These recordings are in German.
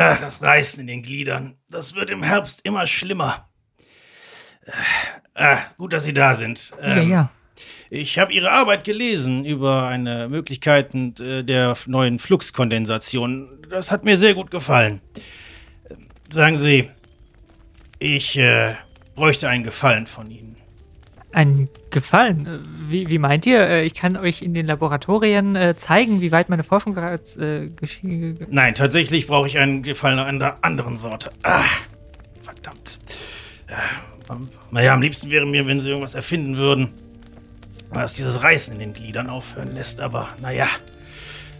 Ah, das Reißen in den Gliedern. Das wird im Herbst immer schlimmer. Ah, gut, dass Sie da sind. Ähm, ja, ja. Ich habe Ihre Arbeit gelesen über eine Möglichkeit äh, der neuen Fluxkondensation. Das hat mir sehr gut gefallen. Sagen Sie, ich äh, bräuchte einen Gefallen von Ihnen. Ein Gefallen? Wie, wie meint ihr? Äh, ich kann euch in den Laboratorien äh, zeigen, wie weit meine Forschung bereits äh, geschieht. Nein, tatsächlich brauche ich einen Gefallen einer anderen Sorte. Ah, verdammt. Ja, naja, am liebsten wäre mir, wenn Sie irgendwas erfinden würden, was dieses Reißen in den Gliedern aufhören lässt. Aber naja,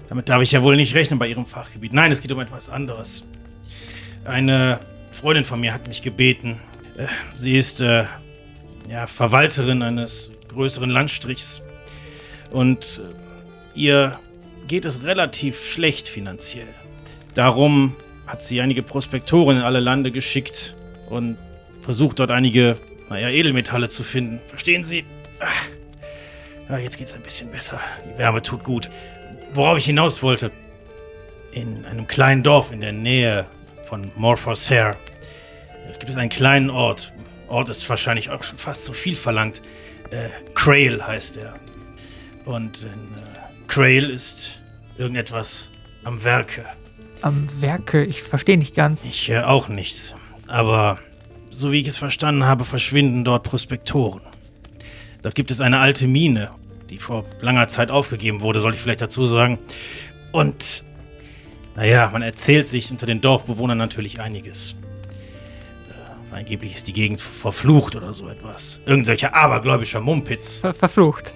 damit darf ich ja wohl nicht rechnen bei Ihrem Fachgebiet. Nein, es geht um etwas anderes. Eine Freundin von mir hat mich gebeten. Äh, sie ist äh, ja, Verwalterin eines größeren Landstrichs. Und äh, ihr geht es relativ schlecht finanziell. Darum hat sie einige Prospektoren in alle Lande geschickt und versucht dort einige, naja, Edelmetalle zu finden. Verstehen Sie? Ah, jetzt geht's ein bisschen besser. Die Wärme tut gut. Worauf ich hinaus wollte. In einem kleinen Dorf in der Nähe von Morphosare gibt es einen kleinen Ort, Ort ist wahrscheinlich auch schon fast zu viel verlangt. Äh, Crail heißt er. Und in äh, Crail ist irgendetwas am Werke. Am Werke? Ich verstehe nicht ganz. Ich äh, auch nicht. Aber so wie ich es verstanden habe, verschwinden dort Prospektoren. Dort gibt es eine alte Mine, die vor langer Zeit aufgegeben wurde, soll ich vielleicht dazu sagen. Und naja, man erzählt sich unter den Dorfbewohnern natürlich einiges. Angeblich ist die Gegend verflucht oder so etwas. Irgendwelcher abergläubischer Mumpitz. Ver verflucht?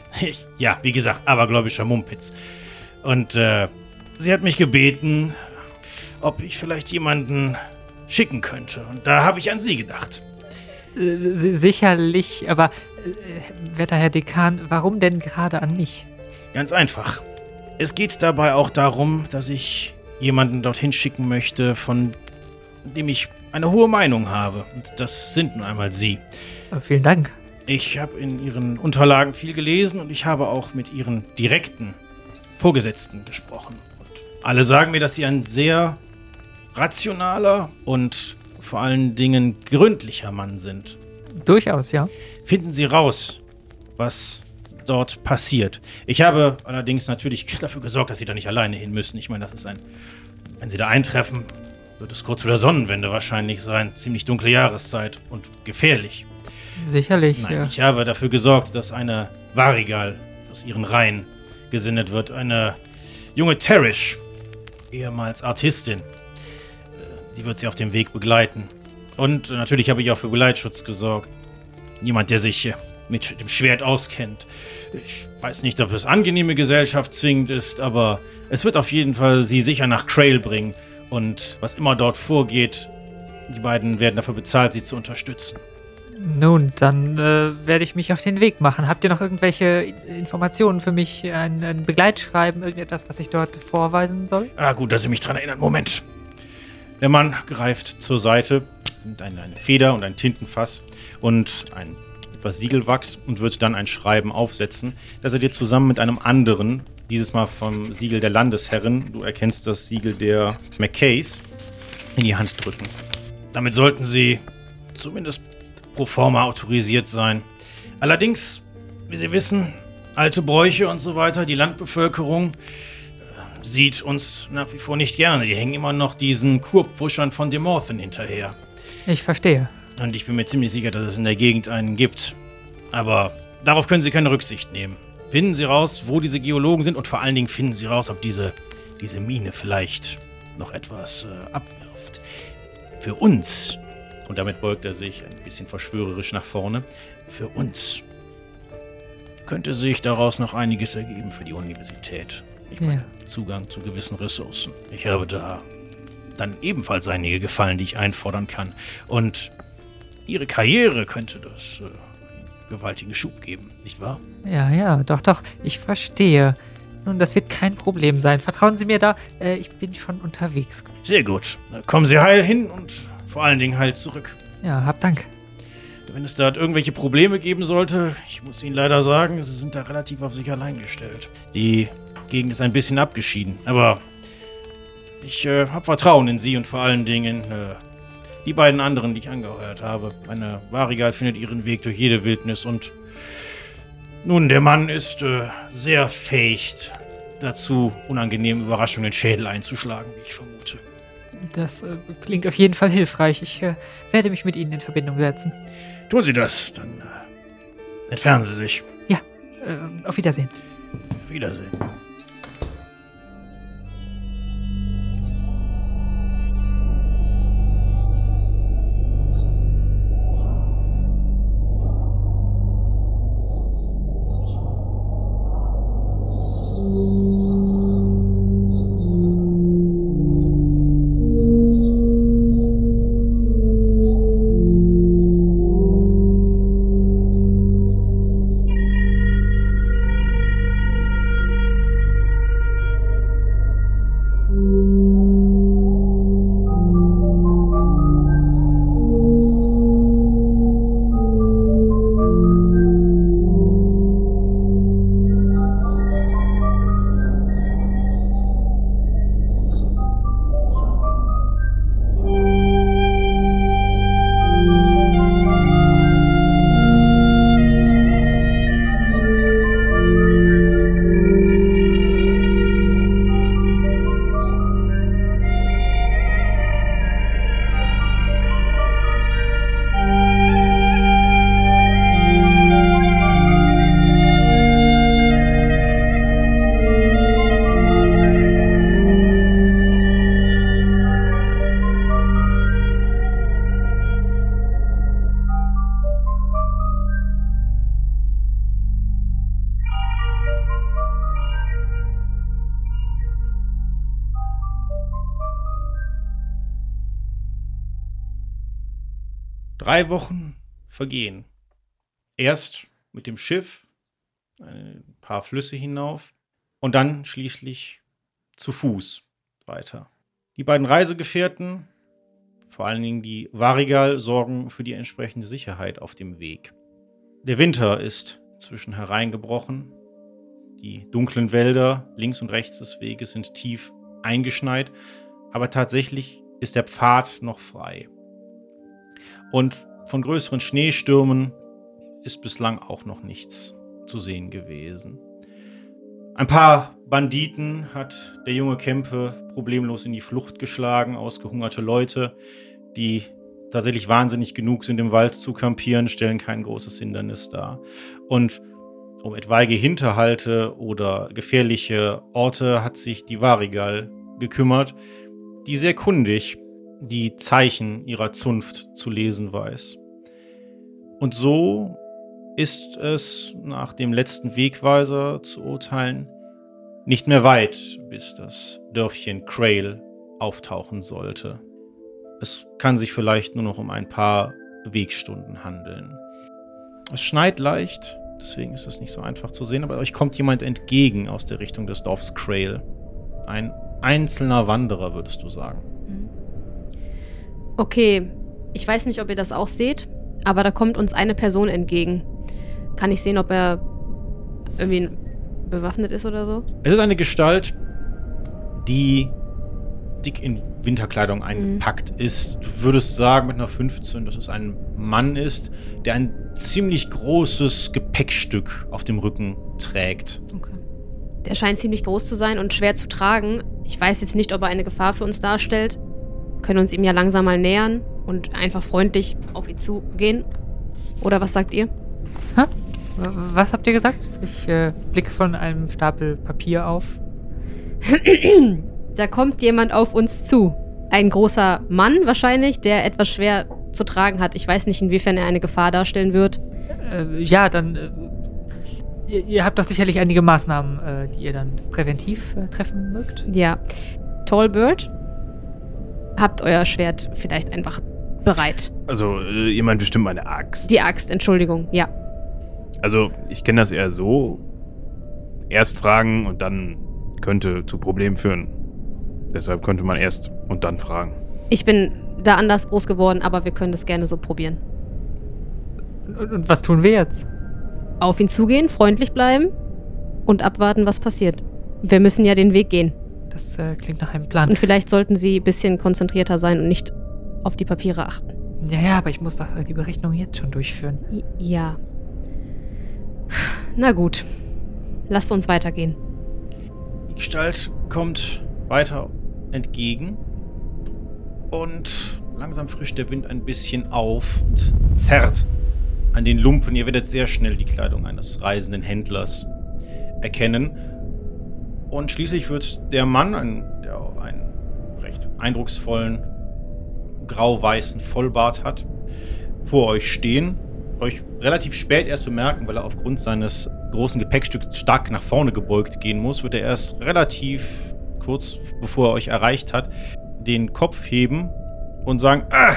ja, wie gesagt, abergläubischer Mumpitz. Und äh, sie hat mich gebeten, ob ich vielleicht jemanden schicken könnte. Und da habe ich an sie gedacht. Sicherlich, aber äh, werter Herr Dekan, warum denn gerade an mich? Ganz einfach. Es geht dabei auch darum, dass ich jemanden dorthin schicken möchte, von dem ich eine hohe Meinung habe. Und das sind nun einmal Sie. Vielen Dank. Ich habe in Ihren Unterlagen viel gelesen und ich habe auch mit Ihren direkten Vorgesetzten gesprochen. Und alle sagen mir, dass Sie ein sehr rationaler und vor allen Dingen gründlicher Mann sind. Durchaus, ja. Finden Sie raus, was dort passiert. Ich habe allerdings natürlich dafür gesorgt, dass Sie da nicht alleine hin müssen. Ich meine, das ist ein. Wenn Sie da eintreffen, wird es kurz vor der Sonnenwende wahrscheinlich sein. Ziemlich dunkle Jahreszeit und gefährlich. Sicherlich, Nein, ja. Ich habe dafür gesorgt, dass eine Varigal aus ihren Reihen gesendet wird. Eine junge Terish, ehemals Artistin. Äh, die wird sie auf dem Weg begleiten. Und natürlich habe ich auch für Geleitschutz gesorgt. Jemand, der sich äh, mit dem Schwert auskennt. Ich weiß nicht, ob es angenehme Gesellschaft zwingend ist, aber es wird auf jeden Fall sie sicher nach Crail bringen und was immer dort vorgeht, die beiden werden dafür bezahlt, sie zu unterstützen. Nun, dann äh, werde ich mich auf den Weg machen. Habt ihr noch irgendwelche Informationen für mich? Ein, ein, Begleitschreiben, irgendetwas, was ich dort vorweisen soll? Ah, gut, dass Sie mich daran erinnern. Moment. Der Mann greift zur Seite, nimmt eine, eine Feder und ein Tintenfass und ein etwas Siegelwachs und wird dann ein Schreiben aufsetzen, das er dir zusammen mit einem anderen dieses Mal vom Siegel der Landesherren, du erkennst das Siegel der McKays, in die Hand drücken. Damit sollten sie zumindest pro forma autorisiert sein. Allerdings, wie Sie wissen, alte Bräuche und so weiter, die Landbevölkerung äh, sieht uns nach wie vor nicht gerne. Die hängen immer noch diesen Kurpfuschern von Demorthen hinterher. Ich verstehe. Und ich bin mir ziemlich sicher, dass es in der Gegend einen gibt. Aber darauf können Sie keine Rücksicht nehmen. Finden Sie raus, wo diese Geologen sind und vor allen Dingen finden Sie raus, ob diese, diese Mine vielleicht noch etwas äh, abwirft. Für uns, und damit beugt er sich ein bisschen verschwörerisch nach vorne, für uns könnte sich daraus noch einiges ergeben für die Universität. Ich meine, ja. Zugang zu gewissen Ressourcen. Ich habe da dann ebenfalls einige Gefallen, die ich einfordern kann. Und Ihre Karriere könnte das äh, gewaltigen Schub geben, nicht wahr? Ja, ja, doch, doch, ich verstehe. Nun, das wird kein Problem sein. Vertrauen Sie mir da, äh, ich bin schon unterwegs. Sehr gut. Kommen Sie heil hin und vor allen Dingen heil zurück. Ja, hab Dank. Wenn es dort irgendwelche Probleme geben sollte, ich muss Ihnen leider sagen, Sie sind da relativ auf sich allein gestellt. Die Gegend ist ein bisschen abgeschieden, aber Ich äh, habe Vertrauen in Sie und vor allen Dingen äh, die beiden anderen, die ich angeheuert habe. Meine Varigal findet ihren Weg durch jede Wildnis und nun, der Mann ist äh, sehr fähig dazu, unangenehme Überraschungen in Schädel einzuschlagen, wie ich vermute. Das äh, klingt auf jeden Fall hilfreich. Ich äh, werde mich mit Ihnen in Verbindung setzen. Tun Sie das, dann äh, entfernen Sie sich. Ja, äh, auf Wiedersehen. Wiedersehen. Wochen vergehen. Erst mit dem Schiff ein paar Flüsse hinauf und dann schließlich zu Fuß weiter. Die beiden Reisegefährten, vor allen Dingen die Varigal, sorgen für die entsprechende Sicherheit auf dem Weg. Der Winter ist zwischen hereingebrochen. Die dunklen Wälder links und rechts des Weges sind tief eingeschneit, aber tatsächlich ist der Pfad noch frei. Und von größeren Schneestürmen ist bislang auch noch nichts zu sehen gewesen. Ein paar Banditen hat der junge Kempe problemlos in die Flucht geschlagen, ausgehungerte Leute, die tatsächlich wahnsinnig genug sind, im Wald zu kampieren, stellen kein großes Hindernis dar. Und um etwaige Hinterhalte oder gefährliche Orte hat sich die Varigal gekümmert, die sehr kundig die Zeichen ihrer Zunft zu lesen weiß. Und so ist es nach dem letzten Wegweiser zu urteilen nicht mehr weit, bis das Dörfchen Crail auftauchen sollte. Es kann sich vielleicht nur noch um ein paar Wegstunden handeln. Es schneit leicht, deswegen ist es nicht so einfach zu sehen, aber euch kommt jemand entgegen aus der Richtung des Dorfs Crail. Ein einzelner Wanderer, würdest du sagen. Okay, ich weiß nicht, ob ihr das auch seht, aber da kommt uns eine Person entgegen. Kann ich sehen, ob er irgendwie bewaffnet ist oder so? Es ist eine Gestalt, die dick in Winterkleidung eingepackt mhm. ist. Du würdest sagen mit einer 15, dass es ein Mann ist, der ein ziemlich großes Gepäckstück auf dem Rücken trägt. Okay. Der scheint ziemlich groß zu sein und schwer zu tragen. Ich weiß jetzt nicht, ob er eine Gefahr für uns darstellt können uns ihm ja langsam mal nähern und einfach freundlich auf ihn zugehen. Oder was sagt ihr? Hä? Was habt ihr gesagt? Ich äh, blicke von einem Stapel Papier auf. da kommt jemand auf uns zu. Ein großer Mann wahrscheinlich, der etwas schwer zu tragen hat. Ich weiß nicht, inwiefern er eine Gefahr darstellen wird. Äh, ja, dann. Äh, ihr, ihr, habt doch sicherlich einige Maßnahmen, äh, die ihr dann präventiv äh, treffen mögt. Ja. Tallbird, habt euer Schwert vielleicht einfach bereit. Also, äh, ihr meint bestimmt meine Axt. Die Axt, Entschuldigung, ja. Also, ich kenne das eher so. Erst fragen und dann könnte zu Problemen führen. Deshalb könnte man erst und dann fragen. Ich bin da anders groß geworden, aber wir können das gerne so probieren. Und, und was tun wir jetzt? Auf ihn zugehen, freundlich bleiben und abwarten, was passiert. Wir müssen ja den Weg gehen. Das äh, klingt nach einem Plan. Und vielleicht sollten Sie ein bisschen konzentrierter sein und nicht auf die Papiere achten. Ja, ja, aber ich muss doch die Berechnung jetzt schon durchführen. Ja. Na gut. Lasst uns weitergehen. Die Gestalt kommt weiter entgegen und langsam frischt der Wind ein bisschen auf und zerrt an den Lumpen. Ihr werdet sehr schnell die Kleidung eines reisenden Händlers erkennen. Und schließlich wird der Mann, ein, der einen recht eindrucksvollen grau-weißen Vollbart hat, vor euch stehen, euch relativ spät erst bemerken, weil er aufgrund seines großen Gepäckstücks stark nach vorne gebeugt gehen muss, wird er erst relativ kurz bevor er euch erreicht hat, den Kopf heben und sagen, ah,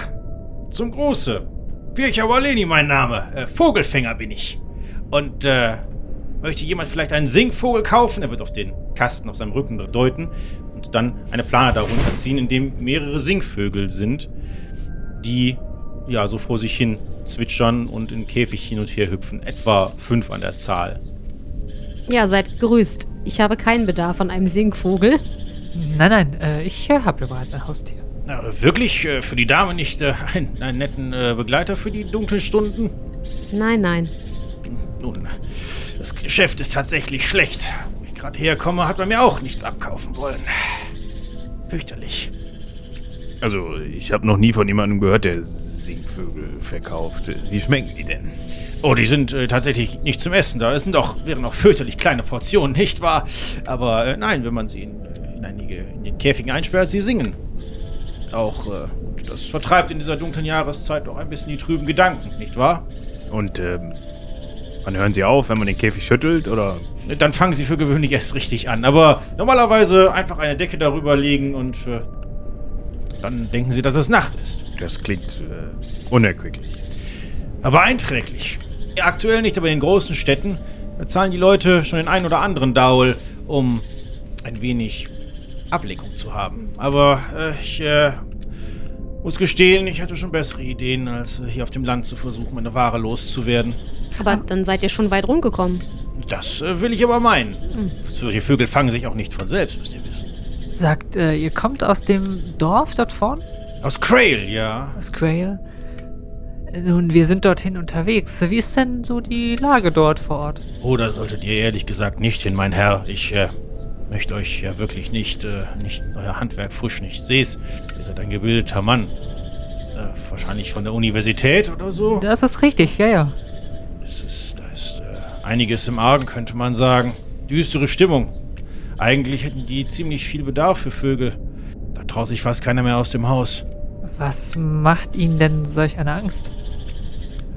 zum Gruße. Vircha Waleni mein Name. Äh, Vogelfänger bin ich. Und äh, möchte jemand vielleicht einen Singvogel kaufen? Er wird auf den Kasten auf seinem Rücken deuten und dann eine Plane darunter ziehen, in dem mehrere Singvögel sind, die ja so vor sich hin zwitschern und im Käfig hin und her hüpfen. Etwa fünf an der Zahl. Ja, seid gegrüßt. Ich habe keinen Bedarf an einem Singvogel. Nein, nein, äh, ich äh, habe bereits ein Haustier. Na, wirklich äh, für die Dame nicht äh, einen, einen netten äh, Begleiter für die dunklen Stunden? Nein, nein. Nun, das Geschäft ist tatsächlich schlecht. Wo ich gerade herkomme, hat man mir auch nichts abkaufen wollen. Fürchterlich. Also, ich habe noch nie von jemandem gehört, der Singvögel verkauft. Wie schmecken die denn? Oh, die sind äh, tatsächlich nicht zum Essen da. Es sind doch, wären noch fürchterlich kleine Portionen, nicht wahr? Aber äh, nein, wenn man sie in, in einige in den Käfigen einsperrt, sie singen. Auch, äh, und das vertreibt in dieser dunklen Jahreszeit auch ein bisschen die trüben Gedanken, nicht wahr? Und, ähm, wann hören sie auf, wenn man den Käfig schüttelt, oder? Dann fangen sie für gewöhnlich erst richtig an. Aber normalerweise einfach eine Decke darüber legen und äh, dann denken sie, dass es Nacht ist. Das klingt äh, unerquicklich. Aber einträglich. Ja, aktuell nicht, aber in den großen Städten zahlen die Leute schon den einen oder anderen Daul, um ein wenig Ablenkung zu haben. Aber äh, ich äh, muss gestehen, ich hatte schon bessere Ideen, als äh, hier auf dem Land zu versuchen, meine Ware loszuwerden. Aber dann seid ihr schon weit rumgekommen. Das äh, will ich aber meinen. Solche Vögel fangen sich auch nicht von selbst, müsst ihr wissen. Sagt, äh, ihr kommt aus dem Dorf dort vorn? Aus Crail, ja. Aus Grail? Äh, Nun, wir sind dorthin unterwegs. Wie ist denn so die Lage dort vor Ort? Oder solltet ihr ehrlich gesagt nicht hin, mein Herr. Ich äh, möchte euch ja wirklich nicht, äh, nicht euer Handwerk frisch nicht. Seh's, ihr seid ein gebildeter Mann. Äh, wahrscheinlich von der Universität oder so. Das ist richtig, ja, ja. Es ist, da ist äh, einiges im Argen, könnte man sagen. Düstere Stimmung. Eigentlich hätten die ziemlich viel Bedarf für Vögel. Da traut sich fast keiner mehr aus dem Haus. Was macht Ihnen denn solch eine Angst?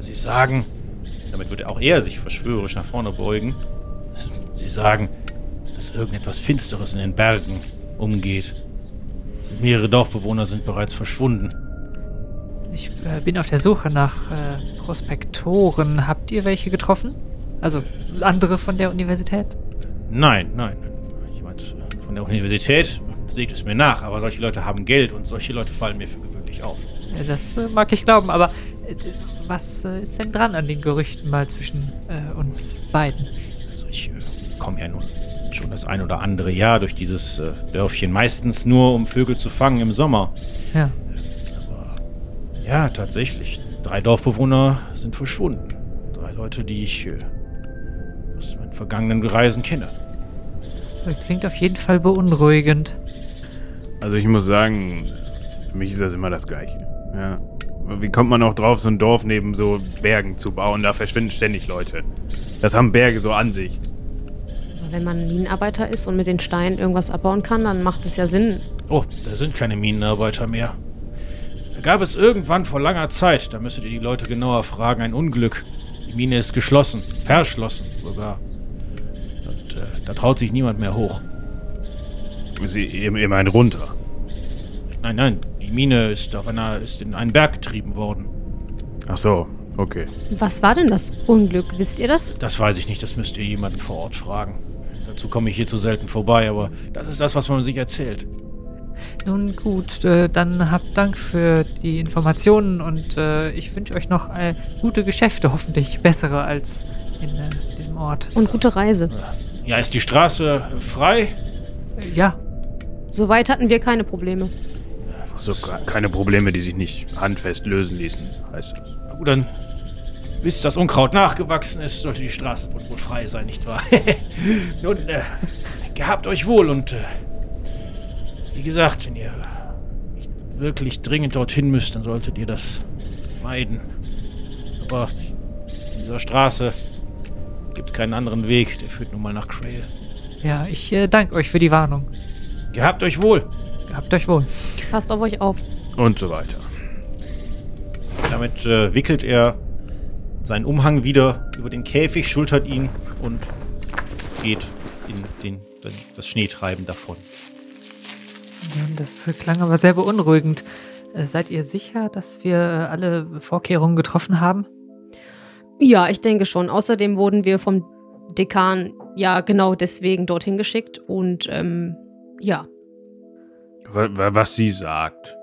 Sie sagen, damit würde auch er sich verschwörerisch nach vorne beugen. Sie sagen, dass irgendetwas Finsteres in den Bergen umgeht. Mehrere Dorfbewohner sind bereits verschwunden. Ich äh, bin auf der Suche nach äh, Prospektoren. Habt ihr welche getroffen? Also andere von der Universität? Nein, nein. Jemand von der Universität seht es mir nach, aber solche Leute haben Geld und solche Leute fallen mir für gewöhnlich auf. Äh, Das äh, mag ich glauben, aber äh, was äh, ist denn dran an den Gerüchten mal zwischen uns beiden? Also ich komme ja nun schon das ein oder andere Jahr durch dieses äh, Dörfchen, meistens nur um Vögel zu fangen im Sommer. Ja. Aber ja, tatsächlich. Drei Dorfbewohner sind verschwunden. Drei Leute, die ich äh, aus meinen vergangenen Reisen kenne. Das äh, klingt auf jeden Fall beunruhigend. Also ich muss sagen, für mich ist das immer das Gleiche. Ja. Wie kommt man auch drauf, so ein Dorf neben so Bergen zu bauen? Da verschwinden ständig Leute. Das haben Berge so an sich. Wenn man Minenarbeiter ist und mit den Steinen irgendwas abbauen kann, dann macht es ja Sinn. Oh, da sind keine Minenarbeiter mehr. Da gab es irgendwann vor langer Zeit, da müsstet ihr die Leute genauer fragen, ein Unglück. Die Mine ist geschlossen, verschlossen sogar. Und äh, da traut sich niemand mehr hoch. Sie, ihr, ihr meint runter. Nein, nein, die Mine ist auf einer, ist in einen Berg getrieben worden. Ach so, okay. Was war denn das Unglück? Wisst ihr das? Das weiß ich nicht, das müsst ihr jemanden vor Ort fragen. Dazu komme ich hier zu selten vorbei, aber das ist das, was man sich erzählt. Nun gut, äh, dann habt Dank für die Informationen und äh, ich wünsche euch noch äh, gute Geschäfte, hoffentlich bessere als in äh, diesem Ort. Und gute Reise. Ja, ist die Straße frei? Äh, ja, Soweit hatten wir keine Probleme. So, ke- keine Probleme, die sich nicht handfest lösen ließen, heißt das. Na gut, dann, bis das Unkraut nachgewachsen ist, sollte die Straße wohl, wohl frei sein, nicht wahr? Nun, äh, gehabt euch wohl und, äh, wie gesagt, wenn ihr nicht wirklich dringend dorthin müsst, dann solltet ihr das meiden. Aber in dieser Straße gibt keinen anderen Weg, der führt nun mal nach Crail. Ja, ich äh, danke euch für die Warnung. Gehabt euch wohl. Habt euch wohl. Passt auf euch auf. Und so weiter. Damit äh, wickelt er seinen Umhang wieder über den Käfig, schultert ihn und geht in den, den, das Schneetreiben davon. Das klang aber sehr beunruhigend. Äh, Seid ihr sicher, dass wir äh, alle Vorkehrungen getroffen haben? Ja, ich denke schon. Außerdem wurden wir vom Dekan ja genau deswegen dorthin geschickt. Und ähm, ja, Wa- wa- Was sie sagt.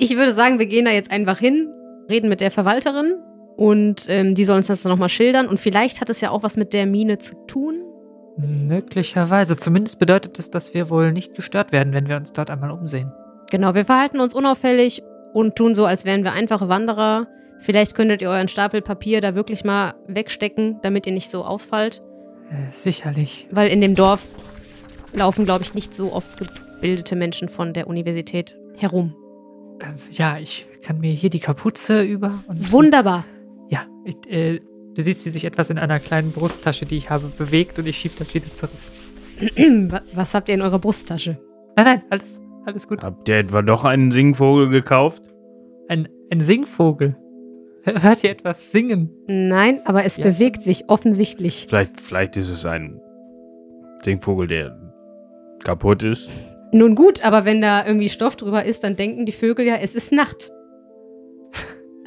ich würde sagen, wir gehen da jetzt einfach hin, reden mit der Verwalterin und ähm, die soll uns das dann nochmal schildern. Und vielleicht hat es ja auch was mit der Mine zu tun. Möglicherweise. Zumindest bedeutet es, dass wir wohl nicht gestört werden, wenn wir uns dort einmal umsehen. Genau, wir verhalten uns unauffällig und tun so, als wären wir einfache Wanderer. Vielleicht könntet ihr euren Stapel Papier da wirklich mal wegstecken, damit ihr nicht so ausfallt. Äh, sicherlich. Weil in dem Dorf laufen, glaube ich, nicht so oft gebildete Menschen von der Universität herum. Äh, ja, ich kann mir hier die Kapuze über und. Wunderbar. Ich, äh, du siehst, wie sich etwas in einer kleinen Brusttasche, die ich habe, bewegt und ich schiebe das wieder zurück. Wa- Was habt ihr in eurer Brusttasche? Nein, nein, alles, alles gut. Habt ihr etwa doch einen Singvogel gekauft? Ein, ein Singvogel. Hört ihr etwas singen? Nein, aber es Ja. bewegt sich offensichtlich. Vielleicht, vielleicht ist es ein Singvogel, der kaputt ist. Nun gut, aber wenn da irgendwie Stoff drüber ist, dann denken die Vögel ja, es ist Nacht.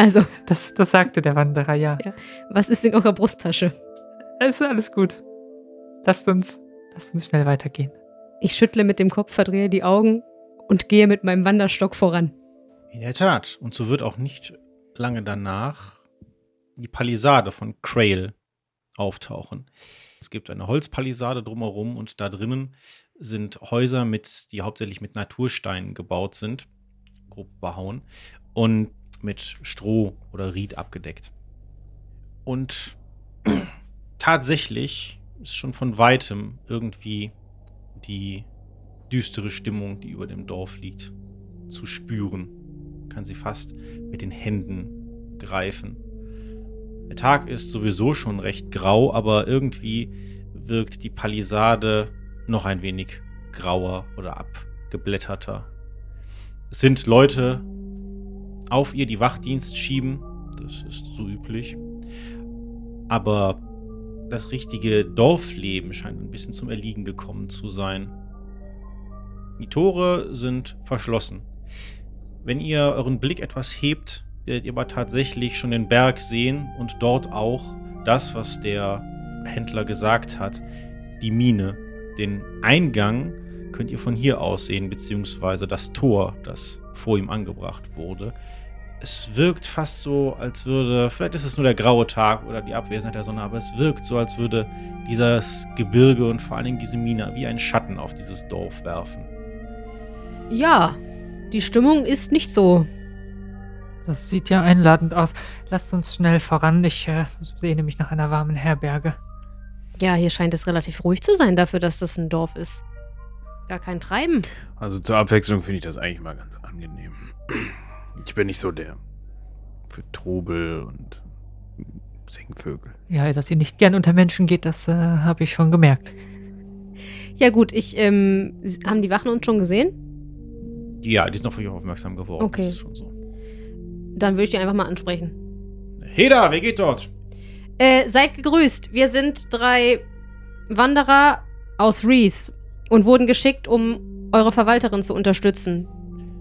Also, Das, das sagte der Wanderer, ja. Ja. was ist in eurer Brusttasche? Es ist alles gut. Lasst uns, lasst uns schnell weitergehen. Ich schüttle mit dem Kopf, verdrehe die Augen und gehe mit meinem Wanderstock voran. In der Tat. Und so wird auch nicht lange danach die Palisade von Crail auftauchen. Es gibt eine Holzpalisade drumherum und da drinnen sind Häuser mit, die hauptsächlich mit Natursteinen gebaut sind, grob behauen, und mit Stroh oder Ried abgedeckt. Und tatsächlich ist schon von weitem irgendwie die düstere Stimmung, die über dem Dorf liegt, zu spüren. Man kann sie fast mit den Händen greifen. Der Tag ist sowieso schon recht grau, aber irgendwie wirkt die Palisade noch ein wenig grauer oder abgeblätterter. Es sind Leute auf ihr, die Wachdienst schieben. Das ist so üblich. Aber das richtige Dorfleben scheint ein bisschen zum Erliegen gekommen zu sein. Die Tore sind verschlossen. Wenn ihr euren Blick etwas hebt, werdet ihr aber tatsächlich schon den Berg sehen und dort auch das, was der Händler gesagt hat, die Mine. Den Eingang könnt ihr von hier aus sehen, beziehungsweise das Tor, das vor ihm angebracht wurde. Es wirkt fast so, als würde, vielleicht ist es nur der graue Tag oder die Abwesenheit der Sonne, aber es wirkt so, als würde dieses Gebirge und vor allen Dingen diese Mine wie ein Schatten auf dieses Dorf werfen. Ja, die Stimmung ist nicht so. Das sieht ja einladend aus. Lasst uns schnell voran. Ich äh, sehne mich nach einer warmen Herberge. Ja, hier scheint es relativ ruhig zu sein dafür, dass das ein Dorf ist. Gar kein Treiben. Also zur Abwechslung finde ich das eigentlich mal ganz angenehm. Ich bin nicht so der für Trubel und Singvögel. Ja, dass ihr nicht gern unter Menschen geht, das äh, habe ich schon gemerkt. Ja gut, ich, ähm, haben die Wachen uns schon gesehen? Ja, die sind auf euch aufmerksam geworden. Okay. Das ist schon so. Dann würde ich die einfach mal ansprechen. Heda, wer geht dort? Äh, seid gegrüßt. Wir sind drei Wanderer aus Reese und wurden geschickt, um eure Verwalterin zu unterstützen.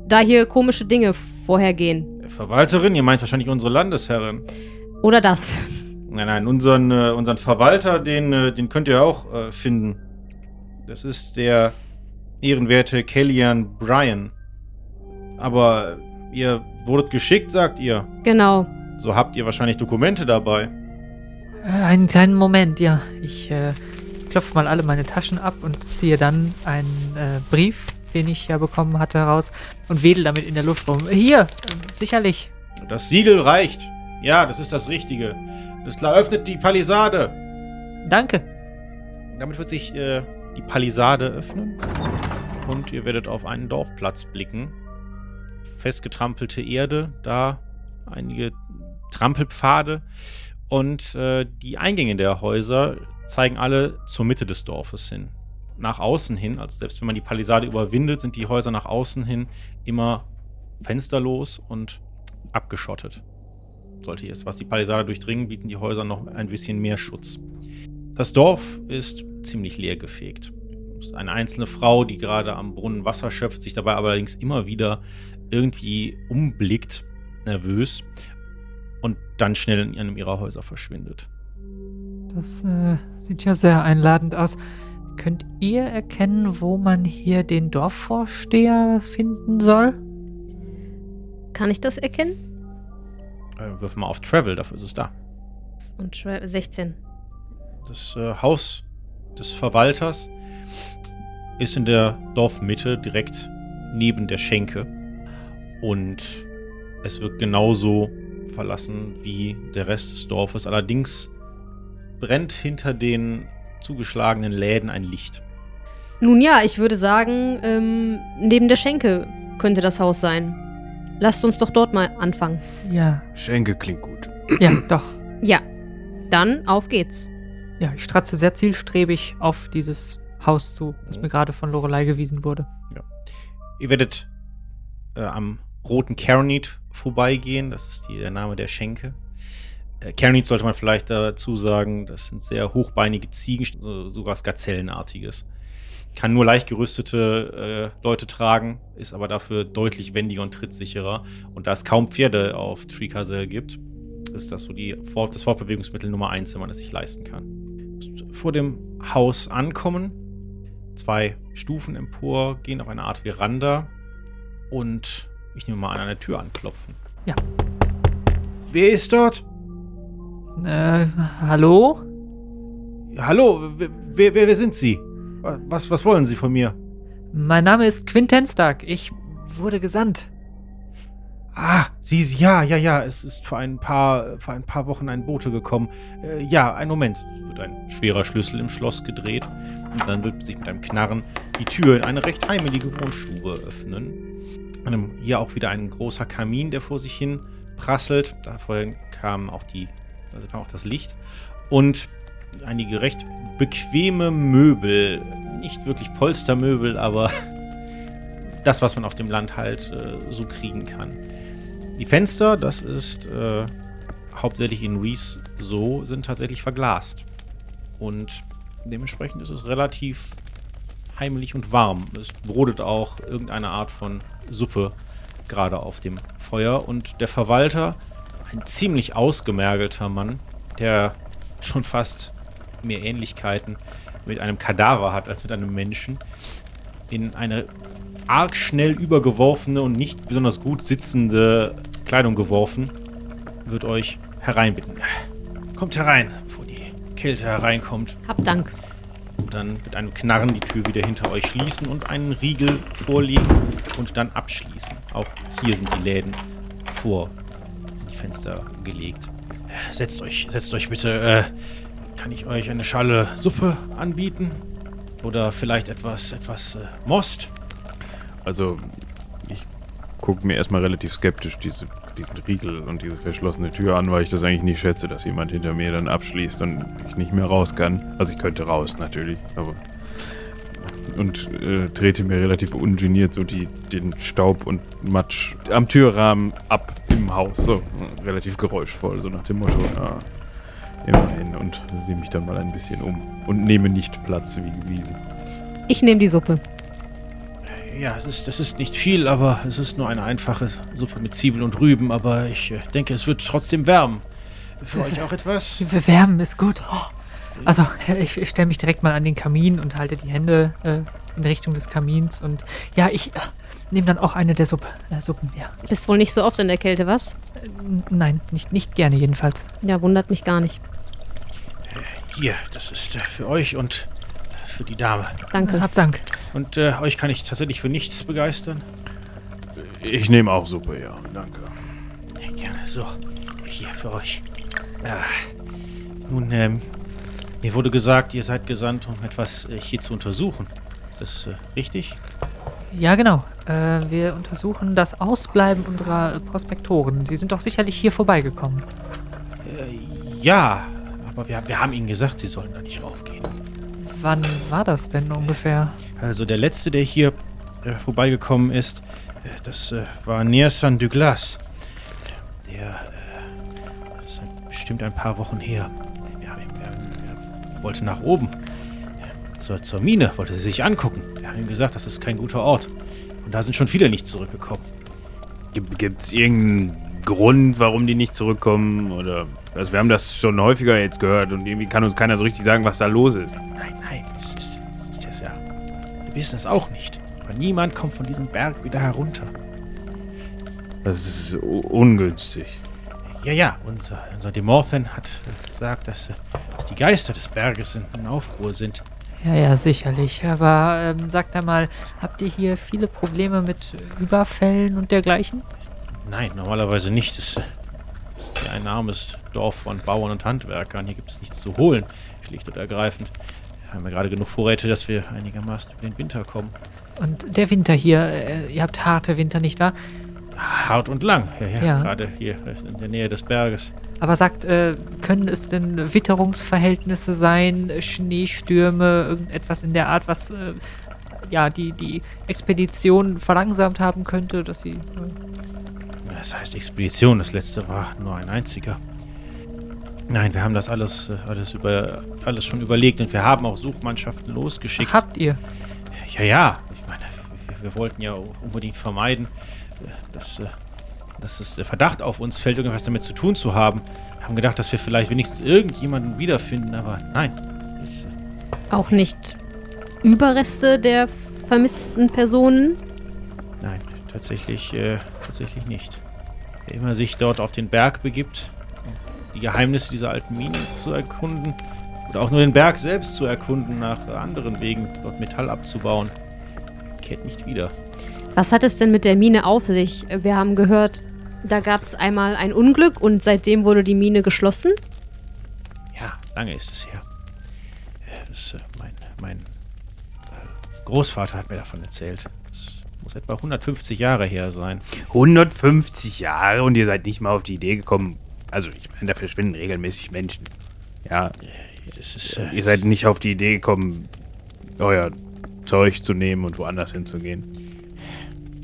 Da hier komische Dinge vorhergehen. Verwalterin, ihr meint wahrscheinlich unsere Landesherrin. Oder das. Nein, nein, unseren, äh, unseren Verwalter, den, äh, den könnt ihr auch äh, finden. Das ist der ehrenwerte Kellyanne Bryan. Aber ihr wurdet geschickt, sagt ihr. Genau. So habt ihr wahrscheinlich Dokumente dabei. Äh, einen kleinen Moment, ja. Ich äh, klopfe mal alle meine Taschen ab und ziehe dann einen äh, Brief den ich ja bekommen hatte, raus und wedel damit in der Luft rum. Hier, sicherlich. Das Siegel reicht. Ja, das ist das Richtige. Das klar öffnet die Palisade. Danke. Damit wird sich äh, die Palisade öffnen und ihr werdet auf einen Dorfplatz blicken. Festgetrampelte Erde, da einige Trampelpfade und äh, die Eingänge der Häuser zeigen alle zur Mitte des Dorfes hin. Nach außen hin, also selbst wenn man die Palisade überwindet, sind die Häuser nach außen hin immer fensterlos und abgeschottet. Sollte jetzt was die Palisade durchdringen, bieten die Häuser noch ein bisschen mehr Schutz. Das Dorf ist ziemlich leer gefegt. Eine einzelne Frau, die gerade am Brunnen Wasser schöpft, sich dabei allerdings immer wieder irgendwie umblickt, nervös, und dann schnell in einem ihrer Häuser verschwindet. Das äh, sieht ja sehr einladend aus. Könnt ihr erkennen, wo man hier den Dorfvorsteher finden soll? Kann ich das erkennen? Äh, wirf mal auf Travel, dafür ist es da. Und Tra 16. Das äh, Haus des Verwalters ist in der Dorfmitte direkt neben der Schenke. Und es wird genauso verlassen wie der Rest des Dorfes. Allerdings brennt hinter den zugeschlagenen Läden ein Licht. Nun ja, ich würde sagen, ähm, neben der Schenke könnte das Haus sein. Lasst uns doch dort mal anfangen. Ja, Schenke klingt gut. ja, doch. Ja, dann auf geht's. Ja, ich stratze sehr zielstrebig auf dieses Haus zu, das mir gerade von Lorelei gewiesen wurde. Ihr werdet äh, am roten Caronit vorbeigehen. Das ist die, der Name der Schenke. Äh, Caronit sollte man vielleicht dazu sagen, das sind sehr hochbeinige Ziegen, so, sogar was Gazellenartiges. Kann nur leicht gerüstete äh, Leute tragen, ist aber dafür deutlich wendiger und trittsicherer. Und da es kaum Pferde auf Tricasel gibt, ist das so die Fort das Fortbewegungsmittel Nummer eins, wenn man es sich leisten kann. Vor dem Haus ankommen, zwei Stufen empor, gehen auf eine Art Veranda und ich nehme mal an eine Tür anklopfen. Wer ist dort? Äh, hallo? Hallo, wer, wer, wer sind Sie? Was, was wollen Sie von mir? Mein Name ist Quintenstark. Ich wurde gesandt. Ah, Sie, ja, ja, ja, es ist vor ein paar, vor ein paar Wochen ein Bote gekommen. Äh, ja, einen Moment. Es wird ein schwerer Schlüssel im Schloss gedreht und dann wird sich mit einem Knarren die Tür in eine recht heimelige Wohnstube öffnen. Hier auch wieder ein großer Kamin, der vor sich hin prasselt. Da vorhin kam auch die, also kam auch das Licht. Und einige recht bequeme Möbel. Nicht wirklich Polstermöbel, aber das, was man auf dem Land halt äh, so kriegen kann. Die Fenster, das ist äh, hauptsächlich in Reese so, sind tatsächlich verglast. Und dementsprechend ist es relativ heimlich und warm. Es brodelt auch irgendeine Art von Suppe gerade auf dem Feuer. Und der Verwalter, ein ziemlich ausgemergelter Mann, der schon fast mehr Ähnlichkeiten mit einem Kadaver hat als mit einem Menschen, in eine arg schnell übergeworfene und nicht besonders gut sitzende Kleidung geworfen, wird euch hereinbitten. Kommt herein, bevor die Kälte hereinkommt. Hab Dank. Und dann mit einem Knarren die Tür wieder hinter euch schließen und einen Riegel vorlegen und dann abschließen. Auch hier sind die Läden vor Fenster gelegt. Setzt euch, setzt euch bitte. Äh, kann ich euch eine Schale Suppe anbieten? Oder vielleicht etwas, etwas äh, Most? Also, ich gucke mir erstmal relativ skeptisch diese, diesen Riegel und diese verschlossene Tür an, weil ich das eigentlich nicht schätze, dass jemand hinter mir dann abschließt und ich nicht mehr raus kann. Also ich könnte raus, natürlich, aber... Und äh, trete mir relativ ungeniert so die, den Staub und Matsch am Türrahmen ab im Haus. So, relativ geräuschvoll, so nach dem Motto, ja, immerhin. Und sehe mich dann mal ein bisschen um und nehme nicht Platz wie gewiesen. Ich nehme die Suppe. Ja, es ist, das ist nicht viel, aber es ist nur eine einfache Suppe mit Zwiebeln und Rüben. Aber ich äh, denke, es wird trotzdem wärmen. Für euch auch etwas? Wir wärmen ist gut. Oh. Also, ich, ich stelle mich direkt mal an den Kamin und halte die Hände äh, in Richtung des Kamins. Und ja, ich äh, nehme dann auch eine der Suppe, äh, Suppen, ja. Bist wohl nicht so oft in der Kälte, was? Äh, nein, nicht, nicht gerne jedenfalls. Ja, wundert mich gar nicht. Hier, das ist äh, für euch und für die Dame. Danke. Hab Dank. Und äh, euch kann ich tatsächlich für nichts begeistern. Ich nehme auch Suppe, ja. Danke. Ja, gerne. So, hier für euch. Ah, nun, ähm, mir wurde gesagt, ihr seid gesandt, um etwas äh, hier zu untersuchen. Ist das äh, richtig? Ja, genau. Äh, wir untersuchen das Ausbleiben unserer Prospektoren. Sie sind doch sicherlich hier vorbeigekommen. Äh, ja, aber wir, wir haben ihnen gesagt, sie sollen da nicht raufgehen. Wann war das denn ungefähr? Also der letzte, der hier äh, vorbeigekommen ist, äh, das äh, war Nersan Douglas. Der äh, ist bestimmt ein paar Wochen her. Wollte nach oben. Zur, zur Mine, wollte sie sich angucken. Wir haben ihm gesagt, das ist kein guter Ort. Und da sind schon viele nicht zurückgekommen. Gibt es irgendeinen Grund, warum die nicht zurückkommen? Oder. Also, wir haben das schon häufiger jetzt gehört und irgendwie kann uns keiner so richtig sagen, was da los ist. Nein, nein, es ist, es ist das ja. Wir wissen es auch nicht. Aber niemand kommt von diesem Berg wieder herunter. Das ist ungünstig. Ja, ja, unser, unser Demorthen hat gesagt, dass, äh, dass die Geister des Berges in, in Aufruhr sind. Ja, ja, sicherlich. Aber ähm, sagt einmal, habt ihr hier viele Probleme mit Überfällen und dergleichen? Nein, normalerweise nicht. Es äh, ist hier ein armes Dorf von Bauern und Handwerkern. Hier gibt es nichts zu holen, schlicht und ergreifend. Wir haben ja gerade genug Vorräte, dass wir einigermaßen über den Winter kommen. Und der Winter hier, äh, ihr habt harte Winter, nicht wahr? Hart und lang. Ja, ja, Ja. gerade hier in der Nähe des Berges. Aber sagt, äh, können es denn Witterungsverhältnisse sein, Schneestürme, irgendetwas in der Art, was äh, ja die, die Expedition verlangsamt haben könnte, dass sie. Äh, Das heißt Expedition, das letzte war nur ein einziger. Nein, wir haben das alles, äh, alles, über, alles schon überlegt und wir haben auch Suchmannschaften losgeschickt. habt ihr? Ja, ja. Ich meine, wir, wir wollten ja unbedingt vermeiden, dass, äh, dass es der Verdacht auf uns fällt, irgendwas damit zu tun zu haben. Wir haben gedacht, dass wir vielleicht wenigstens irgendjemanden wiederfinden, aber nein. Es, äh, Auch nicht Überreste der vermissten Personen? nein, tatsächlich, äh, tatsächlich nicht. Wer immer sich dort auf den Berg begibt, um die Geheimnisse dieser alten Mine zu erkunden, oder auch nur den Berg selbst zu erkunden, nach anderen Wegen dort Metall abzubauen, kehrt nicht wieder. Was hat es denn mit der Mine auf sich? Wir haben gehört, da gab es einmal ein Unglück und seitdem wurde die Mine geschlossen. Ja, lange ist es her. Äh, Das, äh, mein mein äh, Großvater hat mir davon erzählt. Das muss etwa 150 Jahre her sein. 150 Jahre und ihr seid nicht mal auf die Idee gekommen. Also, ich meine, da verschwinden regelmäßig Menschen. Ja, Das ist, äh, ihr seid nicht auf die Idee gekommen, euer Zeug zu nehmen und woanders hinzugehen.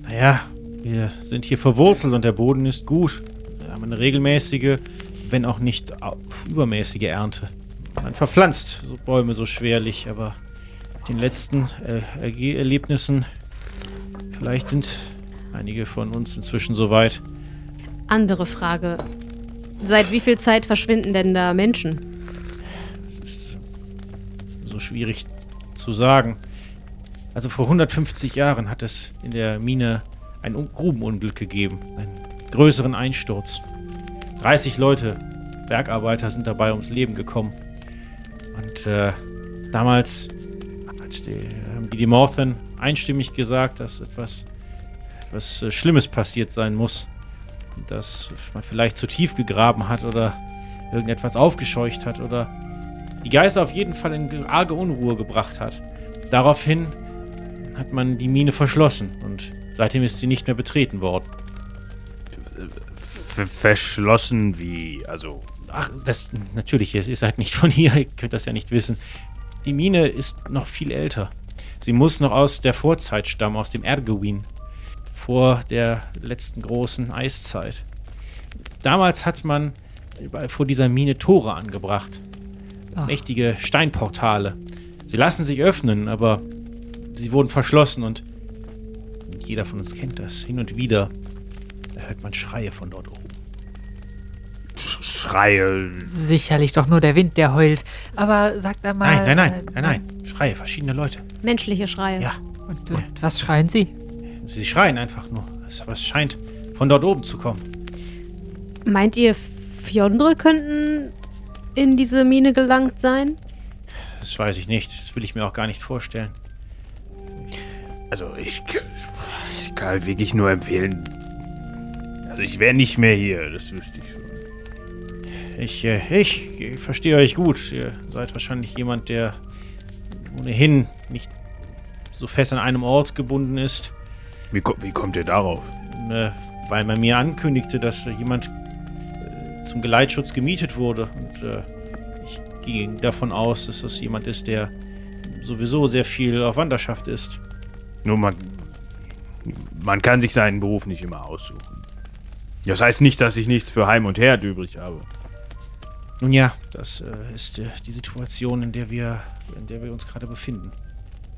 Naja, wir sind hier verwurzelt und der Boden ist gut. Wir haben eine regelmäßige, wenn auch nicht übermäßige Ernte. Man verpflanzt so Bäume so schwerlich, aber mit den letzten äh, Erlebnissen, vielleicht sind einige von uns inzwischen so weit. Andere Frage. Seit wie viel Zeit verschwinden denn da Menschen? Es ist so schwierig zu sagen. Also vor 150 Jahren hat es in der Mine ein Un Grubenunglück gegeben. Einen größeren Einsturz. 30 Leute, Bergarbeiter, sind dabei ums Leben gekommen. Und äh, damals hat die, haben die Demorthen einstimmig gesagt, dass etwas, etwas äh, Schlimmes passiert sein muss. Dass man vielleicht zu tief gegraben hat oder irgendetwas aufgescheucht hat oder die Geister auf jeden Fall in ge- arge Unruhe gebracht hat. Daraufhin hat man die Mine verschlossen und seitdem ist sie nicht mehr betreten worden. Ver verschlossen wie, also. Ach, das natürlich, ihr, seid nicht von hier, ihr könnt das ja nicht wissen. Die Mine ist noch viel älter. Sie muss noch aus der Vorzeit stammen, aus dem Ergewin, vor der letzten großen Eiszeit. Damals hat man vor dieser Mine Tore angebracht. Ach. Mächtige Steinportale. Sie lassen sich öffnen, aber sie wurden verschlossen und jeder von uns kennt das. Hin und wieder, da hört man Schreie von dort oben. Sch Schreie. Sicherlich doch nur der Wind, der heult. Aber sagt einmal. Nein, nein, nein, äh, nein, nein. Schreie, verschiedene Leute. Menschliche Schreie. Ja, Und, und was schreien sie? sie schreien einfach nur. Aber es scheint von dort oben zu kommen. Meint ihr, Fjondre könnten in diese Mine gelangt sein? Das weiß ich nicht. Das will ich mir auch gar nicht vorstellen. Also ich, ich kann wirklich nur empfehlen. Also ich wäre nicht mehr hier, das wüsste ich schon. Ich, äh, ich äh, verstehe euch gut. Ihr seid wahrscheinlich jemand, der ohnehin nicht so fest an einem Ort gebunden ist. Wie, wie kommt ihr darauf? äh, weil man mir ankündigte, dass jemand äh, zum Geleitschutz gemietet wurde. Und äh, ich ging davon aus, dass das jemand ist, der sowieso sehr viel auf Wanderschaft ist. Nur man, man kann sich seinen Beruf nicht immer aussuchen. Das heißt nicht, dass ich nichts für Heim und Herd übrig habe. Nun ja, das äh, ist äh, die Situation, in der wir, in der wir uns gerade befinden.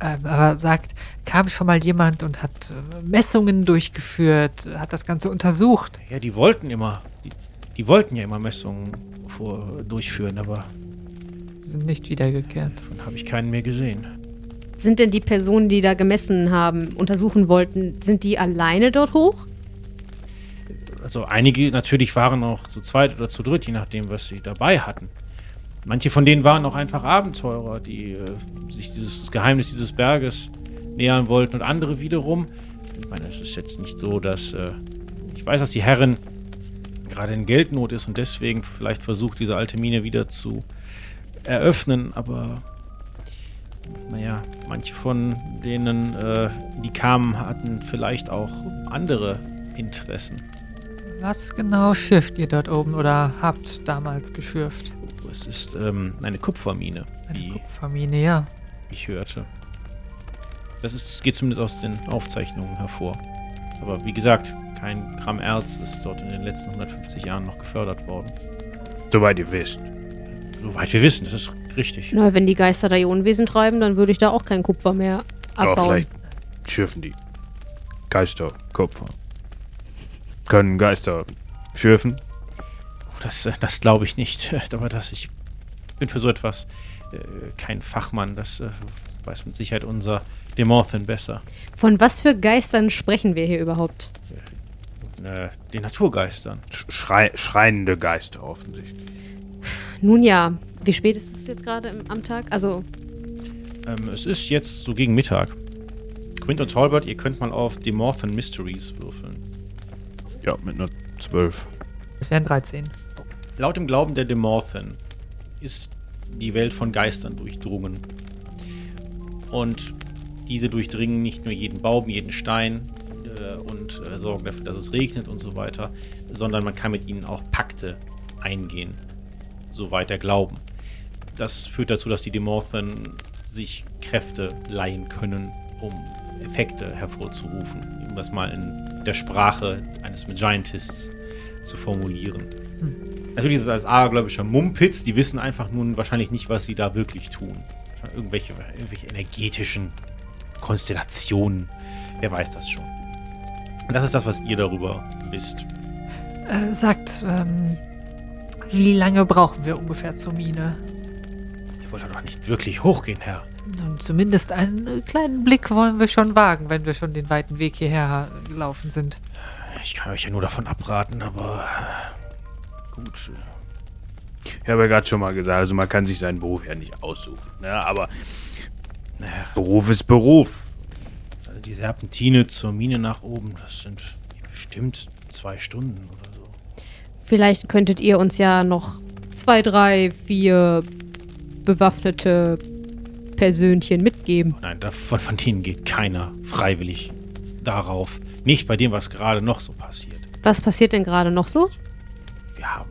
Ähm, aber sagt, kam schon mal jemand und hat äh, Messungen durchgeführt, hat das Ganze untersucht. Ja, die wollten immer, die, die wollten ja immer Messungen vor, durchführen, aber Sie sind nicht wiedergekehrt. davon habe ich keinen mehr gesehen. Sind denn die Personen, die da gemessen haben, untersuchen wollten, sind die alleine dort hoch? Also einige natürlich waren auch zu zweit oder zu dritt, je nachdem, was sie dabei hatten. Manche von denen waren auch einfach Abenteurer, die äh, sich dieses Geheimnis dieses Berges nähern wollten und andere wiederum. Ich meine, es ist jetzt nicht so, dass äh, ich weiß, dass die Herrin gerade in Geldnot ist und deswegen vielleicht versucht, diese alte Mine wieder zu eröffnen, aber naja, manche von denen, äh, die kamen, hatten vielleicht auch andere Interessen. Was genau schürft ihr dort oben oder habt damals geschürft? Es ist ähm, eine Kupfermine, Eine Kupfermine, ja. ich hörte. Das ist, geht zumindest aus den Aufzeichnungen hervor. Aber wie gesagt, kein Gramm Erz ist dort in den letzten 150 Jahren noch gefördert worden. Soweit ihr wisst. Soweit wir wissen, das ist richtig. Na, wenn die Geister da ihr Unwesen treiben, dann würde ich da auch kein Kupfer mehr Aber abbauen. vielleicht schürfen die Geister Kupfer. Können Geister schürfen? Das, äh, das glaube ich nicht. Aber das, ich bin für so etwas äh, kein Fachmann. Das äh, weiß mit Sicherheit unser Demorthin besser. Von was für Geistern sprechen wir hier überhaupt? Äh, den Naturgeistern. Sch- Schrei schreiende Geister offensichtlich. Nun ja, wie spät ist es jetzt gerade im- am Tag? Also, Ähm, es ist jetzt so gegen Mittag. Quint und Talbot, ihr könnt mal auf Demorphin Mysteries würfeln. Ja, mit einer 12. Es wären 13. Laut dem Glauben der Demorphin ist die Welt von Geistern durchdrungen. Und diese durchdringen nicht nur jeden Baum, jeden Stein äh, und äh, sorgen dafür, dass es regnet und so weiter, sondern man kann mit ihnen auch Pakte eingehen, soweit der Glauben. Das führt dazu, dass die Demorphin sich Kräfte leihen können, um Effekte hervorzurufen, um das mal in der Sprache eines Giantists zu formulieren. Natürlich ist es als abergläubischer Mumpitz, die wissen einfach nun wahrscheinlich nicht, was sie da wirklich tun. Irgendwelche, irgendwelche energetischen Konstellationen, wer weiß das schon. Und das ist das, was ihr darüber wisst. Äh, sagt, ähm, wie lange brauchen wir ungefähr zur Mine? Ihr wollt doch nicht wirklich hochgehen, Herr. Nun, zumindest einen kleinen Blick wollen wir schon wagen, wenn wir schon den weiten Weg hierher gelaufen sind. Ich kann euch ja nur davon abraten, aber gut. Ich habe ja gerade schon mal gesagt, also man kann sich seinen Beruf ja nicht aussuchen. Ne? Aber Naja, Beruf ist Beruf. also die Serpentine zur Mine nach oben, das sind bestimmt zwei Stunden oder so. Vielleicht könntet ihr uns ja noch zwei, drei, vier bewaffnete Persönchen mitgeben. Nein, davon von denen geht keiner freiwillig darauf. Nicht bei dem, was gerade noch so passiert. Was passiert denn gerade noch so? Wir haben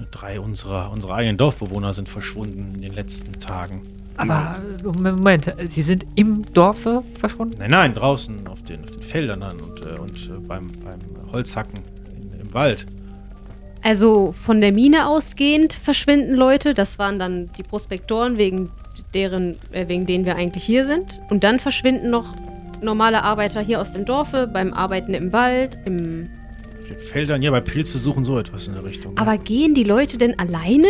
äh, drei unserer, unserer eigenen Dorfbewohner sind verschwunden in den letzten Tagen. Aber, Moment, Sie sind im Dorfe verschwunden? Nein, nein, draußen auf den, auf den Feldern und, äh, und äh, beim, beim Holzhacken im Wald. Also von der Mine ausgehend verschwinden Leute. Das waren dann die Prospektoren, wegen deren, äh, wegen denen wir eigentlich hier sind. Und dann verschwinden noch normale Arbeiter hier aus dem Dorfe beim Arbeiten im Wald. Im Feldern, ja, bei Pilze suchen so etwas in der Richtung. ja. Aber gehen die Leute denn alleine?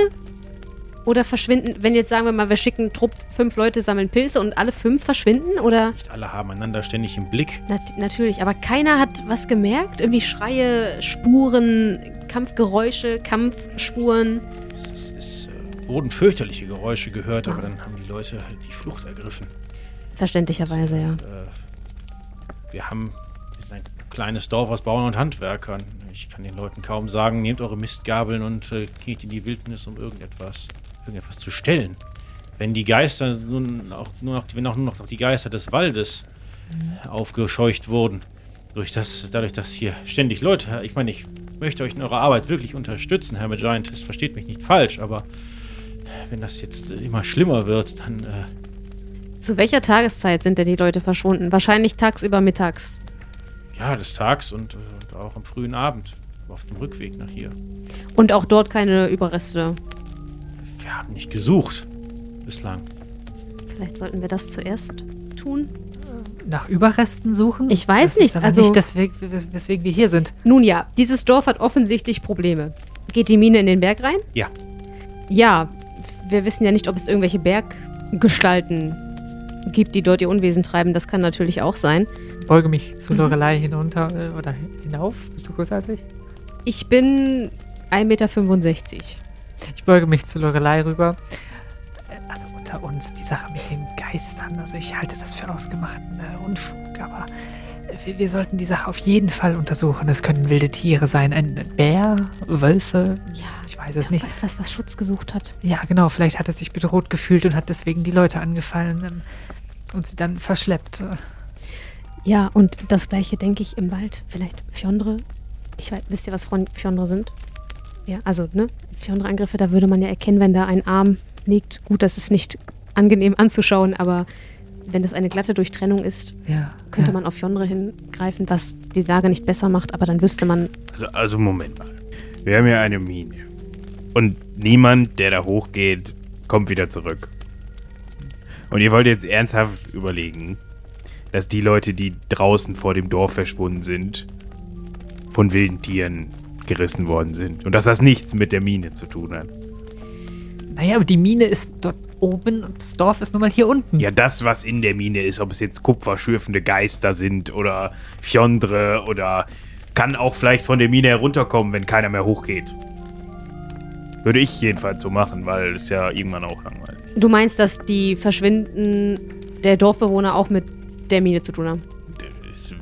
Oder verschwinden, wenn jetzt sagen wir mal, wir schicken einen Trupp, fünf Leute sammeln Pilze und alle fünf verschwinden? Oder? Nicht alle haben einander ständig im Blick. Nat natürlich, aber keiner hat was gemerkt? Irgendwie Schreie, Spuren, Kampfgeräusche, Kampfspuren. Es ist, ist, äh, wurden fürchterliche Geräusche gehört, aber dann haben die Leute halt die Flucht ergriffen. Verständlicherweise, ja. Und, äh, wir haben ein kleines Dorf aus Bauern und Handwerkern. Ich kann den Leuten kaum sagen, nehmt eure Mistgabeln und äh, geht in die Wildnis, um irgendetwas, irgendetwas zu stellen. Wenn die Geister nun auch nur noch, wenn auch nur noch die Geister des Waldes aufgescheucht wurden, durch das, dadurch, dass hier ständig Leute, ich meine, ich möchte euch in eurer Arbeit wirklich unterstützen, Herr Giantist, versteht mich nicht falsch, aber wenn das jetzt äh, immer schlimmer wird, dann äh, Zu welcher Tageszeit sind denn die Leute verschwunden? Wahrscheinlich tagsüber mittags. ja, des Tags und, äh, und auch am frühen Abend auf dem Rückweg nach hier. Und auch dort keine Überreste. Wir haben nicht gesucht bislang. Vielleicht sollten wir das zuerst tun. Nach Überresten suchen? Ich weiß das nicht, Ist aber also- nicht deswegen, wes- weswegen wir hier sind. Nun ja, dieses Dorf hat offensichtlich Probleme. Geht die Mine in den Berg rein? Ja. Ja, wir wissen ja nicht, ob es irgendwelche Berggestalten gibt, die dort ihr Unwesen treiben. Das kann natürlich auch sein. Beuge mich zu Mhm. Lorelei hinunter äh, oder hinauf. Bist du größer als ich? Ich bin 1,65 Meter. Ich beuge mich zu Lorelei rüber. Äh, Also unter uns, die Sache mit den Geistern. Also ich halte das für ausgemachten äh, Unfug, aber äh, wir, wir sollten die Sache auf jeden Fall untersuchen. Es können wilde Tiere sein, ein Bär, Wölfe. Ja, Ich weiß es nicht. etwas, was Schutz gesucht hat. Ja, genau. Vielleicht hat es sich bedroht gefühlt und hat deswegen die Leute angefallen ähm, und sie dann verschleppt. Ja, und das gleiche denke ich im Wald. Vielleicht Fjöndre. Ich weiß, wisst ihr, was Fjöndre sind? Ja, also, ne? Fjöndre-Angriffe, da würde man ja erkennen, wenn da ein Arm liegt. Gut, das ist nicht angenehm anzuschauen, aber wenn das eine glatte Durchtrennung ist, Ja. könnte ja. man auf Fjöndre hingreifen, was die Lage nicht besser macht, aber dann wüsste man, Also, also Moment mal. Wir haben ja eine Mine. Und niemand, der da hochgeht, kommt wieder zurück. Und ihr wollt jetzt ernsthaft überlegen, dass die Leute, die draußen vor dem Dorf verschwunden sind, von wilden Tieren gerissen worden sind. Und dass das nichts mit der Mine zu tun hat. Naja, aber die Mine ist dort oben und das Dorf ist nun mal hier unten. Ja, das, was in der Mine ist, ob es jetzt kupferschürfende Geister sind oder Fjondre oder kann auch vielleicht von der Mine herunterkommen, wenn keiner mehr hochgeht. Würde ich jedenfalls so machen, weil es ja irgendwann auch langweilig. du meinst, dass die Verschwinden der Dorfbewohner auch mit der Mine zu tun haben.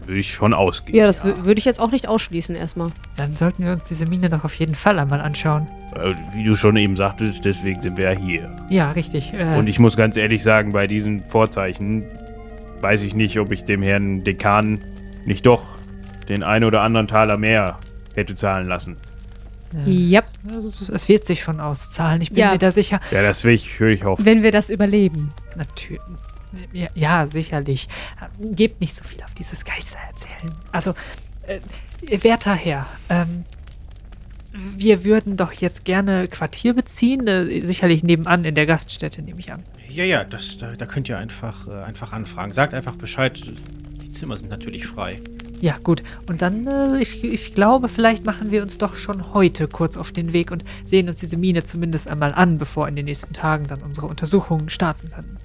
Würde ich schon ausgehen. Ja, das wü- würde ich jetzt auch nicht ausschließen erstmal. Dann sollten wir uns diese Mine doch auf jeden Fall einmal anschauen. Äh, Wie du schon eben sagtest, deswegen sind wir ja hier. Ja, richtig. Äh, Und ich muss ganz ehrlich sagen, bei diesen Vorzeichen weiß ich nicht, ob ich dem Herrn Dekan nicht doch den ein oder anderen Taler mehr hätte zahlen lassen. Ja, also, es wird sich schon auszahlen. Ich bin Ja. mir da sicher. Ja, das will ich, würde ich hoffen. wenn wir das überleben. Natürlich. Ja, ja, sicherlich. Gebt nicht so viel auf dieses Geister erzählen. Also, äh, werter Herr, ähm, wir würden doch jetzt gerne Quartier beziehen. Äh, sicherlich nebenan in der Gaststätte, nehme ich an. Ja, ja, das, da, da könnt ihr einfach, äh, einfach anfragen. Sagt einfach Bescheid. Die Zimmer sind natürlich frei. Ja, gut. Und dann, äh, ich, ich glaube, vielleicht machen wir uns doch schon heute kurz auf den Weg und sehen uns diese Mine zumindest einmal an, bevor in den nächsten Tagen dann unsere Untersuchungen starten können.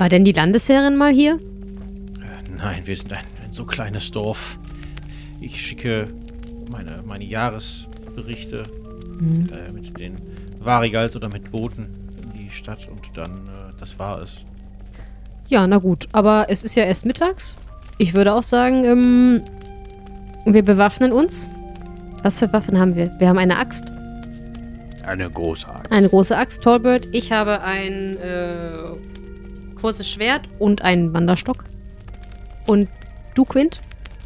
War denn die Landesherrin mal hier? Äh, nein, wir sind ein, ein so kleines Dorf. Ich schicke meine, meine Jahresberichte äh, mit den Varigals oder mit Booten in die Stadt und dann, äh, das war es. Ja, na gut. Aber es ist ja erst mittags. Ich würde auch sagen, ähm, wir bewaffnen uns. Was für Waffen haben wir? Wir haben eine Axt, Eine großartige. eine große Axt, Tallbird. Ich habe ein äh, kurzes Schwert und einen Wanderstock. Und du, Quint?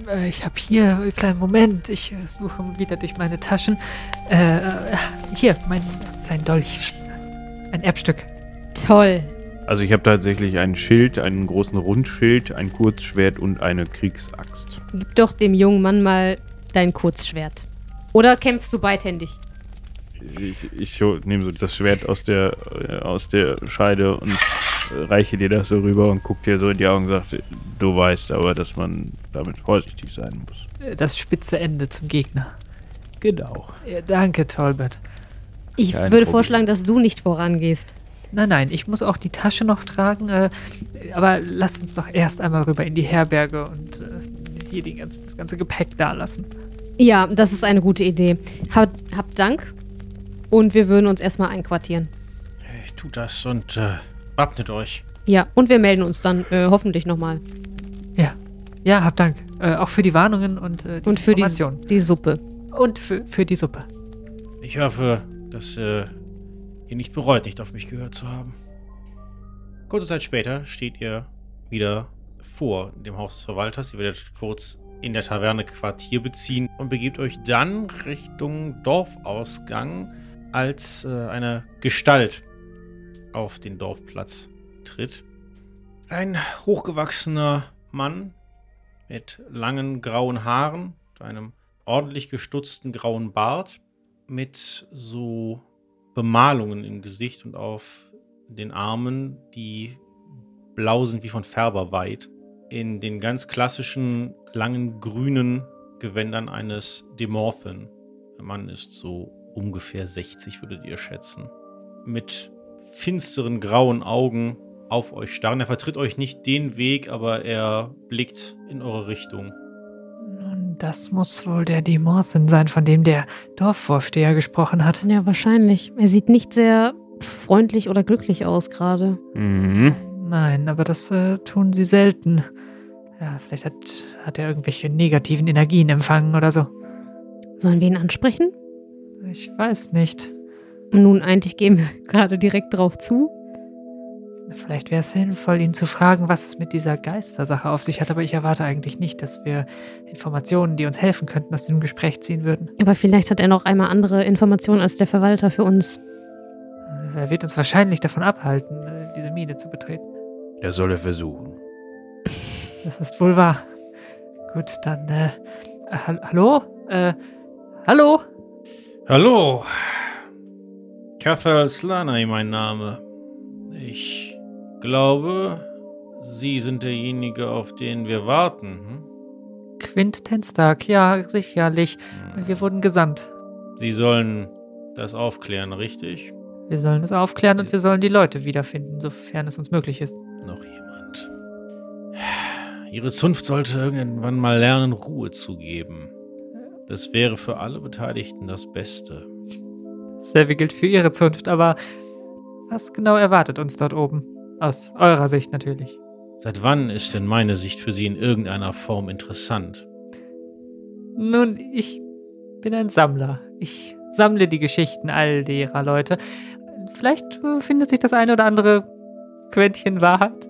Äh, ich habe hier, einen kleinen Moment, ich äh, suche wieder durch meine Taschen. Äh, äh, hier, mein kleinen Dolch. Ein Erbstück. Toll. Also ich habe tatsächlich ein Schild, einen großen Rundschild, ein Kurzschwert und eine Kriegsaxt. Gib doch dem jungen Mann mal dein Kurzschwert. Oder kämpfst du beidhändig? Ich, ich nehme so das Schwert aus der, aus der Scheide und reiche dir das so rüber und guck dir so in die Augen und sag, du weißt aber, dass man damit vorsichtig sein muss. Das spitze Ende zum Gegner. Genau. Ja, danke, Tolbert. Ich Kein würde Problem. vorschlagen, dass du nicht vorangehst. Nein, nein, ich muss auch die Tasche noch tragen. Äh, aber lasst uns doch erst einmal rüber in die Herberge und äh, hier die ganze, das ganze Gepäck da lassen. Ja, das ist eine gute Idee. Habt, habt Dank. Und wir würden uns erstmal einquartieren. tut das und äh, wappnet euch. Ja, und wir melden uns dann äh, hoffentlich nochmal. Ja. Ja, hab Dank. Äh, auch für die Warnungen und äh, die Und für die, die Suppe. Und für, für die Suppe. Ich hoffe, dass äh, ihr nicht bereut, nicht auf mich gehört zu haben. Kurze Zeit später steht ihr wieder vor dem Haus des Verwalters. Ihr werdet kurz in der Taverne Quartier beziehen und begebt euch dann Richtung Dorfausgang, als äh, eine Gestalt auf den Dorfplatz tritt. Ein hochgewachsener Mann mit langen grauen Haaren, einem ordentlich gestutzten grauen Bart, mit so Bemalungen im Gesicht und auf den Armen, die blau sind wie von Färberweid. In den ganz klassischen langen grünen Gewändern eines Demorphen. Der Mann ist so ungefähr 60, würdet ihr schätzen. Mit finsteren grauen Augen auf euch starren. Er vertritt euch nicht den Weg, aber er blickt in eure Richtung. Nun, das muss wohl der Demorthen sein, von dem der Dorfvorsteher gesprochen hat. Ja, wahrscheinlich. Er sieht nicht sehr freundlich oder glücklich aus gerade. Mhm. Nein, aber das äh, tun sie selten. Ja, vielleicht hat, hat er irgendwelche negativen Energien empfangen oder so. Sollen wir ihn ansprechen? Ich weiß nicht. Nun, eigentlich gehen wir gerade direkt drauf zu. Vielleicht wäre es sinnvoll, ihn zu fragen, was es mit dieser Geistersache auf sich hat, aber ich erwarte eigentlich nicht, dass wir Informationen, die uns helfen könnten, aus dem Gespräch ziehen würden. Aber vielleicht hat er noch einmal andere Informationen als der Verwalter für uns. Er wird uns wahrscheinlich davon abhalten, äh, diese Mine zu betreten. Er versuchen. Das ist wohl wahr. Gut, dann, äh, ha hallo? Äh, hallo? Hallo. Cathal Slanai, mein Name. Ich glaube, Sie sind derjenige, auf den wir warten. Hm? Quint Tenstag, ja, sicherlich. Hm. Wir wurden gesandt. Sie sollen das aufklären, richtig? Wir sollen es aufklären und wir sollen die Leute wiederfinden, sofern es uns möglich ist. Noch jemand. Ihre Zunft sollte irgendwann mal lernen, Ruhe zu geben. Das wäre für alle Beteiligten das Beste. Dasselbe gilt für Ihre Zunft, aber was genau erwartet uns dort oben? Aus eurer Sicht natürlich. Seit wann ist denn meine Sicht für Sie in irgendeiner Form interessant? Nun, ich bin ein Sammler. Ich sammle die Geschichten all derer Leute. Vielleicht findet sich das eine oder andere Quäntchen Wahrheit.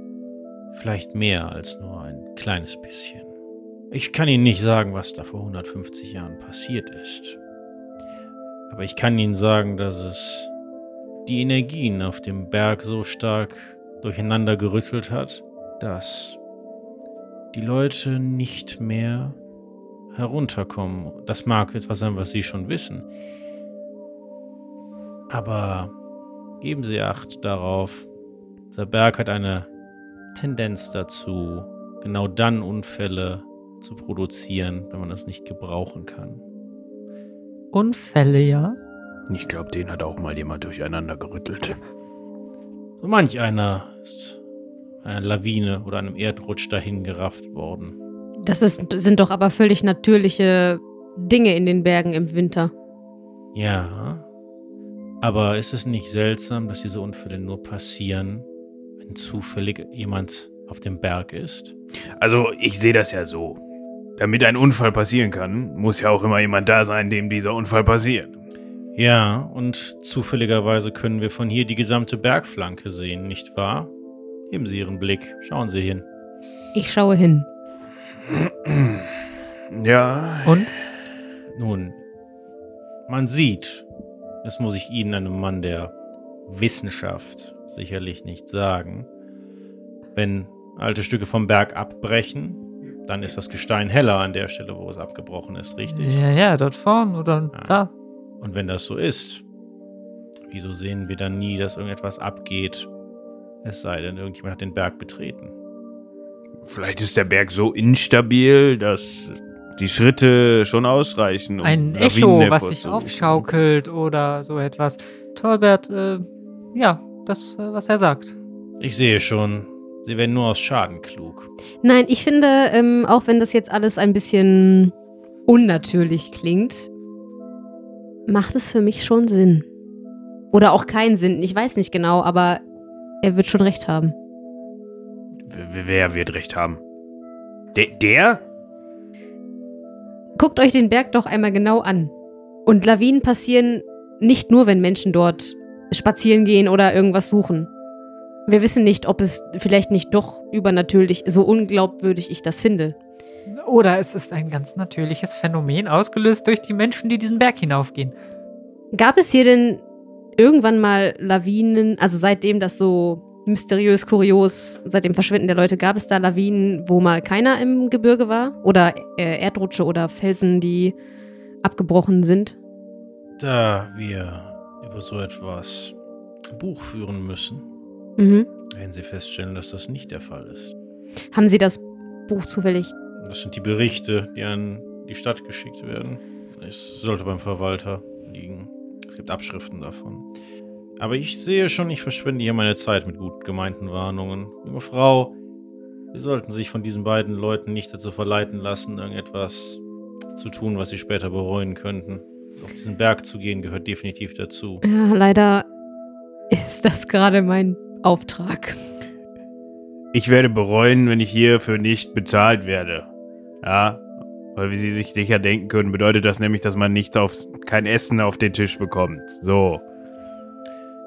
Vielleicht mehr als nur ein kleines bisschen. Ich kann Ihnen nicht sagen, was da vor 150 Jahren passiert ist. Aber ich kann Ihnen sagen, dass es die Energien auf dem Berg so stark durcheinander gerüttelt hat, dass die Leute nicht mehr herunterkommen. Das mag etwas sein, was Sie schon wissen. Aber geben Sie Acht darauf. Dieser Berg hat eine Tendenz dazu, genau dann Unfälle zu produzieren, wenn man es nicht gebrauchen kann. Unfälle, ja? Ich glaube, den hat auch mal jemand durcheinander gerüttelt. So manch einer ist einer Lawine oder einem Erdrutsch dahin gerafft worden. Das ist, sind doch aber völlig natürliche Dinge in den Bergen im Winter. Ja, aber ist es nicht seltsam, dass diese Unfälle nur passieren, wenn zufällig jemand auf dem Berg ist? Also, ich sehe das ja so. Damit ein Unfall passieren kann, muss ja auch immer jemand da sein, dem dieser Unfall passiert. Ja, und zufälligerweise können wir von hier die gesamte Bergflanke sehen, nicht wahr? Heben Sie Ihren Blick, schauen Sie hin. Ich schaue hin. Ja. Und? Nun, man sieht, das muss ich Ihnen, einem Mann der Wissenschaft, sicherlich nicht sagen, wenn alte Stücke vom Berg abbrechen, dann ist das Gestein heller an der Stelle, wo es abgebrochen ist, richtig? Ja, ja, dort vorn oder Ah. da. Und wenn das so ist, wieso sehen wir dann nie, dass irgendetwas abgeht? Es sei denn, irgendjemand hat den Berg betreten. Vielleicht ist der Berg so instabil, dass die Schritte schon ausreichen. um Ein Echo, was sich aufschaukelt oder so etwas. Torbert, äh, ja, das, äh, was er sagt. Ich sehe schon, Sie werden nur aus Schaden klug. Nein, ich finde, ähm, auch wenn das jetzt alles ein bisschen unnatürlich klingt, macht es für mich schon Sinn. Oder auch keinen Sinn. Ich weiß nicht genau, aber er wird schon recht haben. W wer wird recht haben? De der? Guckt euch den Berg doch einmal genau an. Und Lawinen passieren nicht nur, wenn Menschen dort spazieren gehen oder irgendwas suchen. Wir wissen nicht, ob es vielleicht nicht doch übernatürlich, so unglaubwürdig ich das finde. Oder es ist ein ganz natürliches Phänomen, ausgelöst durch die Menschen, die diesen Berg hinaufgehen. Gab es hier denn irgendwann mal Lawinen, also seitdem das so mysteriös, kurios, seit dem Verschwinden der Leute, gab es da Lawinen, wo mal keiner im Gebirge war? Oder äh, Erdrutsche oder Felsen, die abgebrochen sind? Da wir über so etwas Buch führen müssen, Mhm. werden Sie feststellen, dass das nicht der Fall ist. Haben Sie das Buch zufällig? Das sind die Berichte, die an die Stadt geschickt werden. Es sollte beim Verwalter liegen. Es gibt Abschriften davon. Aber ich sehe schon, ich verschwende hier meine Zeit mit gut gemeinten Warnungen. Junge Frau, Sie sollten sich von diesen beiden Leuten nicht dazu verleiten lassen, irgendetwas zu tun, was Sie später bereuen könnten. Auf diesen Berg zu gehen gehört definitiv dazu. Ja, leider ist das gerade mein Auftrag. Ich werde bereuen, wenn ich hierfür nicht bezahlt werde. Ja, weil wie Sie sich sicher denken können, bedeutet das nämlich, dass man nichts auf, kein Essen auf den Tisch bekommt. So.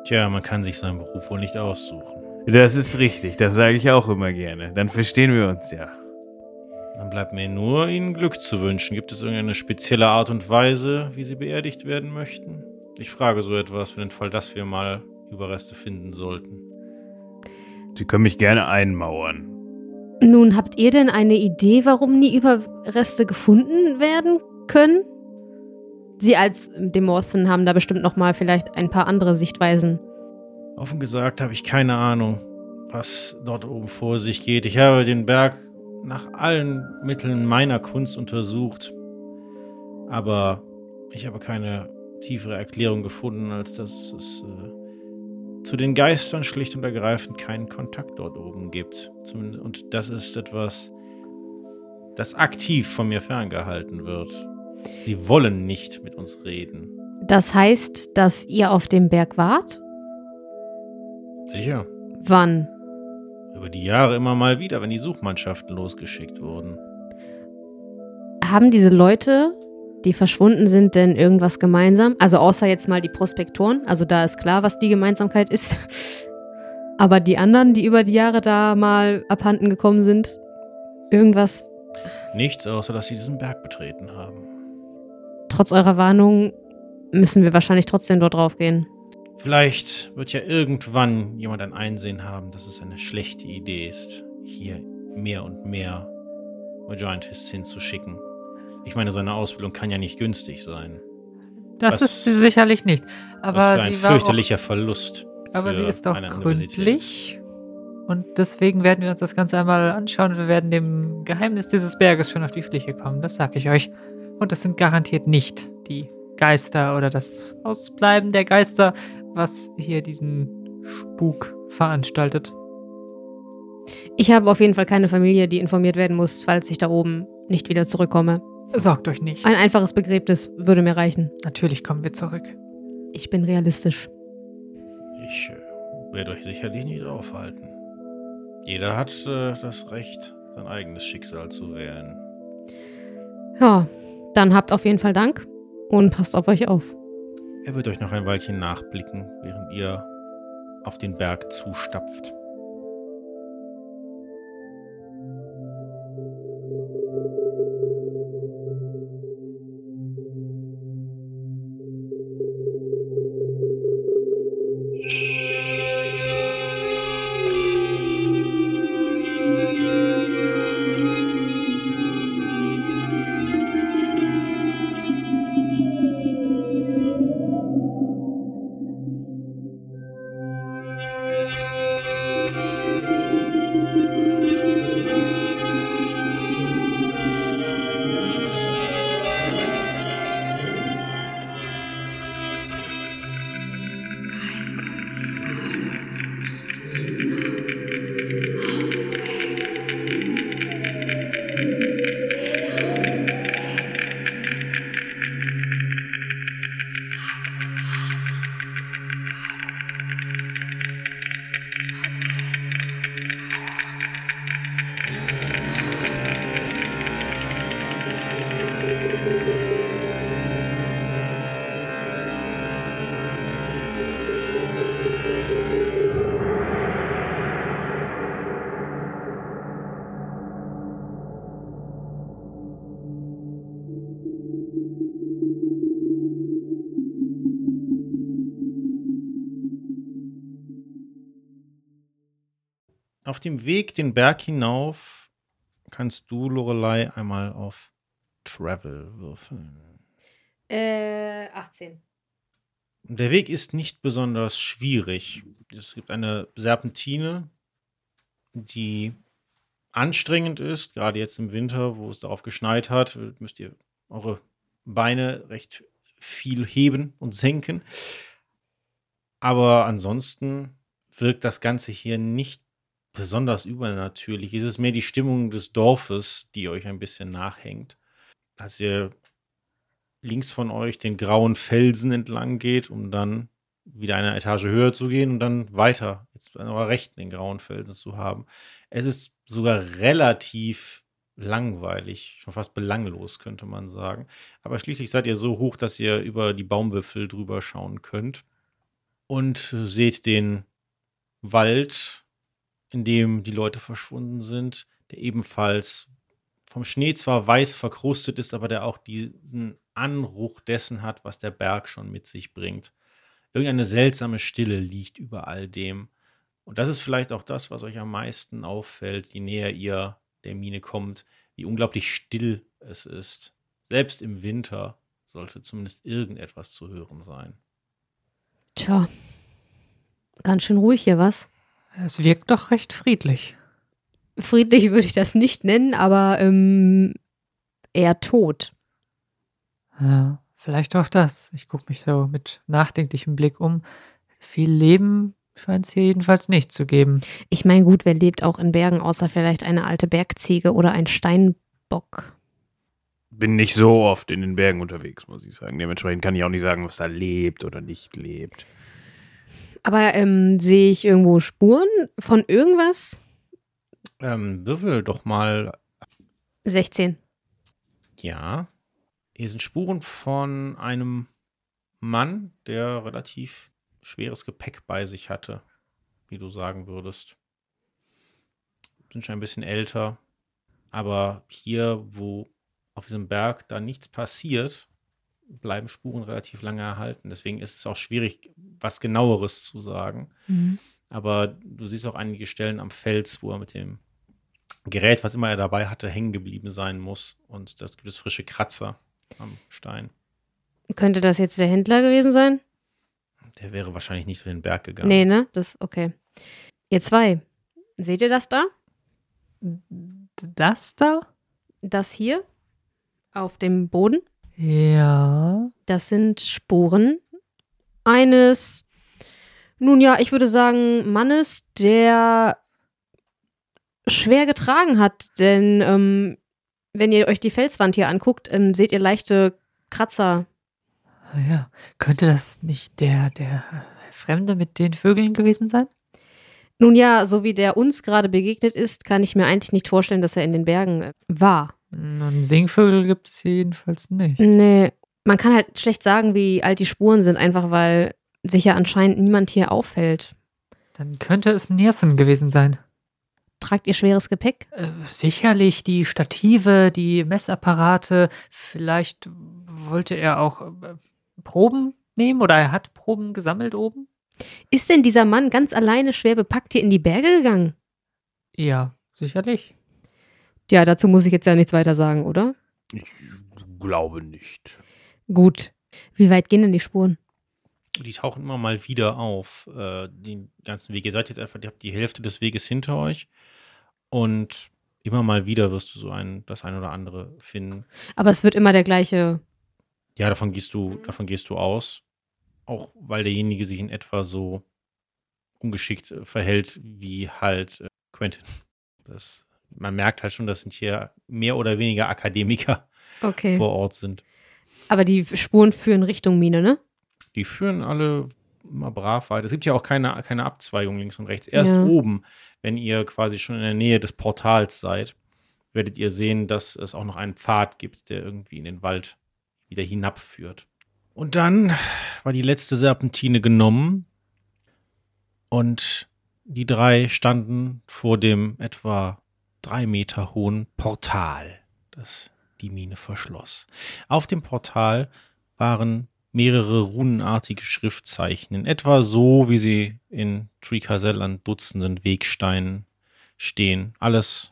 Tja, man kann sich seinen Beruf wohl nicht aussuchen. Das ist richtig, das sage ich auch immer gerne. Dann verstehen wir uns ja. Dann bleibt mir nur, Ihnen Glück zu wünschen. Gibt es irgendeine spezielle Art und Weise, wie Sie beerdigt werden möchten? Ich frage so etwas für den Fall, dass wir mal Überreste finden sollten. Sie können mich gerne einmauern. Nun, habt ihr denn eine Idee, warum nie Überreste gefunden werden können? Sie als Demorthen haben da bestimmt noch mal vielleicht ein paar andere Sichtweisen. Offen gesagt habe ich keine Ahnung, was dort oben vor sich geht. Ich habe den Berg nach allen Mitteln meiner Kunst untersucht, aber ich habe keine tiefere Erklärung gefunden, als dass es äh, zu den Geistern schlicht und ergreifend keinen Kontakt dort oben gibt. Und das ist etwas, das aktiv von mir ferngehalten wird. Sie wollen nicht mit uns reden. Das heißt, dass ihr auf dem Berg wart? Sicher. Wann? Über die Jahre immer mal wieder, wenn die Suchmannschaften losgeschickt wurden. Haben diese Leute, die verschwunden sind, denn irgendwas gemeinsam? Also außer jetzt mal die Prospektoren, also da ist klar, was die Gemeinsamkeit ist. Aber die anderen, die über die Jahre da mal abhanden gekommen sind, irgendwas, Nichts, außer dass sie diesen Berg betreten haben. trotz eurer Warnung, müssen wir wahrscheinlich trotzdem dort drauf gehen. Vielleicht wird ja irgendwann jemand ein Einsehen haben, dass es eine schlechte Idee ist, hier mehr und mehr Giantess hinzuschicken. Ich meine, so eine Ausbildung kann ja nicht günstig sein. Das Was- ist sie sicherlich nicht. Aber Was für ein sie war auch, fürchterlicher Verlust. aber für sie ist doch gründlich. Und deswegen werden wir uns das Ganze einmal anschauen. Wir werden dem Geheimnis dieses Berges schon auf die Schliche kommen. Das sage ich euch. Und das sind garantiert nicht die Geister oder das Ausbleiben der Geister, was hier diesen Spuk veranstaltet. Ich habe auf jeden Fall keine Familie, die informiert werden muss, falls ich da oben nicht wieder zurückkomme. Sorgt euch nicht. Ein einfaches Begräbnis würde mir reichen. Natürlich kommen wir zurück. Ich bin realistisch. Ich äh, werde euch sicherlich nicht aufhalten. Jeder hat äh, das Recht, sein eigenes Schicksal zu wählen. Ja, dann habt auf jeden Fall Dank und passt auf euch auf. Er wird euch noch ein Weilchen nachblicken, während ihr auf den Berg zustapft. Auf dem Weg den Berg hinauf kannst du, Lorelei, einmal auf Travel würfeln. Äh, 18. Der Weg ist nicht besonders schwierig. Es gibt eine Serpentine, die anstrengend ist, gerade jetzt im Winter, wo es darauf geschneit hat, müsst ihr eure Beine recht viel heben und senken. Aber ansonsten wirkt das Ganze hier nicht besonders übernatürlich. Es ist mehr die Stimmung des Dorfes, die euch ein bisschen nachhängt. Als ihr links von euch den grauen Felsen entlang geht, um dann wieder eine Etage höher zu gehen und dann weiter, jetzt an eurer Rechten den grauen Felsen zu haben. Es ist sogar relativ langweilig, schon fast belanglos, könnte man sagen. Aber schließlich seid ihr so hoch, dass ihr über die Baumwipfel drüber schauen könnt und seht den Wald, in dem die Leute verschwunden sind, der ebenfalls vom Schnee zwar weiß verkrustet ist, aber der auch diesen Anruch dessen hat, was der Berg schon mit sich bringt. Irgendeine seltsame Stille liegt über all dem. Und das ist vielleicht auch das, was euch am meisten auffällt, je näher ihr der Mine kommt, wie unglaublich still es ist. Selbst im Winter sollte zumindest irgendetwas zu hören sein. Tja, ganz schön ruhig hier, was? Es wirkt doch recht friedlich. Friedlich würde ich das nicht nennen, aber ähm, eher tot. Ja, vielleicht auch das. Ich gucke mich so mit nachdenklichem Blick um. Viel Leben scheint es hier jedenfalls nicht zu geben. Ich meine, gut, wer lebt auch in Bergen, außer vielleicht eine alte Bergziege oder ein Steinbock? Bin nicht so oft in den Bergen unterwegs, muss ich sagen. Dementsprechend kann ich auch nicht sagen, was da lebt oder nicht lebt. Aber ähm, sehe ich irgendwo Spuren von irgendwas? Ähm, würfel doch mal. 16. Ja. Hier sind Spuren von einem Mann, der relativ schweres Gepäck bei sich hatte, wie du sagen würdest. Sind schon ein bisschen älter. Aber hier, wo auf diesem Berg da nichts passiert, bleiben Spuren relativ lange erhalten. Deswegen ist es auch schwierig, was genaueres zu sagen. Mhm. Aber du siehst auch einige Stellen am Fels, wo er mit dem Gerät, was immer er dabei hatte, hängen geblieben sein muss. Und da gibt es frische Kratzer am Stein. Könnte das jetzt der Händler gewesen sein? Der wäre wahrscheinlich nicht auf den Berg gegangen. Nee, ne? Das, okay. Ihr zwei, seht ihr das da? Das da? Das hier? Auf dem Boden? Ja. Das sind Spuren eines, nun ja, ich würde sagen, Mannes, der schwer getragen hat. Denn ähm, wenn ihr euch die Felswand hier anguckt, ähm, seht ihr leichte Kratzer. Ja. Könnte das nicht der, der Fremde mit den Vögeln gewesen sein? Nun ja, so wie der uns gerade begegnet ist, kann ich mir eigentlich nicht vorstellen, dass er in den Bergen äh, war. Einen Singvögel gibt es hier jedenfalls nicht. Nee, man kann halt schlecht sagen, wie alt die Spuren sind, einfach weil sich ja anscheinend niemand hier aufhält. Dann könnte es Niersen gewesen sein. Tragt ihr schweres Gepäck? Äh, sicherlich die Stative, die Messapparate. Vielleicht wollte er auch äh, Proben nehmen oder er hat Proben gesammelt oben? Ist denn dieser Mann ganz alleine schwer bepackt hier in die Berge gegangen? Ja, sicherlich. Ja, dazu muss ich jetzt ja nichts weiter sagen, oder? Ich glaube nicht. Gut. Wie weit gehen denn die Spuren? Die tauchen immer mal wieder auf, äh, den ganzen Weg. Ihr seid jetzt einfach, ihr habt die Hälfte des Weges hinter euch und immer mal wieder wirst du so ein, das ein oder andere finden. Aber es wird immer der gleiche. Ja, davon gehst du, davon gehst du aus. Auch weil derjenige sich in etwa so ungeschickt äh, verhält wie halt äh, Quentin. Das, man merkt halt schon, das sind hier mehr oder weniger Akademiker Okay. vor Ort sind. Aber die Spuren führen Richtung Mine, ne? Die führen alle immer brav weiter. Es gibt ja auch keine, keine Abzweigung links und rechts. Erst Ja. oben, wenn ihr quasi schon in der Nähe des Portals seid, werdet ihr sehen, dass es auch noch einen Pfad gibt, der irgendwie in den Wald wieder hinabführt. Und dann war die letzte Serpentine genommen und die drei standen vor dem etwa drei Meter hohen Portal, das die Mine verschloss. Auf dem Portal waren mehrere runenartige Schriftzeichen, in etwa so, wie sie in Tricasell an Dutzenden Wegsteinen stehen. Alles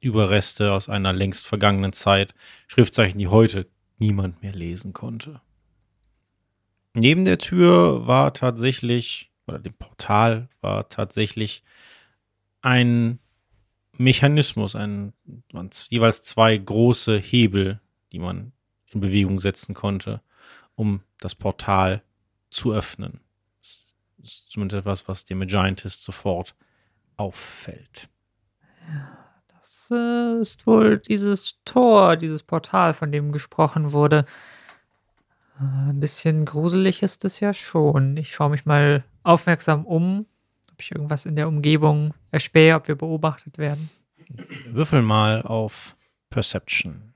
Überreste aus einer längst vergangenen Zeit. Schriftzeichen, die heute niemand mehr lesen konnte. Neben der Tür war tatsächlich, oder dem Portal war tatsächlich ein Mechanismus, ein, jeweils zwei große Hebel, die man in Bewegung setzen konnte, um das Portal zu öffnen. Das ist zumindest etwas, was dem Giantist sofort auffällt. Das äh, ist wohl dieses Tor, dieses Portal, von dem gesprochen wurde. Äh, ein bisschen gruselig ist es ja schon. Ich schaue mich mal aufmerksam um, ob ich irgendwas in der Umgebung erspähe, ob wir beobachtet werden. Würfel mal auf Perception.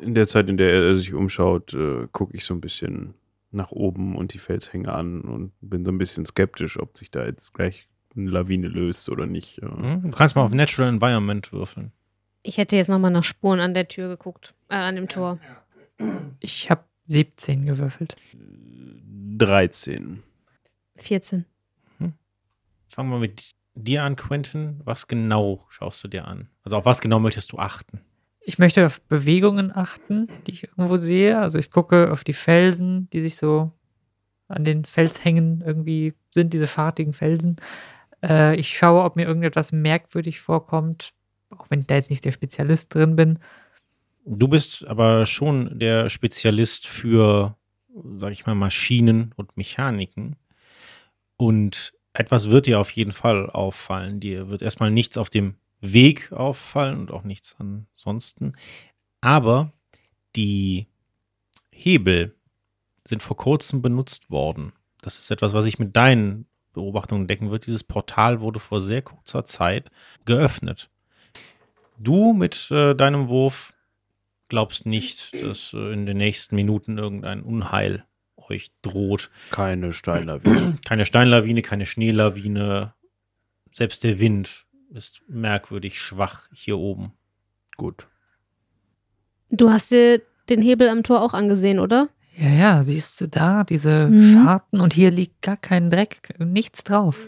In der Zeit, in der er sich umschaut, äh, gucke ich so ein bisschen nach oben und die Felshänge an und bin so ein bisschen skeptisch, ob sich da jetzt gleich eine Lawine löst oder nicht. Ja. Hm? Du kannst mal auf Natural Environment würfeln. Ich hätte jetzt nochmal nach Spuren an der Tür geguckt, äh, an dem Tor. Ich habe 17 gewürfelt. 13. 14. Fangen wir mit dir an, Quentin. Was genau schaust du dir an? Also auf was genau möchtest du achten? Ich möchte auf Bewegungen achten, die ich irgendwo sehe. Also ich gucke auf die Felsen, die sich so an den Felshängen irgendwie sind, diese schartigen Felsen. Äh, ich schaue, ob mir irgendetwas merkwürdig vorkommt, auch wenn ich da jetzt nicht der Spezialist drin bin. Du bist aber schon der Spezialist für, sag ich mal, Maschinen und Mechaniken. Und etwas wird dir auf jeden Fall auffallen. Dir wird erstmal nichts auf dem Weg auffallen und auch nichts ansonsten. Aber die Hebel sind vor kurzem benutzt worden. Das ist etwas, was ich mit deinen Beobachtungen entdecken wird. Dieses Portal wurde vor sehr kurzer Zeit geöffnet. Du mit äh, deinem Wurf glaubst nicht, dass äh, in den nächsten Minuten irgendein Unheil euch droht. Keine Steinlawine. Keine Steinlawine, keine Schneelawine. Selbst der Wind ist merkwürdig schwach hier oben. Gut. Du hast dir den Hebel am Tor auch angesehen, oder? Ja, ja, siehst du da, diese Mhm. Scharten und hier liegt gar kein Dreck, nichts drauf.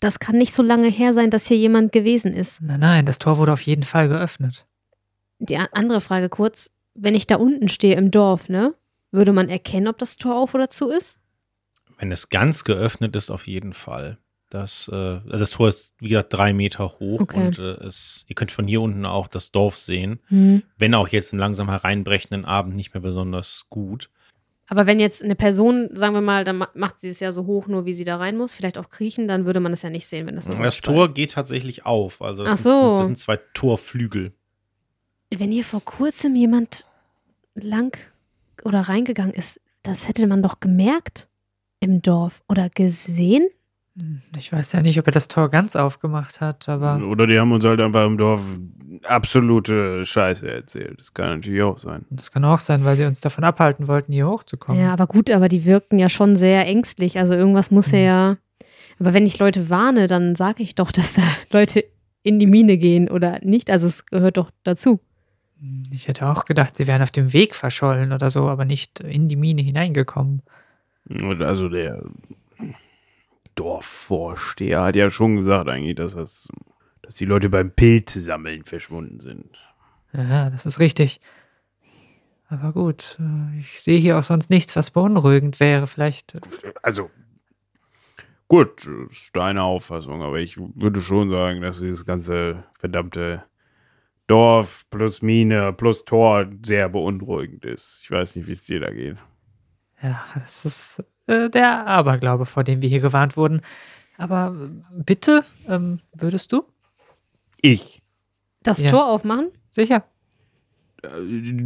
Das kann nicht so lange her sein, dass hier jemand gewesen ist. Nein, nein, das Tor wurde auf jeden Fall geöffnet. Die andere Frage kurz. Wenn ich da unten stehe im Dorf, ne? Würde man erkennen, ob das Tor auf oder zu ist? Wenn es ganz geöffnet ist, auf jeden Fall. Das, äh, also das Tor ist, wie gesagt, drei Meter hoch Okay. und äh, es, ihr könnt von hier unten auch das Dorf sehen. Hm. Wenn auch jetzt im langsam hereinbrechenden Abend nicht mehr besonders gut. Aber wenn jetzt eine Person, sagen wir mal, dann ma- macht sie es ja so hoch, nur wie sie da rein muss, vielleicht auch kriechen, dann würde man das ja nicht sehen, wenn das so Das Tor geht tatsächlich auf. Also das, Ach sind, so. das sind zwei Torflügel. Wenn hier vor kurzem jemand lang oder reingegangen ist, das hätte man doch gemerkt im Dorf oder gesehen. Hm, Ich weiß ja nicht, ob er das Tor ganz aufgemacht hat, aber Oder die haben uns halt einfach im Dorf absolute Scheiße erzählt. Das kann natürlich auch sein. das kann auch sein, weil sie uns davon abhalten wollten, hier hochzukommen. Ja, aber gut, aber die wirkten ja schon sehr ängstlich. Also irgendwas muss Mhm. ja ja. Aber wenn ich Leute warne, dann sage ich doch, dass da Leute in die Mine gehen oder nicht. Also es gehört doch dazu. Ich hätte auch gedacht, sie wären auf dem Weg verschollen oder so, aber nicht in die Mine hineingekommen. Also der Dorfvorsteher hat ja schon gesagt eigentlich, dass das, dass die Leute beim Pilze sammeln verschwunden sind. Ja, das ist richtig. Aber gut, äh, ich sehe hier auch sonst nichts, was beunruhigend wäre. Vielleicht. äh, Also gut, das ist deine Auffassung, aber ich würde schon sagen, dass dieses ganze verdammte Dorf plus Mine plus Tor sehr beunruhigend ist. Ich weiß nicht, wie es dir da geht. Ja, das ist äh, der Aberglaube, vor dem wir hier gewarnt wurden. Aber äh, bitte, ähm, würdest du? Ich. Das Ja. Tor aufmachen? Sicher. Äh,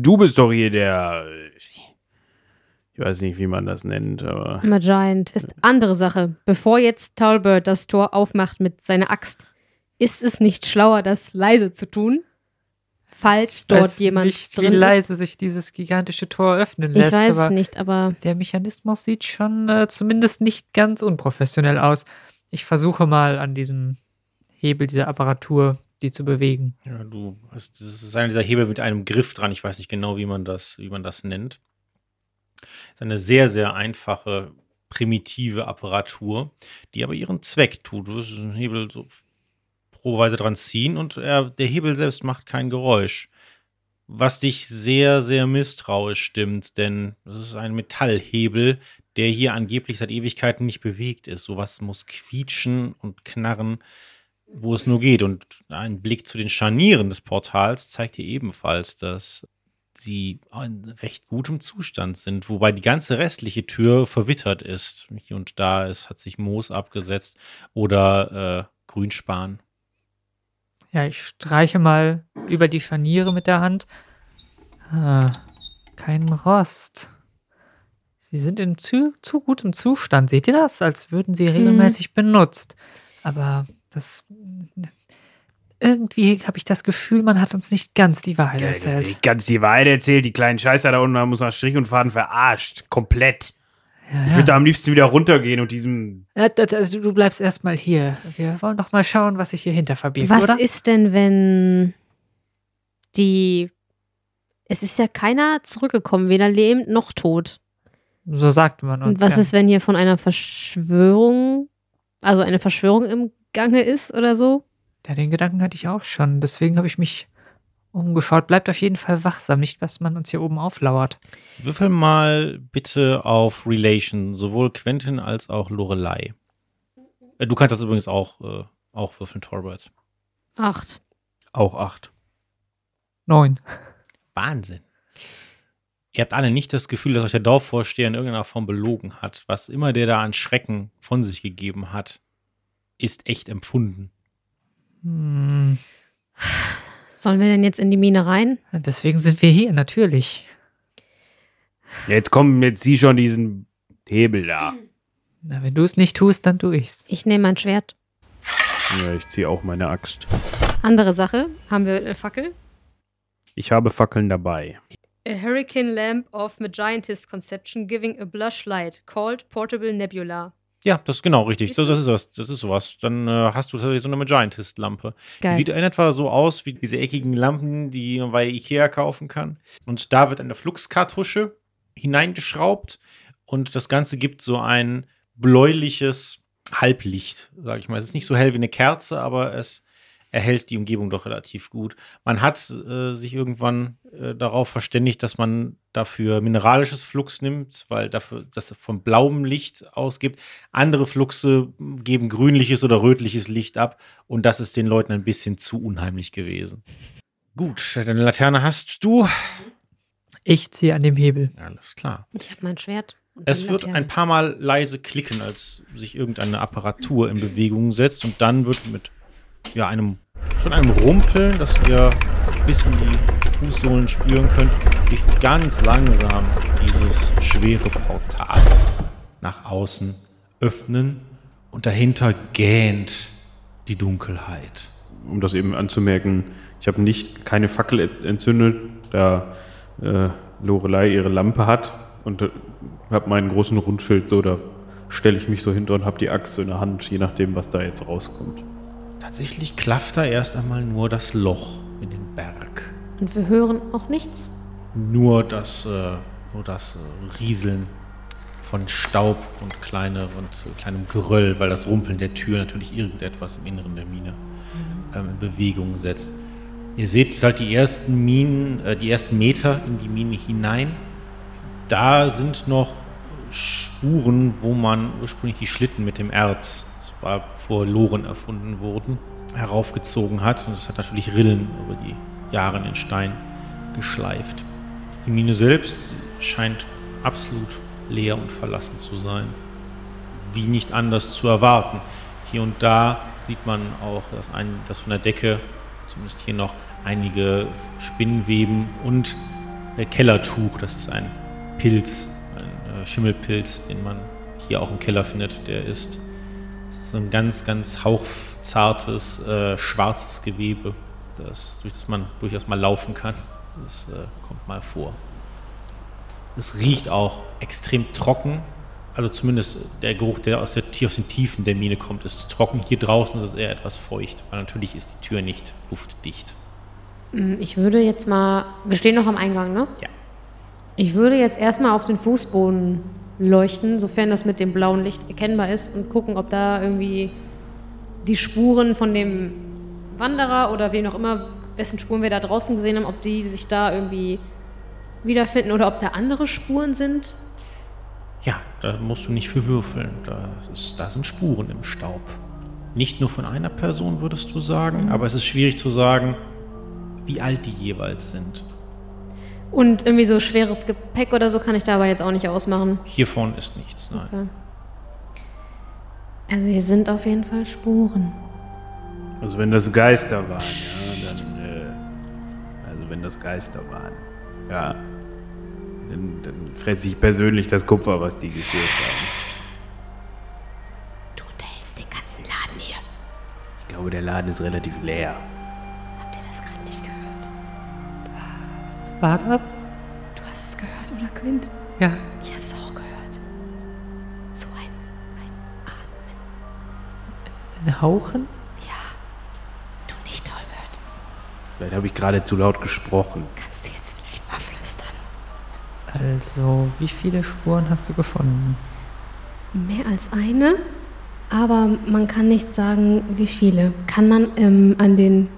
Du bist doch hier der. Ich weiß nicht, wie man das nennt, aber. Immer Giant ist andere Sache. Bevor jetzt Talbert das Tor aufmacht mit seiner Axt, ist es nicht schlauer, das leise zu tun? Falls dort weiß jemand nicht, wie drin ist. leise sich dieses gigantische Tor öffnen Ich lässt. weiß es aber nicht, aber der Mechanismus sieht schon äh, zumindest nicht ganz unprofessionell aus. Ich versuche mal an diesem Hebel dieser Apparatur, die zu bewegen. Ja, du hast, das ist einer dieser Hebel mit einem Griff dran. Ich weiß nicht genau, wie man das, wie man das nennt. Das ist eine sehr, sehr einfache primitive Apparatur, die aber ihren Zweck tut. Du wirst den Hebel so probeweise dran ziehen und er, der Hebel selbst macht kein Geräusch. Was dich sehr, sehr misstrauisch stimmt, denn das ist ein Metallhebel, der hier angeblich seit Ewigkeiten nicht bewegt ist. Sowas muss quietschen und knarren, wo es nur geht. Und ein Blick zu den Scharnieren des Portals zeigt dir ebenfalls, dass sie in recht gutem Zustand sind, wobei die ganze restliche Tür verwittert ist. Hier und da ist, hat sich Moos abgesetzt oder äh, Grünspan. Ja, ich streiche mal über die Scharniere mit der Hand. Ah, kein Rost. Sie sind in zu, zu gutem Zustand. Seht ihr das? Als würden sie regelmäßig benutzt. Aber das. Irgendwie habe ich das Gefühl, man hat uns nicht ganz die Wahrheit erzählt. Nicht ganz die Wahrheit erzählt, die kleinen Scheißer da unten haben uns nach Strich und Faden verarscht. Komplett. Ja, Ich ja. würde da am liebsten wieder runtergehen und diesem. Ja, das- also du bleibst erstmal hier. Wir wollen doch mal schauen, was sich hier hinter verbirgt, Was oder? ist denn, wenn die. Es ist ja keiner zurückgekommen, weder lebend noch tot. so sagt man uns. Und was ja. ist, wenn hier von einer Verschwörung, also eine Verschwörung im Gange ist oder so? Ja, den Gedanken hatte ich auch schon. Deswegen habe ich mich umgeschaut. Bleibt auf jeden Fall wachsam, nicht, was man uns hier oben auflauert. Würfel mal bitte auf Relation, sowohl Quentin als auch Lorelei. Äh, Du kannst das übrigens auch, äh, auch würfeln, Torbert. Acht. Auch acht. Neun. Wahnsinn. Ihr habt alle nicht das Gefühl, dass euch der Dorfvorsteher in irgendeiner Form belogen hat. Was immer der da an Schrecken von sich gegeben hat, ist echt empfunden. Hm, Sollen wir denn jetzt in die Mine rein? deswegen sind wir hier, natürlich. Jetzt kommen jetzt sie schon diesen Hebel da. Na, wenn du es nicht tust, dann tu ich's. Ich nehme mein Schwert. Ja, ich ziehe auch meine Axt. Andere Sache. Haben wir eine Fackel? Ich habe Fackeln dabei. A hurricane lamp of Magiantist conception giving a blush light called Portable Nebula. Ja, das ist genau richtig. Das, das ist was. Das ist sowas. Dann äh, hast du tatsächlich so eine. Die Geil. sieht in etwa so aus wie diese eckigen Lampen, die man bei Ikea kaufen kann. Und da wird eine Fluxkartusche hineingeschraubt und das Ganze gibt so ein bläuliches Halblicht, sage ich mal. Es ist nicht so hell wie eine Kerze, aber es erhält die Umgebung doch relativ gut. Man hat äh, sich irgendwann äh, darauf verständigt, dass man dafür mineralisches Flux nimmt, weil dafür das von blauem Licht ausgibt. Andere Fluxe geben grünliches oder rötliches Licht ab und das ist den Leuten ein bisschen zu unheimlich gewesen. Gut, deine Laterne hast du. Ich ziehe an dem Hebel. Alles klar. Ich habe mein Schwert. Es wird ein paar Mal leise klicken, als sich irgendeine Apparatur in Bewegung setzt und dann wird mit ja, einem schon einem Rumpeln, das ihr bis in die Fußsohlen spüren könnt, sich ganz langsam dieses schwere Portal nach außen öffnen und dahinter gähnt die Dunkelheit. Um das eben anzumerken, ich habe nicht keine Fackel ent- entzündet, da äh, Lorelei ihre Lampe hat und äh, habe meinen großen Rundschild so, da stelle ich mich so hinter und habe die Axt in der Hand, je nachdem, was da jetzt rauskommt. Tatsächlich klafft da erst einmal nur das Loch in den Berg. Und wir hören auch nichts. nur das, äh, nur das Rieseln von Staub und, kleine, und kleinem Geröll, weil das Rumpeln der Tür natürlich irgendetwas im Inneren der Mine ähm, in Bewegung setzt. Ihr seht halt die ersten Minen, äh, die ersten Meter in die Mine hinein. Da sind noch Spuren, wo man ursprünglich die Schlitten mit dem Erz, das war Loren erfunden wurden, heraufgezogen hat. Und das hat natürlich Rillen über die Jahre in den Stein geschleift. Die Mine selbst scheint absolut leer und verlassen zu sein. Wie nicht anders zu erwarten. Hier und da sieht man auch, dass, ein, dass von der Decke, zumindest hier noch, einige Spinnweben und äh, Kellertuch, das ist ein Pilz, ein äh, Schimmelpilz, den man hier auch im Keller findet, der ist, das ist so ein ganz, ganz hauchzartes, äh, schwarzes Gewebe, das, durch das man durchaus mal laufen kann. Das äh, kommt mal vor. Es riecht auch extrem trocken. Also zumindest der Geruch, der aus, der, aus den Tiefen der Mine kommt, ist trocken. Hier draußen ist es eher etwas feucht, weil natürlich ist die Tür nicht luftdicht. Mm, Ich würde jetzt mal. Wir stehen noch am Eingang, ne? Ja. Ich würde jetzt erstmal auf den Fußboden leuchten, sofern das mit dem blauen Licht erkennbar ist, und gucken, ob da irgendwie die Spuren von dem Wanderer oder wem auch immer, wessen Spuren wir da draußen gesehen haben, ob die sich da irgendwie wiederfinden oder ob da andere Spuren sind. Ja, da musst du nicht für würfeln. Da, ist, da sind Spuren im Staub. Nicht nur von einer Person, würdest du sagen, aber es ist schwierig zu sagen, wie alt die jeweils sind. Und irgendwie so schweres Gepäck oder so kann ich da aber jetzt auch nicht ausmachen. Hier vorne ist nichts, nein. Okay. Also hier sind auf jeden Fall Spuren. Also wenn das Geister waren, ja, dann, äh, also wenn das Geister waren, ja, dann, dann fresse ich persönlich das Kupfer, was die geschürft haben. Du unterhältst den ganzen Laden hier. Ich glaube, der Laden ist relativ leer. War das? Du hast es gehört, oder Quint? Ja, Ich hab's auch gehört. So ein, ein Atmen. ein Hauchen? Ja. Du nicht, Tolbert. Vielleicht habe ich gerade zu laut gesprochen. Kannst du jetzt vielleicht mal flüstern? Also, wie viele Spuren hast du gefunden? Mehr als eine, aber man kann nicht sagen, wie viele. Kann man ähm, an den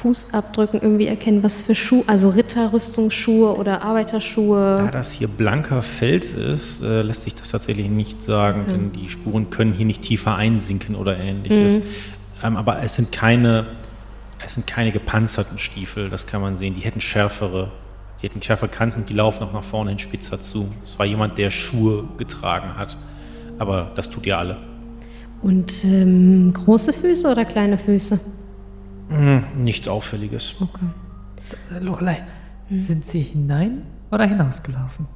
Fußabdrücken irgendwie erkennen, was für Schuhe, also Ritterrüstungsschuhe oder Da Arbeiterschuhe? das hier blanker Fels ist, äh, lässt sich das tatsächlich nicht sagen, Okay. denn die Spuren können hier nicht tiefer einsinken oder ähnliches. Ähm, aber es sind keine, es sind keine gepanzerten Stiefel, das kann man sehen. Die hätten schärfere, die hätten schärfere Kanten, die laufen auch nach vorne hin spitzer zu. Es war jemand, der Schuhe getragen hat. Aber das tut ihr alle. Und ähm, große Füße oder kleine Füße? Hm, nichts Auffälliges. Okay. Äh, Lorelei, sind sie hinein oder hinausgelaufen?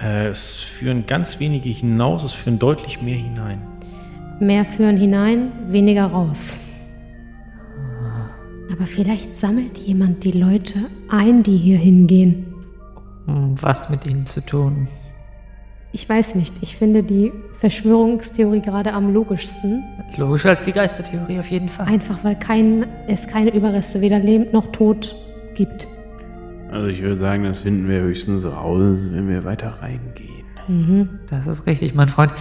Äh, es führen ganz wenige hinaus, es führen deutlich mehr hinein. Mehr führen hinein, weniger raus. Aber vielleicht sammelt jemand die Leute ein, die hier hingehen. Um was mit ihnen zu tun? Ich weiß nicht. Ich finde die Verschwörungstheorie gerade am logischsten. Logischer als die Geistertheorie auf jeden Fall. Einfach weil kein, es keine Überreste, weder lebend noch tot, gibt. Also ich würde sagen, das finden wir höchstens raus, wenn wir weiter reingehen. Mhm. Das ist richtig, mein Freund.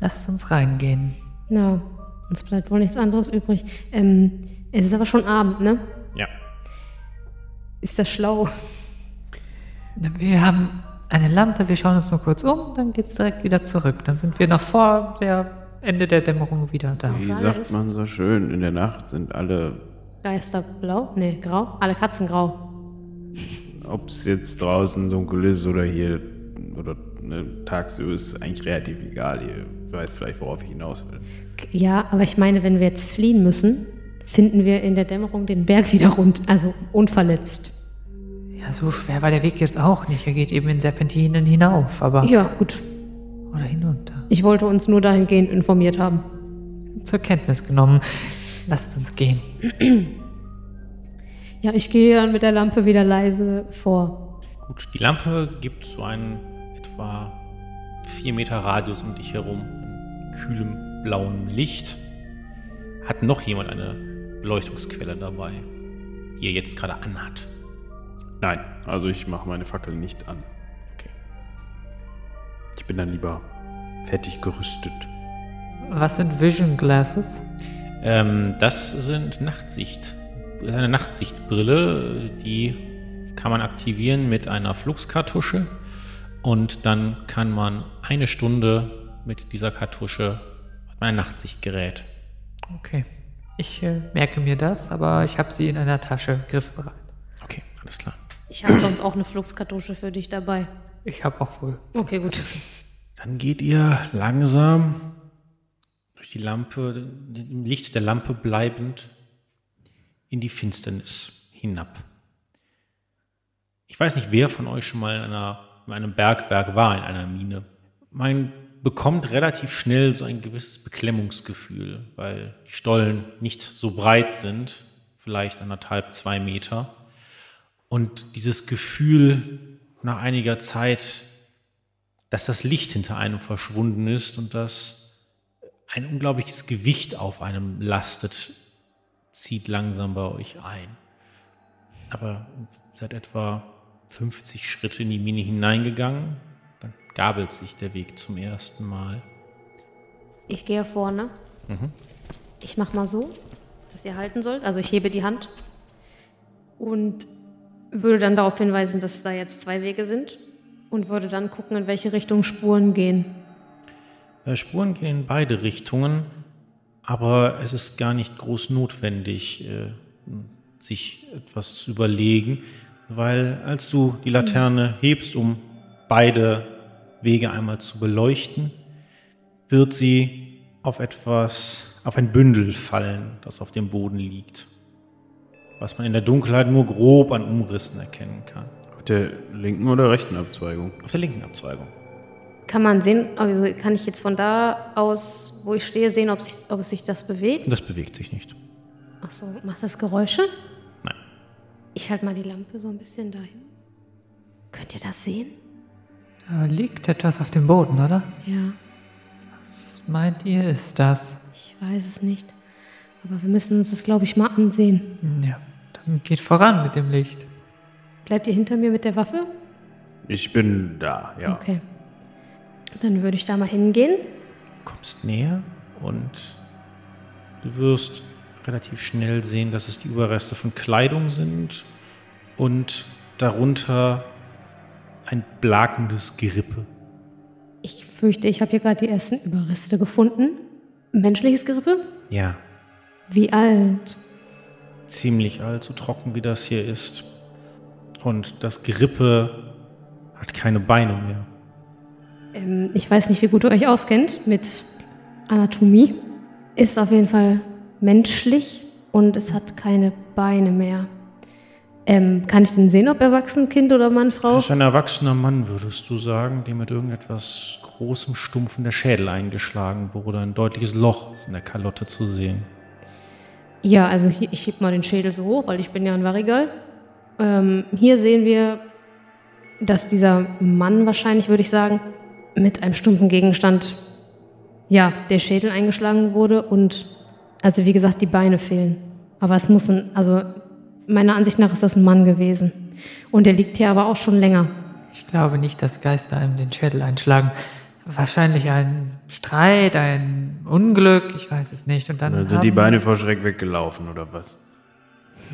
Lasst uns reingehen. Na, uns bleibt wohl nichts anderes übrig. Ähm, es ist aber schon Abend, ne? Ja. Ist das schlau? Wir haben eine Lampe, wir schauen uns nur kurz um, dann geht's direkt wieder zurück. Dann sind wir noch vor der Ende der Dämmerung wieder da. Wie sagt man so schön, in der Nacht sind alle, Geisterblau? Nee, grau? Alle Katzen grau. ob es jetzt draußen dunkel ist oder hier oder ne, tagsüber ist eigentlich relativ egal. Ihr weißt vielleicht, worauf ich hinaus will. Ja, aber ich meine, wenn wir jetzt fliehen müssen, finden wir in der Dämmerung den Berg wieder rund, also unverletzt. Ja, so schwer war der Weg jetzt auch nicht. Er geht eben in Serpentinen hinauf, aber. Ja, gut. Oder hinunter. Ich wollte uns nur dahingehend informiert haben. Zur Kenntnis genommen. Lasst uns gehen. Ja, ich gehe dann mit der Lampe wieder leise vor. Gut, die Lampe gibt so einen etwa 4 Meter Radius um dich herum in kühlem blauem Licht. Hat noch jemand eine Beleuchtungsquelle dabei, die er jetzt gerade anhat? Nein, also ich mache meine Fackel nicht an. Okay. Ich bin dann lieber fertig gerüstet. Was sind Vision Glasses? Ähm, das sind Nachtsicht. Das ist eine Nachtsichtbrille, die kann man aktivieren mit einer Fluxkartusche und dann kann man eine Stunde mit dieser Kartusche hat man ein Nachtsichtgerät. Okay. Ich äh, merke mir das, aber ich habe sie in einer Tasche griffbereit. Okay, alles klar. Ich habe sonst auch eine Fluxkartusche für dich dabei. Ich habe auch wohl. Okay, gut. Dann geht ihr langsam durch die Lampe, im Licht der Lampe bleibend, in die Finsternis hinab. Ich weiß nicht, wer von euch schon mal in, einer, in einem Bergwerk war, in einer Mine. Man bekommt relativ schnell so ein gewisses Beklemmungsgefühl, weil die Stollen nicht so breit sind, vielleicht anderthalb, zwei Meter. Und dieses Gefühl nach einiger Zeit, dass das Licht hinter einem verschwunden ist und dass ein unglaubliches Gewicht auf einem lastet, zieht langsam bei euch ein. Aber seid etwa 50 Schritte in die Mine hineingegangen, dann gabelt sich der Weg zum ersten Mal. Ich gehe vorne. Ich mach mal so, dass ihr halten sollt. Also ich hebe die Hand und würde dann darauf hinweisen, dass da jetzt zwei Wege sind und würde dann gucken, in welche Richtung Spuren gehen. Äh, Spuren gehen in beide Richtungen, aber es ist gar nicht groß notwendig, äh, sich etwas zu überlegen, weil als du die Laterne hebst, um beide Wege einmal zu beleuchten, wird sie auf etwas, auf ein Bündel fallen, das auf dem Boden liegt, was man in der Dunkelheit nur grob an Umrissen erkennen kann. Auf der linken oder rechten Abzweigung? Auf der linken Abzweigung. Kann man sehen, also kann ich jetzt von da aus, wo ich stehe, sehen, ob, sich, ob es sich das bewegt? Das bewegt sich nicht. Ach so, macht das Geräusche? Nein. Ich halte mal die Lampe so ein bisschen dahin. Könnt ihr das sehen? Da liegt etwas auf dem Boden, oder? Ja, Was meint ihr, ist das? ich weiß es nicht. Aber wir müssen uns das, glaube ich, mal ansehen. Hm, Ja, geht voran mit dem Licht. Bleibt ihr hinter mir mit der Waffe? Ich bin da, ja. Okay. Dann würde ich da mal hingehen. kommst näher und du wirst relativ schnell sehen, dass es die Überreste von Kleidung sind und darunter ein blakendes Gerippe. Ich fürchte, ich habe hier gerade die ersten Überreste gefunden. Menschliches Gerippe? Ja, Wie alt? Ziemlich alt, so trocken wie das hier ist. Und das Gerippe hat keine Beine mehr. Ähm, ich weiß nicht, wie gut ihr euch auskennt mit Anatomie. Ist auf jeden Fall menschlich und es hat keine Beine mehr. Ähm, kann ich denn sehen, ob erwachsen, Kind oder Mann, Frau? Das ist ein erwachsener Mann, würdest du sagen, dem mit irgendetwas großem Stumpfen der Schädel eingeschlagen wurde. Ein deutliches Loch ist in der Kalotte zu sehen. Ja, also hier, ich heb mal den Schädel so hoch, weil ich bin ja ein Varigal. Ähm, hier sehen wir, dass dieser Mann wahrscheinlich, würde ich sagen, mit einem stumpfen Gegenstand, ja, der Schädel eingeschlagen wurde und, also wie gesagt, die Beine fehlen. Aber es muss ein, also meiner Ansicht nach ist das ein Mann gewesen. Und der liegt hier aber auch schon länger. Ich glaube nicht, dass Geister einem den Schädel einschlagen. Wahrscheinlich ein Streit, ein Unglück, ich weiß es nicht. Und dann Dann sind haben die Beine vor Schreck weggelaufen, oder was?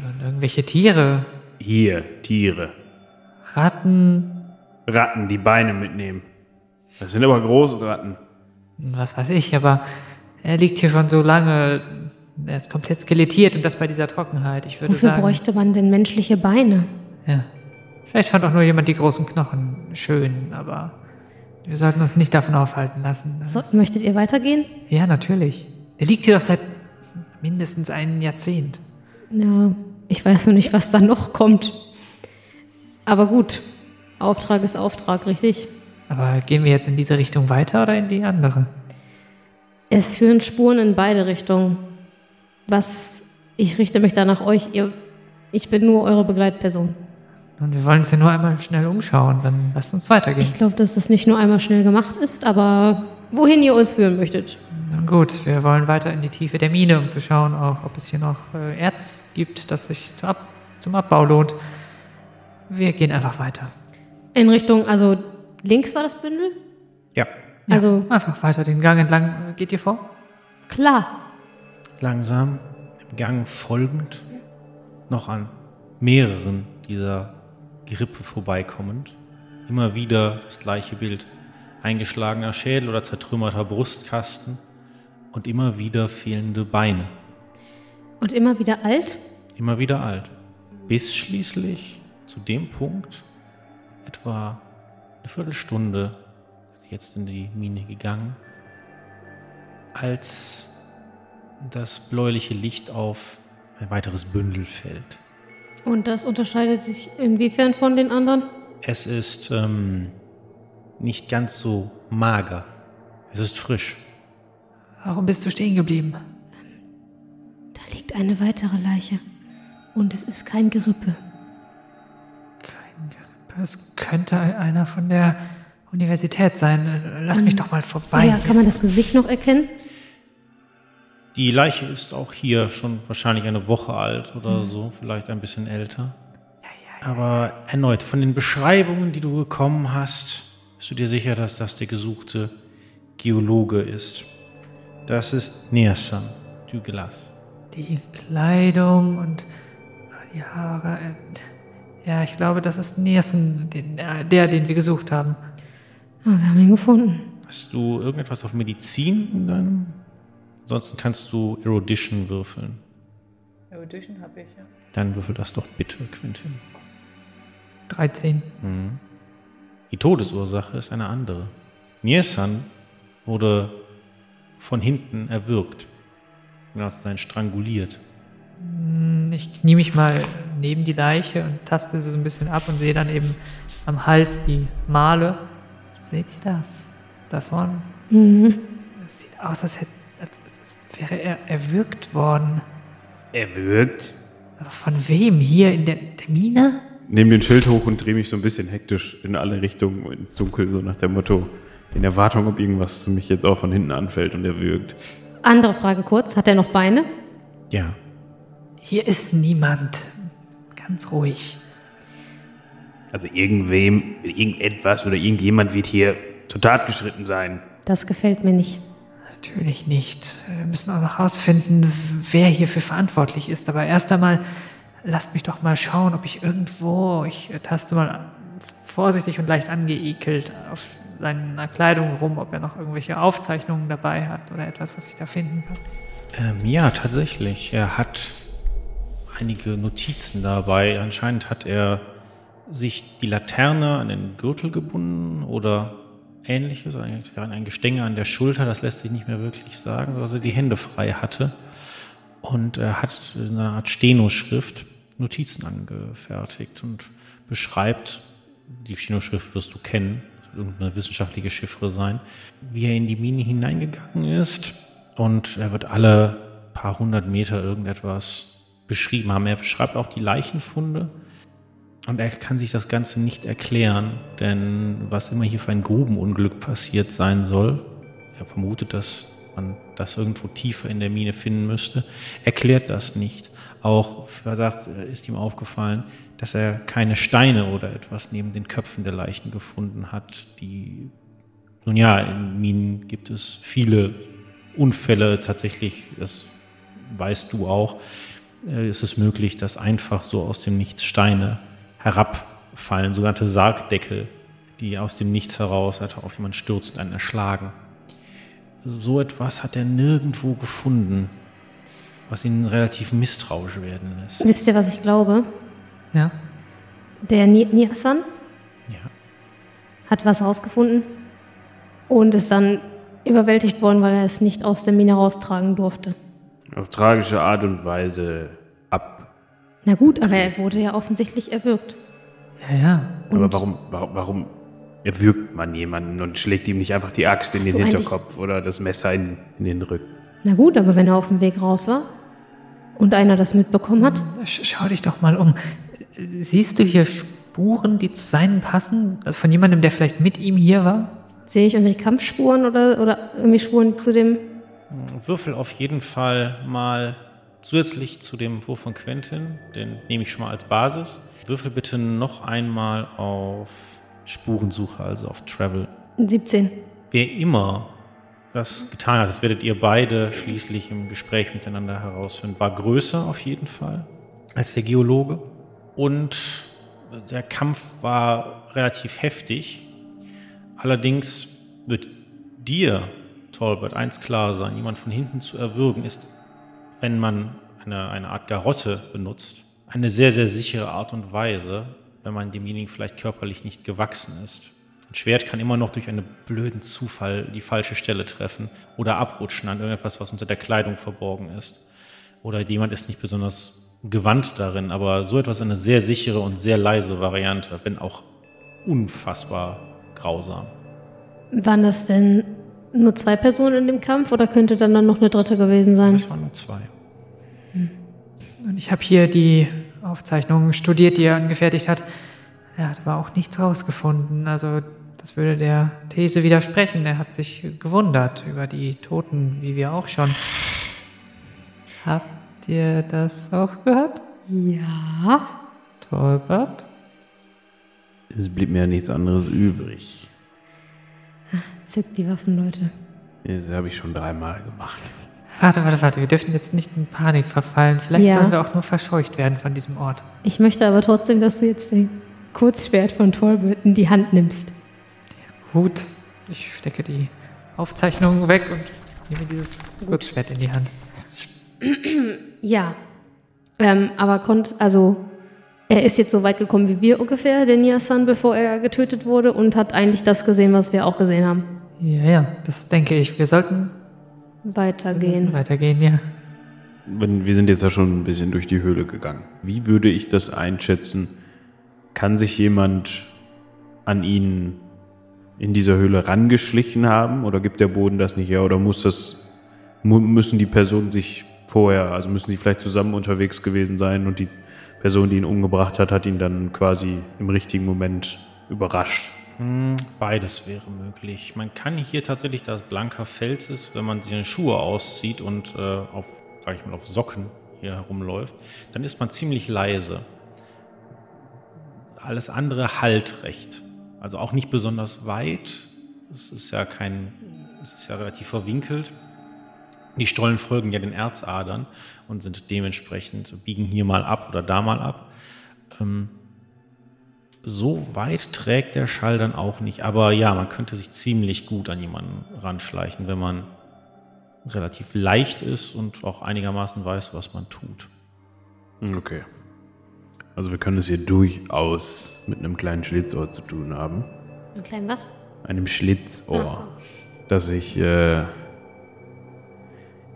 dann irgendwelche Tiere, Hier, Tiere. Ratten, Ratten, die Beine mitnehmen. Das sind aber große Ratten. was weiß ich, aber er liegt hier schon so lange, er ist komplett skelettiert und das bei dieser Trockenheit. Ich würde Wofür sagen, bräuchte man denn menschliche Beine? ja. Vielleicht fand auch nur jemand die großen Knochen schön, aber wir sollten uns nicht davon aufhalten lassen. So, möchtet ihr weitergehen? Ja, natürlich. Der liegt hier doch seit mindestens einem Jahrzehnt. Ja, ich weiß noch nicht, was da noch kommt. Aber gut, Auftrag ist Auftrag, richtig? Aber gehen wir jetzt in diese Richtung weiter oder in die andere? Es führen Spuren in beide Richtungen. Was, ich richte mich da nach euch. Ihr, ich bin nur eure Begleitperson. Und wir wollen uns ja nur einmal schnell umschauen, dann lasst uns weitergehen. Ich glaube, dass das nicht nur einmal schnell gemacht ist, aber wohin ihr uns führen möchtet. Nun gut, wir wollen weiter in die Tiefe der Mine, um zu schauen, auch, ob es hier noch äh, Erz gibt, das sich zu ab zum Abbau lohnt. Wir gehen einfach weiter. In Richtung, also links war das Bündel? Ja, Ja, Also- einfach weiter den Gang entlang. Geht ihr vor? Klar. langsam im Gang folgend noch an mehreren dieser Gerippe vorbeikommend. Immer wieder das gleiche Bild. Eingeschlagener Schädel oder zertrümmerter Brustkasten und immer wieder fehlende Beine. Und immer wieder alt? Immer wieder alt. Bis schließlich zu dem Punkt, etwa eine Viertelstunde jetzt in die Mine gegangen, als das bläuliche Licht auf ein weiteres Bündel fällt. Und das unterscheidet sich inwiefern von den anderen? Es ist ähm, nicht ganz so mager. Es ist frisch. Warum bist du stehen geblieben? Da liegt eine weitere Leiche. Und es ist kein Gerippe. Kein Gerippe. Es könnte einer von der Universität sein. Lass mich doch mal vorbei. Ja, kann man das Gesicht noch erkennen? Die Leiche ist auch hier schon wahrscheinlich eine Woche alt oder so, vielleicht ein bisschen älter. Aber erneut, von den Beschreibungen, die du bekommen hast, Bist du dir sicher, dass das der gesuchte Geologe ist? Das ist Nersan Douglas. Die Kleidung und die Haare. äh, Ja, ich glaube, das ist Nielsen, den, äh, der, den wir gesucht haben. Ah, wir haben ihn gefunden. Hast du irgendetwas auf Medizin in deinem? Ansonsten kannst du Erudition würfeln. Audition habe ich, ja. Dann würfel das doch bitte, Quentin. 13. Mhm. Die Todesursache ist eine andere. Niersan wurde von hinten erwürgt. Genau sein, stranguliert. Hm, Ich knie mich mal neben die Leiche und taste sie so ein bisschen ab und sehe dann eben am Hals die Male. Seht ihr das? Davon? Mhm. Es sieht aus, als, hätte, als, als, als wäre er erwürgt worden. Erwürgt? Aber von wem? Hier in der, der Mine? Nehme den Schild hoch und drehe mich so ein bisschen hektisch in alle Richtungen ins Dunkel, so nach dem Motto, in Erwartung, ob irgendwas mich jetzt auch von hinten anfällt und erwürgt. Andere Frage kurz. Hat er noch Beine? Ja. Hier ist niemand. Ganz ruhig. Also irgendwem, irgendetwas oder irgendjemand wird hier zur Tat geschritten sein. Das gefällt mir nicht. Natürlich nicht. Wir müssen auch noch rausfinden, wer hierfür verantwortlich ist. Aber erst einmal lasst mich doch mal schauen, ob ich irgendwo, ich äh, taste mal vorsichtig und leicht angeekelt auf seiner Kleidung rum, ob er noch irgendwelche Aufzeichnungen dabei hat oder etwas, was ich da finden kann. Ähm, ja, tatsächlich. Er hat einige Notizen dabei. Anscheinend hat er sich die Laterne an den Gürtel gebunden oder ähnliches, ein, ein Gestänge an der Schulter, das lässt sich nicht mehr wirklich sagen, sodass er die Hände frei hatte. Und er hat in einer Art Stenoschrift Notizen angefertigt und beschreibt, die Stenoschrift wirst du kennen, wird irgendeine wissenschaftliche Chiffre sein, wie er in die Mine hineingegangen ist. Und er wird alle paar hundert Meter irgendetwas beschrieben haben. Er beschreibt auch die Leichenfunde. Und er kann sich das Ganze nicht erklären, denn was immer hier für ein Grubenunglück passiert sein soll, er vermutet, dass man das irgendwo tiefer in der Mine finden müsste, erklärt das nicht. Auch, er sagt, ist ihm aufgefallen, dass er keine Steine oder etwas neben den Köpfen der Leichen gefunden hat, die, nun ja, in Minen gibt es viele Unfälle, tatsächlich, das weißt du auch, äh, ist es möglich, dass einfach so aus dem Nichts Steine herabfallen, sogenannte Sargdeckel, die aus dem Nichts heraus einfach auf jemanden stürzen und einen erschlagen. So etwas hat er nirgendwo gefunden, was ihn relativ misstrauisch werden lässt. Wisst ihr, was ich glaube? Ja? Der Ni Niasan Ja. hat was rausgefunden und ist dann überwältigt worden, weil er es nicht aus der Mine raustragen durfte. Auf tragische Art und Weise. Na gut, aber er wurde ja offensichtlich erwürgt. Ja, ja. Aber Und- warum, warum, warum erwürgt man jemanden und schlägt ihm nicht einfach die Axt in Hast den du eigentlich- Hinterkopf oder das Messer in, in den Rücken? Na gut, aber wenn er auf dem Weg raus war und einer das mitbekommen hat, Sch schau dich doch mal um. Siehst du hier Spuren, die zu seinen passen? Also von jemandem, der vielleicht mit ihm hier war? sehe ich irgendwelche Kampfspuren oder, oder irgendwie Spuren zu dem. Würfel auf jeden Fall mal zusätzlich zu dem Wurf von Quentin, den nehme ich schon mal als Basis. Würfel bitte noch einmal auf Spurensuche, also auf Travel. 17. Wer immer das getan hat, das werdet ihr beide schließlich im Gespräch miteinander herausfinden, war größer auf jeden Fall als der Geologe. Und der Kampf war relativ heftig. Allerdings wird dir, Talbot, eins klar sein, jemand von hinten zu erwürgen, ist, wenn man eine, eine Art Garotte benutzt, eine sehr, sehr sichere Art und Weise, wenn man demjenigen vielleicht körperlich nicht gewachsen ist. Ein Schwert kann immer noch durch einen blöden Zufall die falsche Stelle treffen oder abrutschen an irgendetwas, was unter der Kleidung verborgen ist. Oder jemand ist nicht besonders gewandt darin, aber so etwas eine sehr sichere und sehr leise Variante, wenn auch unfassbar grausam. Waren das denn nur zwei Personen in dem Kampf oder könnte dann, dann noch eine dritte gewesen sein? Das waren nur zwei. Und ich habe hier die Aufzeichnungen studiert, die er angefertigt hat. Er hat aber auch nichts rausgefunden. Also das würde der These widersprechen. Er hat sich gewundert über die Toten, wie wir auch schon. Habt ihr das auch gehört? Ja. Tolbert? Es blieb mir ja nichts anderes übrig. Zückt die Waffen, Leute. Das habe ich schon dreimal gemacht. Warte, warte, warte. Wir dürfen jetzt nicht in Panik verfallen. Vielleicht Ja. sollen wir auch nur verscheucht werden von diesem Ort. Ich möchte aber trotzdem, dass du jetzt den Kurzschwert von Tolbert in die Hand nimmst. Gut. Ich stecke die Aufzeichnungen weg und nehme dieses Kurzschwert in die Hand. Ja. Ähm, aber konnt, also, er ist jetzt so weit gekommen wie wir ungefähr, der Niasan, bevor er getötet wurde und hat eigentlich das gesehen, was wir auch gesehen haben. Ja, ja, das denke ich. Wir sollten Weitergehen. weitergehen, ja. Wenn- Wir sind jetzt ja schon ein bisschen durch die Höhle gegangen. Wie würde ich das einschätzen? Kann sich jemand an ihn in dieser Höhle rangeschlichen haben oder gibt der Boden das nicht her oder muss das müssen die Personen sich vorher, also müssen sie vielleicht zusammen unterwegs gewesen sein und die Person, die ihn umgebracht hat, hat ihn dann quasi im richtigen Moment überrascht. Hm, Beides wäre möglich. Man kann hier tatsächlich, da blanker Fels ist, wenn man seine Schuhe auszieht und äh, auf, sag ich mal, auf Socken hier herumläuft, dann ist man ziemlich leise. Alles andere halt recht. Also auch nicht besonders weit. Es ist ja kein, es ist ja relativ verwinkelt. Die Stollen folgen ja den Erzadern und sind dementsprechend, biegen hier mal ab oder da mal ab. Ähm, so weit trägt der Schall dann auch nicht. Aber ja, man könnte sich ziemlich gut an jemanden ranschleichen, wenn man relativ leicht ist und auch einigermaßen weiß, was man tut. Okay. Also wir können es hier durchaus mit einem kleinen Schlitzohr zu tun haben. Ein klein was? Einem Schlitzohr. So. das sich äh,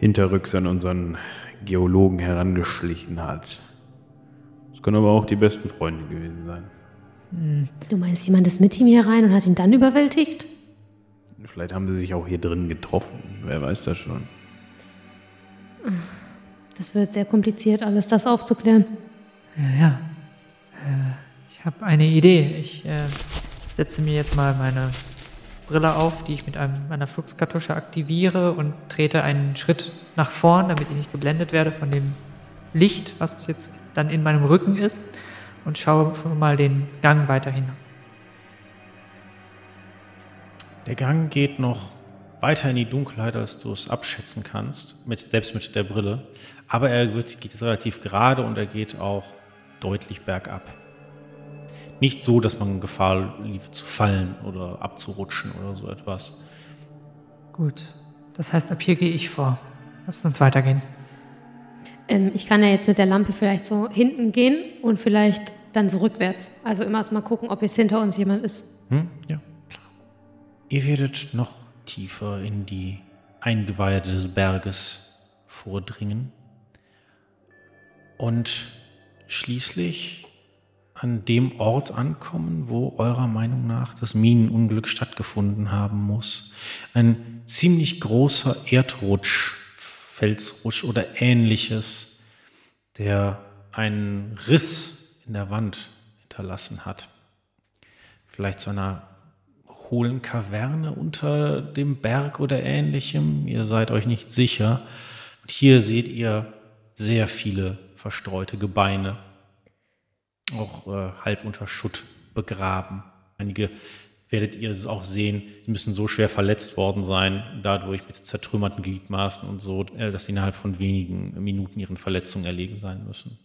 hinterrücks an unseren Geologen herangeschlichen hat. Das können aber auch die besten Freunde gewesen sein. Du meinst, jemand ist mit ihm hier rein und hat ihn dann überwältigt? Vielleicht haben sie sich auch hier drin getroffen. Wer weiß das schon. Das wird sehr kompliziert, alles das aufzuklären. Ja, ja. Äh, ich habe eine Idee. Ich äh, setze mir jetzt mal meine Brille auf, die ich mit einem, meiner Fluxkartusche aktiviere und trete einen Schritt nach vorn, damit ich nicht geblendet werde von dem Licht, was jetzt dann in meinem Rücken ist und schaue schon mal den Gang weiterhin. Der Gang geht noch weiter in die Dunkelheit, als du es abschätzen kannst, mit, selbst mit der Brille. Aber er wird, geht relativ gerade und er geht auch deutlich bergab. Nicht so, dass man Gefahr lief zu fallen oder abzurutschen oder so etwas. Gut. Das heißt, ab hier gehe ich vor. Lasst uns weitergehen. Ähm, ich kann ja jetzt mit der Lampe vielleicht so hinten gehen und vielleicht dann so rückwärts. Also immer erst mal gucken, ob jetzt hinter uns jemand ist. Hm? Ja, klar. Ihr werdet noch tiefer in die Eingeweide des Berges vordringen und schließlich an dem Ort ankommen, wo eurer Meinung nach das Minenunglück stattgefunden haben muss. Ein ziemlich großer Erdrutsch, Felsrutsch oder ähnliches, der einen Riss in der Wand hinterlassen hat. Vielleicht zu einer hohlen Kaverne unter dem Berg oder ähnlichem. Ihr seid euch nicht sicher. Und hier seht ihr sehr viele verstreute Gebeine, auch äh, halb unter Schutt begraben. Einige werdet ihr es auch sehen, sie müssen so schwer verletzt worden sein, dadurch mit zertrümmerten Gliedmaßen und so, äh, dass sie innerhalb von wenigen Minuten ihren Verletzungen erlegen sein müssen.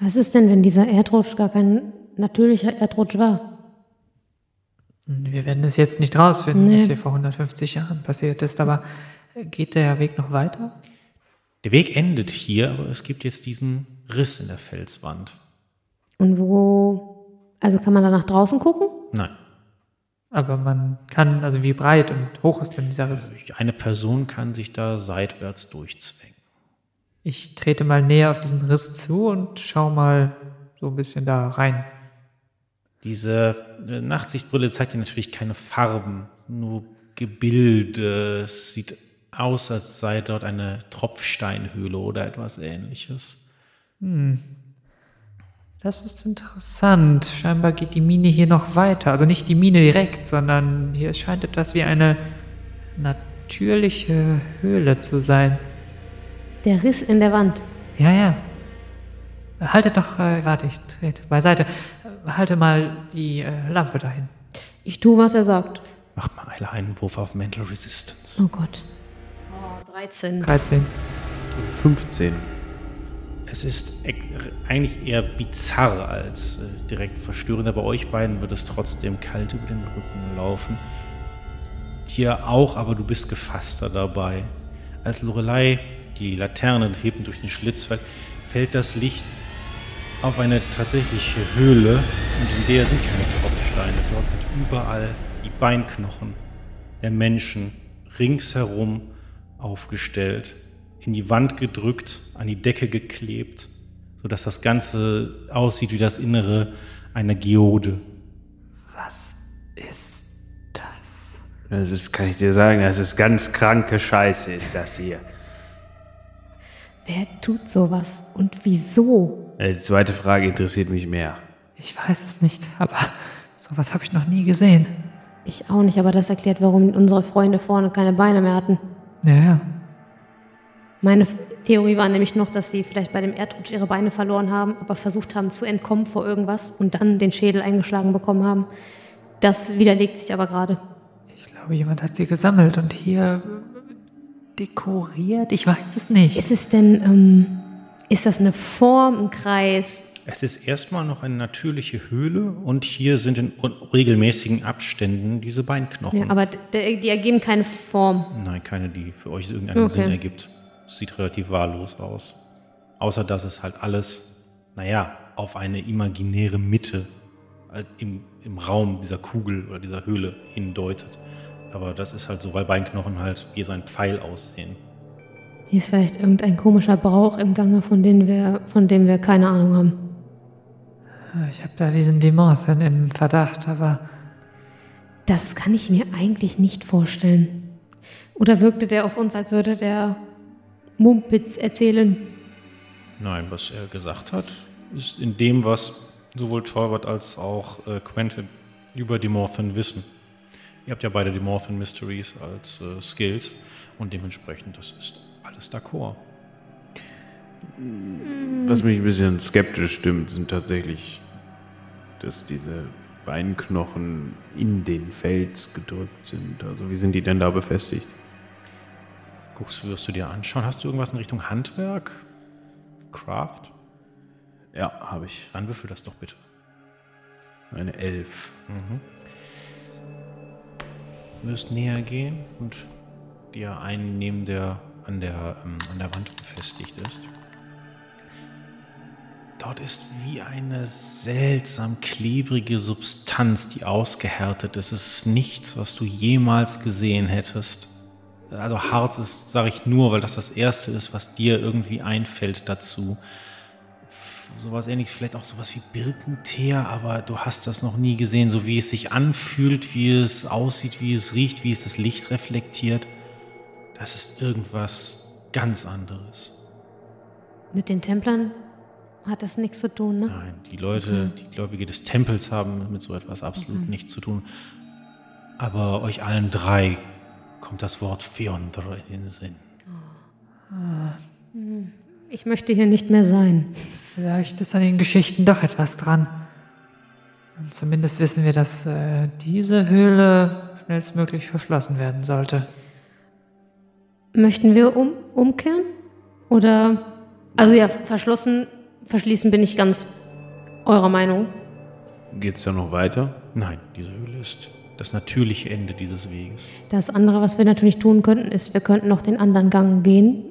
Was ist denn, wenn dieser Erdrutsch gar kein natürlicher Erdrutsch war? Wir werden es jetzt nicht rausfinden, Nee. was hier vor 150 Jahren passiert ist, aber geht der Weg noch weiter? Der Weg endet hier, aber es gibt jetzt diesen Riss in der Felswand. Und wo, also kann man da nach draußen gucken? Nein. Aber man kann, also wie breit und hoch ist denn dieser Riss? Eine Person kann sich da seitwärts durchzwängen. Ich trete mal näher auf diesen Riss zu und schau mal so ein bisschen da rein. Diese äh, Nachtsichtbrille zeigt dir natürlich keine Farben, nur Gebilde. Es sieht aus, als sei dort eine Tropfsteinhöhle oder etwas ähnliches. Das ist interessant. Scheinbar geht die Mine hier noch weiter. Also nicht die Mine direkt, sondern hier scheint etwas wie eine natürliche Höhle zu sein. Der Riss in der Wand. Ja, ja. Haltet doch, äh, warte, ich trete beiseite. Halte mal die äh, Lampe dahin. Ich tue, was er sagt. Mach mal alle einen Wurf auf Mental Resistance. Oh Gott. Oh, 13. 13. 15. Es ist eigentlich eher bizarr als äh, direkt verstörend, aber euch beiden wird es trotzdem kalt über den Rücken laufen. Dir auch, aber du bist gefasster dabei. Als Lorelei die Laterne hebt durch den Schlitz fällt, fällt das Licht auf eine tatsächliche Höhle und in der sind keine Tropfsteine. Dort sind überall die Beinknochen der Menschen ringsherum aufgestellt, in die Wand gedrückt, an die Decke geklebt, sodass das Ganze aussieht wie das Innere einer Geode. Was ist das? Das ist, kann ich dir sagen, das ist ganz kranke Scheiße, ist das hier. Wer tut sowas? Und wieso? Äh, Die zweite Frage interessiert mich mehr. Ich weiß es nicht, aber sowas habe ich noch nie gesehen. Ich auch nicht, aber das erklärt, warum unsere Freunde vorne keine Beine mehr hatten. Ja, ja. Meine Theorie war nämlich noch, dass sie vielleicht bei dem Erdrutsch ihre Beine verloren haben, aber versucht haben zu entkommen vor irgendwas und dann den Schädel eingeschlagen bekommen haben. Das widerlegt sich aber gerade. Ich glaube, jemand hat sie gesammelt und hier dekoriert. Ich weiß es nicht. Ist es denn, ähm, ist das eine Form, ein Kreis? Es ist erstmal noch eine natürliche Höhle und hier sind in regelmäßigen Abständen diese Beinknochen. Ja, aber die ergeben keine Form. Nein, keine, die für euch irgendeinen Okay. Sinn ergibt. Es sieht relativ wahllos aus. Außer dass es halt alles, naja, auf eine imaginäre Mitte äh, im, im Raum dieser Kugel oder dieser Höhle hindeutet. Aber das ist halt so, weil Beinknochen halt wie so ein Pfeil aussehen. Hier ist vielleicht irgendein komischer Brauch im Gange, von dem wir, von dem wir keine Ahnung haben. Ich habe da diesen Demorthen im Verdacht, aber Das kann ich mir eigentlich nicht vorstellen. Oder wirkte der auf uns, als würde der Mumpitz erzählen? Nein, was er gesagt hat, ist in dem, was sowohl Torwart als auch äh, Quentin über die Morphin wissen. Ihr habt ja beide die Morphin Mysteries als äh, Skills und dementsprechend, das ist alles d'accord. Was mich ein bisschen skeptisch stimmt, sind tatsächlich, dass diese Beinknochen in den Fels gedrückt sind. Also wie sind die denn da befestigt? Guckst, wirst du dir anschauen. Hast du irgendwas in Richtung Handwerk? Craft? Ja, habe ich. Dann würfel das doch bitte. Eine Elf. Du wirst näher gehen und dir einen nehmen, der an der, ähm, an der Wand befestigt ist. Dort ist wie eine seltsam klebrige Substanz, die ausgehärtet ist. Es ist nichts, was du jemals gesehen hättest. Also Harz ist, sage ich nur, weil das das Erste ist, was dir irgendwie einfällt dazu. Sowas ähnliches, vielleicht auch sowas wie Birkenteer, aber du hast das noch nie gesehen, so wie es sich anfühlt, wie es aussieht, wie es riecht, wie es das Licht reflektiert. Das ist irgendwas ganz anderes. Mit den Templern hat das nichts zu tun, ne? Nein, die Leute, die Gläubige des Tempels haben mit so etwas absolut nichts zu tun. Aber euch allen drei kommt das Wort Fiontre in den Sinn. Ich möchte hier nicht mehr sein. vielleicht ist an den Geschichten doch etwas dran. Und zumindest wissen wir, dass äh, diese Höhle schnellstmöglich verschlossen werden sollte. Möchten wir um, umkehren? Oder, also ja, verschlossen, verschließen bin ich ganz eurer Meinung. Geht's da noch weiter? Nein, diese Höhle ist das natürliche Ende dieses Weges. Das andere, was wir natürlich tun könnten, ist, wir könnten noch den anderen Gang gehen.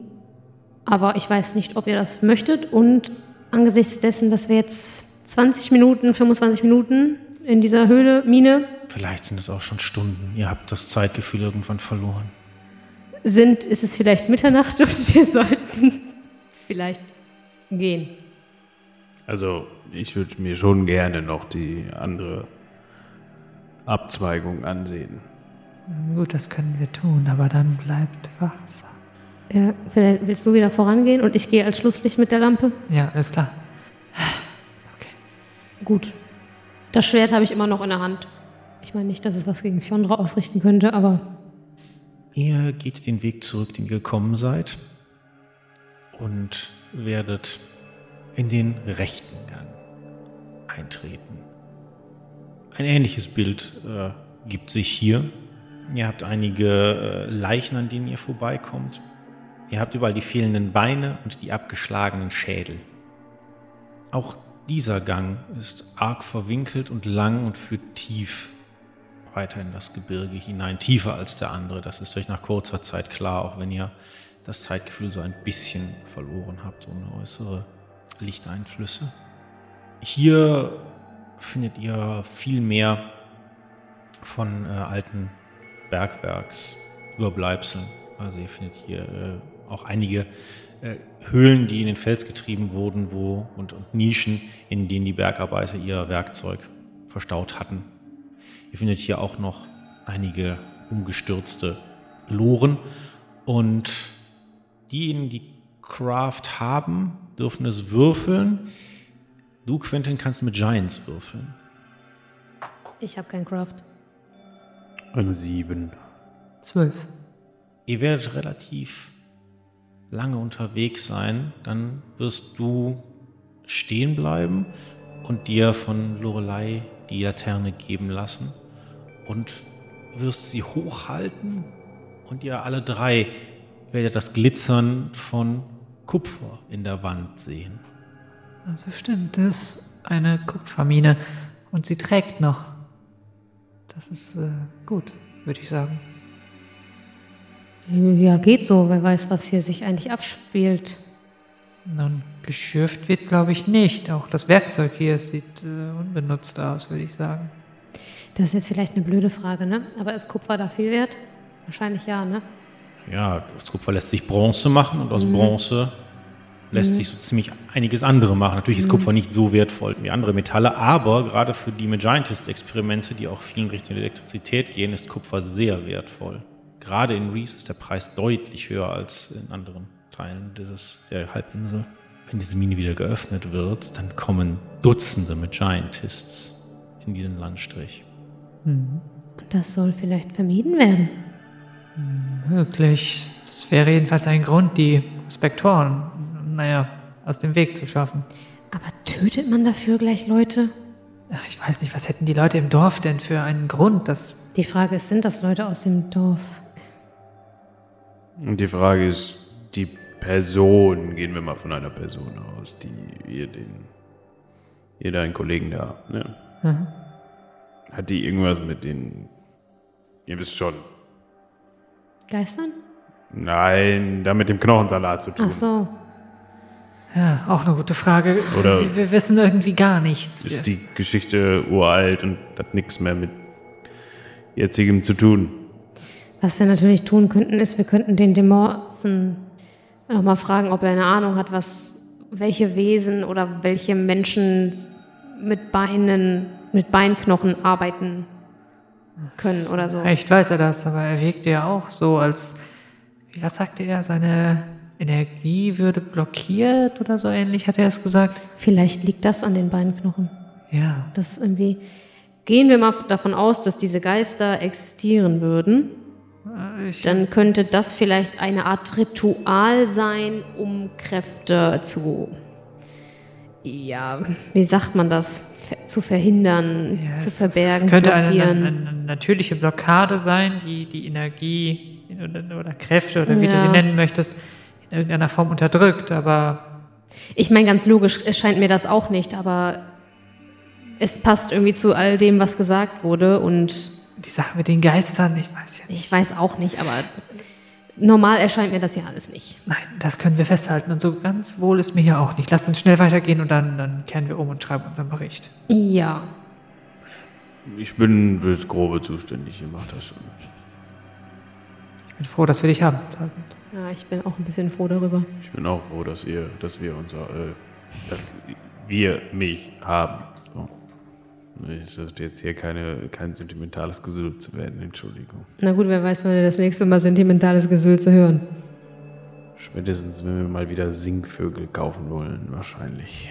Aber ich weiß nicht, ob ihr das möchtet. Und angesichts dessen, dass wir jetzt 20 Minuten, 25 Minuten in dieser Höhle, Mine Vielleicht sind es auch schon Stunden. Ihr habt das Zeitgefühl irgendwann verloren. sind, ist es vielleicht Mitternacht und wir sollten vielleicht gehen. Also ich würde mir schon gerne noch die andere Abzweigung ansehen. Gut, das können wir tun, aber dann bleibt wachsam. Ja, vielleicht willst du wieder vorangehen und ich gehe als Schlusslicht mit der Lampe? Ja, alles klar. Gut. Das Schwert habe ich immer noch in der Hand. Ich meine nicht, dass es was gegen Fjondra ausrichten könnte, aber Ihr geht den Weg zurück, den ihr gekommen seid, und werdet in den rechten Gang eintreten. Ein ähnliches Bild äh, gibt sich hier. Ihr habt einige äh, Leichen, an denen ihr vorbeikommt. Ihr habt überall die fehlenden Beine und die abgeschlagenen Schädel. Auch dieser Gang ist arg verwinkelt und lang und führt tief weiter in das Gebirge hinein, tiefer als der andere. Das ist euch nach kurzer Zeit klar, auch wenn ihr das Zeitgefühl so ein bisschen verloren habt ohne äußere Lichteinflüsse. Hier findet ihr viel mehr von äh, alten Bergwerksüberbleibseln. Also ihr findet hier äh, auch einige äh, Höhlen, die in den Fels getrieben wurden, wo und, und Nischen, in denen die Bergarbeiter ihr Werkzeug verstaut hatten. Ihr findet hier auch noch einige umgestürzte Loren und diejenigen, die Craft haben, dürfen es würfeln. Du, Quentin, kannst mit Giants würfeln. Ich habe kein Craft. Eine sieben. Zwölf. Ihr werdet relativ lange unterwegs sein. Dann wirst du stehen bleiben und dir von Lorelei die Laterne geben lassen und wirst sie hochhalten und ihr alle drei werdet das Glitzern von Kupfer in der Wand sehen. Also stimmt, das ist eine Kupfermine und sie trägt noch. Das ist äh, gut, würde ich sagen. Ja, geht so. Wer weiß, was hier sich eigentlich abspielt. Nun, geschürft wird, glaube ich, nicht. Auch das Werkzeug hier sieht äh, unbenutzt aus, würde ich sagen. Das ist jetzt vielleicht eine blöde Frage, ne? Aber ist Kupfer da viel wert? Wahrscheinlich ja, ne? Ja, aus Kupfer lässt sich Bronze machen und aus Bronze lässt sich so ziemlich einiges andere machen. Natürlich ist Kupfer nicht so wertvoll wie andere Metalle, aber gerade für die Magentist-Experimente, die auch vielen Richtung Elektrizität gehen, ist Kupfer sehr wertvoll. Gerade in Reese ist der Preis deutlich höher als in anderen Teilen dieses, der Halbinsel. Wenn diese Mine wieder geöffnet wird, dann kommen Dutzende Magentists in diesen Landstrich. Und das soll vielleicht vermieden werden. Möglich. Das wäre jedenfalls ein Grund, die Spektoren, naja, aus dem Weg zu schaffen. Aber tötet man dafür gleich Leute? Ach, ich weiß nicht, was hätten die Leute im Dorf denn für einen Grund, dass. Die Frage ist, sind das Leute aus dem Dorf? Und die Frage ist, die Person, gehen wir mal von einer Person aus, die ihr den, ihr deinen Kollegen da, ne? Mhm. Hat die irgendwas mit den, ihr wisst schon, Geistern? nein, da mit dem Knochensalat zu tun. Ach so. Ja, auch eine gute Frage. Oder- wir, wir wissen irgendwie gar nichts. Ist die Geschichte uralt und hat nichts mehr mit jetzigem zu tun. Was wir natürlich tun könnten, ist, wir könnten den Demorsen nochmal fragen, ob er eine Ahnung hat, was, welche Wesen oder welche Menschen mit Beinen, mit Beinknochen arbeiten können oder so. Vielleicht weiß er das, aber er wirkte ja auch so, als. Wie, was sagte er? Seine Energie würde blockiert oder so ähnlich, hat er es gesagt? Vielleicht liegt das an den Beinknochen. Ja. Das irgendwie. Gehen wir mal davon aus, dass diese Geister existieren würden. Äh, Ich, Dann könnte das vielleicht eine Art Ritual sein, um Kräfte zu, ja, wie sagt man das, zu verhindern, ja, zu verbergen, Es könnte eine, eine, eine natürliche Blockade sein, die die Energie oder, oder Kräfte oder wie du Ja. sie nennen möchtest, in irgendeiner Form unterdrückt, aber Ich meine, ganz logisch erscheint mir das auch nicht, aber es passt irgendwie zu all dem, was gesagt wurde und die Sache mit den Geistern, ich weiß ja nicht. ich weiß auch nicht, aber normal erscheint mir das ja alles nicht. Nein, das können wir festhalten und so ganz wohl ist mir hier auch nicht. Lasst uns schnell weitergehen und dann, dann kehren wir um und schreiben unseren Bericht. Ja, Ich bin fürs Grobe zuständig, ihr macht das schon. Ich bin froh, dass wir dich haben. David. Ja ich bin auch ein bisschen froh darüber. Ich bin auch froh, dass ihr, dass wir unser, äh, dass wir mich haben. So. Ich sollte jetzt hier keine, kein sentimentales Gesülz zu werden, Entschuldigung. Na gut, wer weiß, wann wir das nächste Mal sentimentales Gesülze hören. Spätestens, wenn wir mal wieder Singvögel kaufen wollen, wahrscheinlich.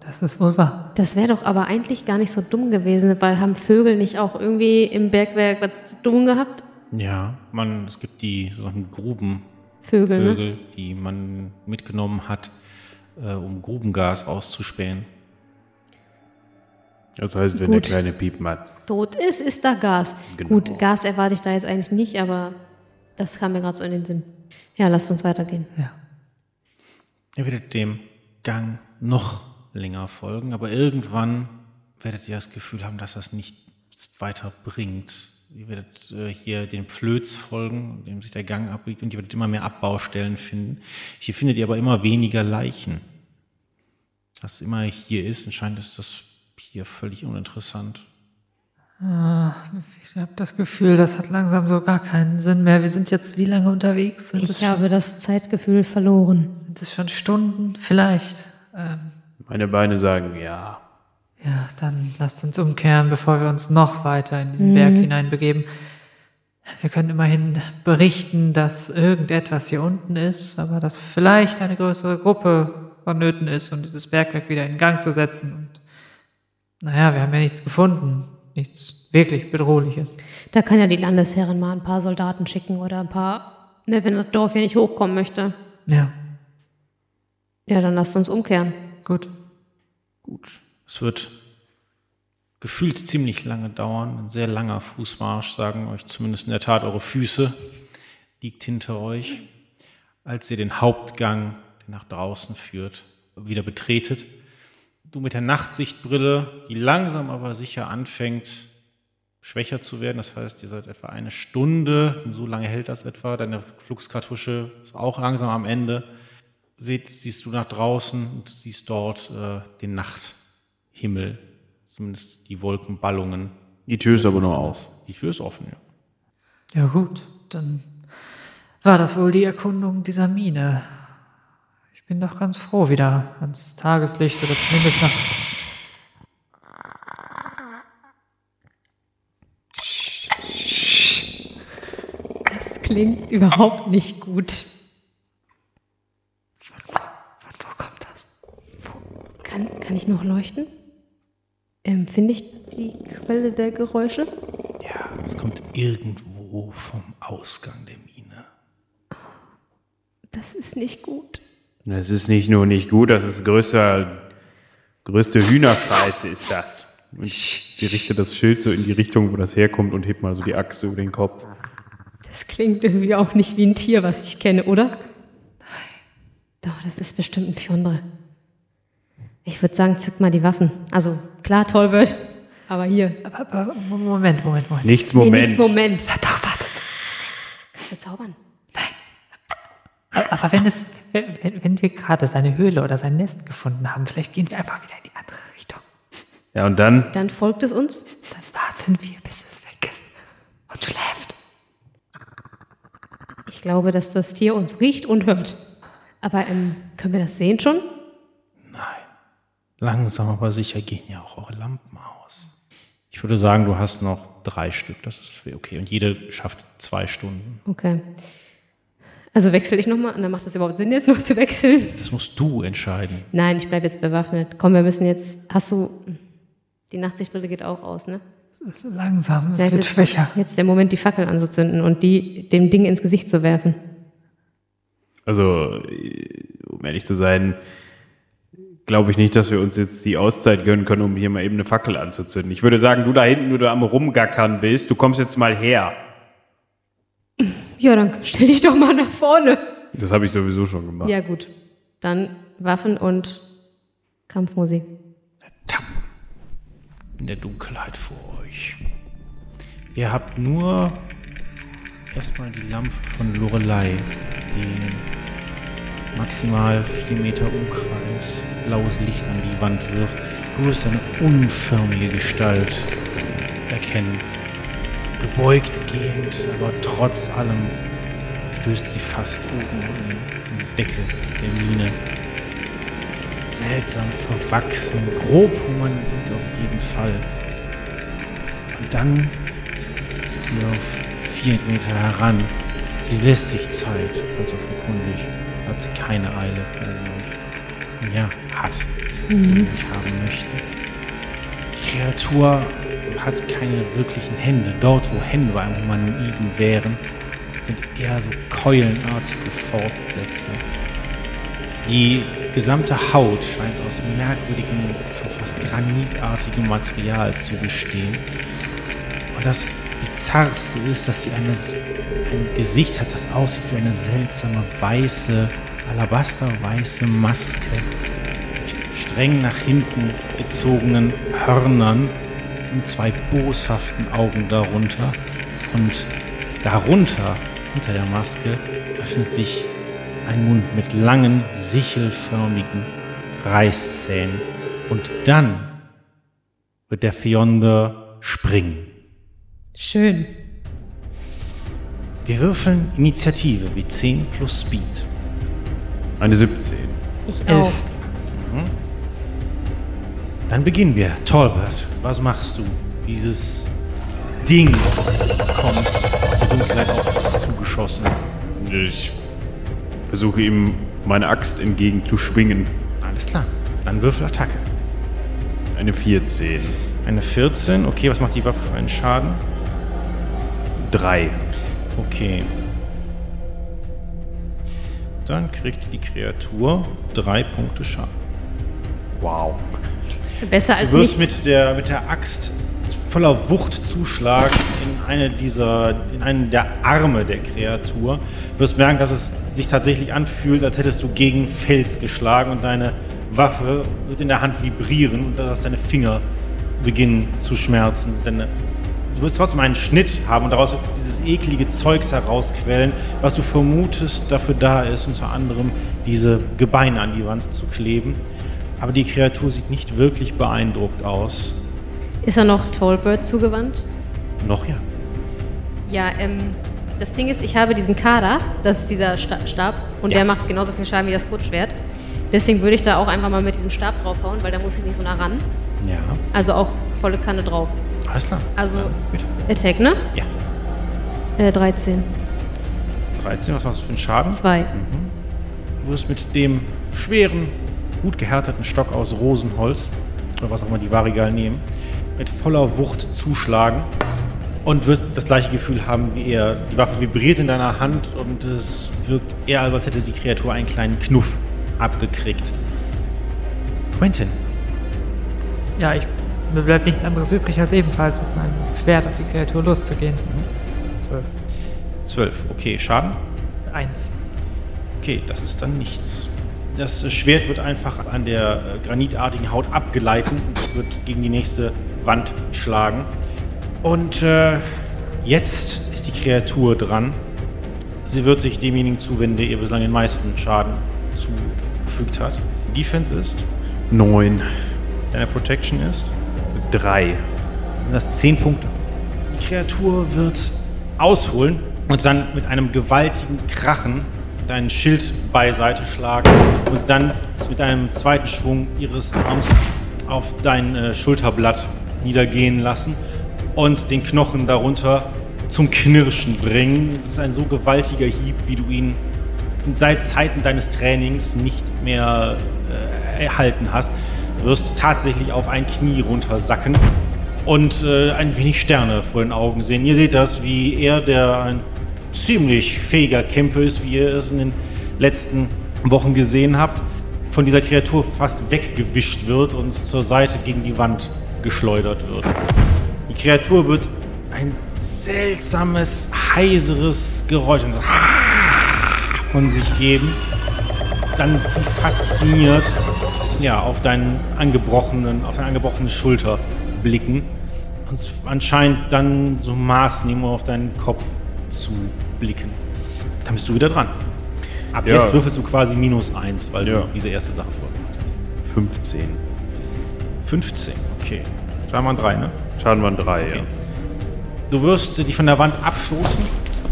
Das ist wohl wahr. Das wäre doch aber eigentlich gar nicht so dumm gewesen, weil haben Vögel nicht auch irgendwie im Bergwerk was zu tun gehabt? Ja, man, es gibt die sogenannten Grubenvögel, Vögel, ne? die man mitgenommen hat, äh, um Grubengas auszuspähen. Das heißt, wenn Gut. der kleine Piepmatz. tot ist, ist da Gas. Genau. Gut, Gas erwarte ich da jetzt eigentlich nicht, aber das kam mir gerade so in den Sinn. Ja, lasst uns weitergehen. Ja. Ihr werdet dem Gang noch länger folgen, aber irgendwann werdet ihr das Gefühl haben, dass das nicht weiter bringt. Ihr werdet äh, hier den Flöz folgen, dem sich der Gang abbiegt, und ihr werdet immer mehr Abbaustellen finden. Hier findet ihr aber immer weniger Leichen. Was immer hier ist, anscheinend ist das hier völlig uninteressant. Ich habe das Gefühl, das hat langsam so gar keinen Sinn mehr. Wir sind jetzt wie lange unterwegs? Sind, Ich habe das Zeitgefühl verloren. sind es schon Stunden? Vielleicht. Ähm, Meine Beine sagen ja. Ja, dann lasst uns umkehren, bevor wir uns noch weiter in diesen Berg hineinbegeben. Wir können immerhin berichten, dass irgendetwas hier unten ist, aber dass vielleicht eine größere Gruppe vonnöten ist, um dieses Bergwerk wieder in Gang zu setzen. Und naja, wir haben ja nichts gefunden. Nichts wirklich Bedrohliches. Da kann ja die Landesherrin mal ein paar Soldaten schicken oder ein paar, ne, wenn das Dorf hier nicht hochkommen möchte. Ja, Ja, dann lasst uns umkehren. gut. Gut. Es wird gefühlt ziemlich lange dauern. Ein sehr langer Fußmarsch, sagen euch zumindest in der Tat eure Füße, liegt hinter euch. Als ihr den Hauptgang, der nach draußen führt, wieder betretet. Du mit der Nachtsichtbrille, die langsam aber sicher anfängt, schwächer zu werden. Das heißt, ihr seid etwa eine Stunde, so lange hält das etwa. Deine Flugskartusche ist auch langsam am Ende. Seht, siehst du nach draußen und siehst dort äh, den Nachthimmel, zumindest die Wolkenballungen. Die Tür ist aber nur aus. Die Tür ist offen, ja. Ja gut, dann war das wohl die Erkundung dieser Mine. Ich bin doch ganz froh, wieder ans Tageslicht oder zumindest nach... Das klingt überhaupt nicht gut. Von wo kommt das? Kann, kann ich noch leuchten? Ähm, Finde ich die Quelle der Geräusche? Ja, es kommt irgendwo vom Ausgang der Mine. Das ist nicht gut. Das ist nicht nur nicht gut, das ist größter, größte Hühnerscheiße ist das. Und ich richte das Schild so in die Richtung, wo das herkommt und heb mal so die Axt über den Kopf. Das klingt irgendwie auch nicht wie ein Tier, was ich kenne, oder? Nein. Doch, das ist bestimmt ein Fiondre. Ich würde sagen, zück mal die Waffen. Also, klar, aber hier. Aber, aber Moment, Moment, Moment. Nichts Nee, Moment. nichts Moment. Doch, wartet. Kannst du zaubern? Aber, aber wenn es, wenn, wenn wir gerade seine Höhle oder sein Nest gefunden haben, vielleicht gehen wir einfach wieder in die andere Richtung. Ja, und dann? Dann folgt es uns. Dann warten wir, bis es weg ist und schläft. Ich glaube, dass das Tier uns riecht und hört. Aber ähm, können wir das sehen schon? Langsam aber sicher gehen ja auch eure Lampen aus. Ich würde sagen, du hast noch drei Stück, das ist okay. Und jede schafft zwei Stunden. Okay. Also wechsle ich nochmal. Und dann macht das überhaupt Sinn, jetzt noch zu wechseln? Das musst du entscheiden. Nein, ich bleibe jetzt bewaffnet. Komm, wir müssen jetzt. Hast du. Die Nachtsichtbrille geht auch aus, ne? Es ist langsam, es Vielleicht wird ist schwächer. Jetzt der Moment, die Fackel anzuzünden und die dem Ding ins Gesicht zu werfen. Also, um ehrlich zu sein, glaube ich nicht, dass wir uns jetzt die Auszeit gönnen können, um hier mal eben eine Fackel anzuzünden. Ich würde sagen, du da hinten, du da am Rumgackern bist, du kommst jetzt mal her. Ja, dann stell dich doch mal nach vorne. Das habe ich sowieso schon gemacht. Ja, gut. Dann Waffen und Kampfmusik. In der Dunkelheit vor euch. Ihr habt nur erstmal die Lampe von Lorelei, die maximal vier Meter Umkreis blaues Licht an die Wand wirft. Du wirst eine unförmige Gestalt erkennen. Gebeugt gehend, aber trotz allem stößt sie fast oben an den Deckel der Mine. Seltsam verwachsen, grob humanoid auf jeden Fall. Und dann ist sie auf vier Meter heran. Sie lässt sich Zeit, ganz offenkundig. Hat keine Eile, sie euch, ja, hat, wenn sie euch haben möchte. Die Kreatur hat keine wirklichen Hände. Dort, wo Hände bei einem Humanoiden wären, sind eher so keulenartige Fortsätze. Die gesamte Haut scheint aus merkwürdigem, fast granitartigem Material zu bestehen. Und das Bizarrste ist, dass sie eine, ein Gesicht hat, das aussieht wie eine seltsame weiße, alabasterweiße Maske mit streng nach hinten gezogenen Hörnern und zwei boshaften Augen darunter. Und darunter, unter der Maske, öffnet sich ein Mund mit langen, sichelförmigen Reißzähnen. Und dann wird der Fionde springen. Schön. Wir würfeln Initiative wie 10 plus Speed. Eine 17. Ich Elf. auch. Dann beginnen wir. Talbert, was machst du? Dieses Ding kommt aus der Dunkelheit auf dich zugeschossen. Ich versuche ihm meine Axt entgegenzuschwingen. Alles klar. Dann würfel Attacke. Eine 14. Eine 14. Okay, was macht die Waffe für einen Schaden? 3. Okay. Dann kriegt die Kreatur drei Punkte Schaden. Wow. Besser als Du wirst nichts. mit der, mit der Axt voller Wucht zuschlagen in eine dieser, in einen der Arme der Kreatur. Du wirst merken, dass es sich tatsächlich anfühlt, als hättest du gegen Fels geschlagen und deine Waffe wird in der Hand vibrieren und dass deine Finger beginnen zu schmerzen. Deine, du wirst trotzdem einen Schnitt haben und daraus wird dieses eklige Zeugs herausquellen, was du vermutest dafür da ist, unter anderem diese Gebeine an die Wand zu kleben. Aber die Kreatur sieht nicht wirklich beeindruckt aus. Ist er noch Tallbird zugewandt? Noch ja. Ja, ähm, das Ding ist, ich habe diesen Kader, das ist dieser Sta Stab, und Ja. der macht genauso viel Schaden wie das Kurzschwert. Deswegen würde ich da auch einfach mal mit diesem Stab draufhauen, weil da muss ich nicht so nah ran. Ja, Also auch volle Kanne drauf. Alles klar. Also bitte. Attack, ne? Ja. Äh, 13. 13, was machst du für einen Schaden? 2. Du wirst mit dem schweren, gut gehärteten Stock aus Rosenholz, oder was auch immer die Varigal nehmen, mit voller Wucht zuschlagen und wirst das gleiche Gefühl haben wie er. Die Waffe vibriert in deiner Hand und es wirkt eher, als hätte die Kreatur einen kleinen Knuff abgekriegt. Quentin, Ja, ich, mir bleibt nichts anderes übrig, als ebenfalls mit meinem Schwert auf die Kreatur loszugehen. Zwölf. 12. Okay, Schaden? Eins. Okay, das ist dann nichts. Das Schwert wird einfach an der äh, granitartigen Haut abgeleitet und wird gegen die nächste Wand schlagen. Und äh, jetzt ist die Kreatur dran. Sie wird sich demjenigen zuwenden, der ihr bislang den meisten Schaden zugefügt hat. Defense ist, 9. deine Protection ist, 3. sind das 10 Punkte. Die Kreatur wird ausholen und dann mit einem gewaltigen Krachen deinen Schild beiseite schlagen und dann mit einem zweiten Schwung ihres Arms auf dein äh, Schulterblatt niedergehen lassen und den Knochen darunter zum Knirschen bringen. Es ist ein so gewaltiger Hieb, wie du ihn seit Zeiten deines Trainings nicht mehr äh, erhalten hast. Wirst tatsächlich auf ein Knie runtersacken und äh, ein wenig Sterne vor den Augen sehen. Ihr seht das, wie er, der ein ziemlich fähiger Kämpfer ist, wie ihr es in den letzten Wochen gesehen habt, von dieser Kreatur fast weggewischt wird und zur Seite gegen die Wand geschleudert wird. Die Kreatur wird ein seltsames, heiseres Geräusch von sich geben, dann wie fasziniert ja, auf deinen angebrochenen, auf deine angebrochene Schulter blicken und anscheinend dann so maßnehmen, um auf deinen Kopf zu blicken. Dann bist du wieder dran. Ab Ja. jetzt würfelst du quasi minus eins, weil Ja. du diese erste Sache vorgemacht hast. 15. 15, okay. Scheinbar ein 3, ne? Schaden waren 3, Okay. ja. Du wirst dich von der Wand abstoßen,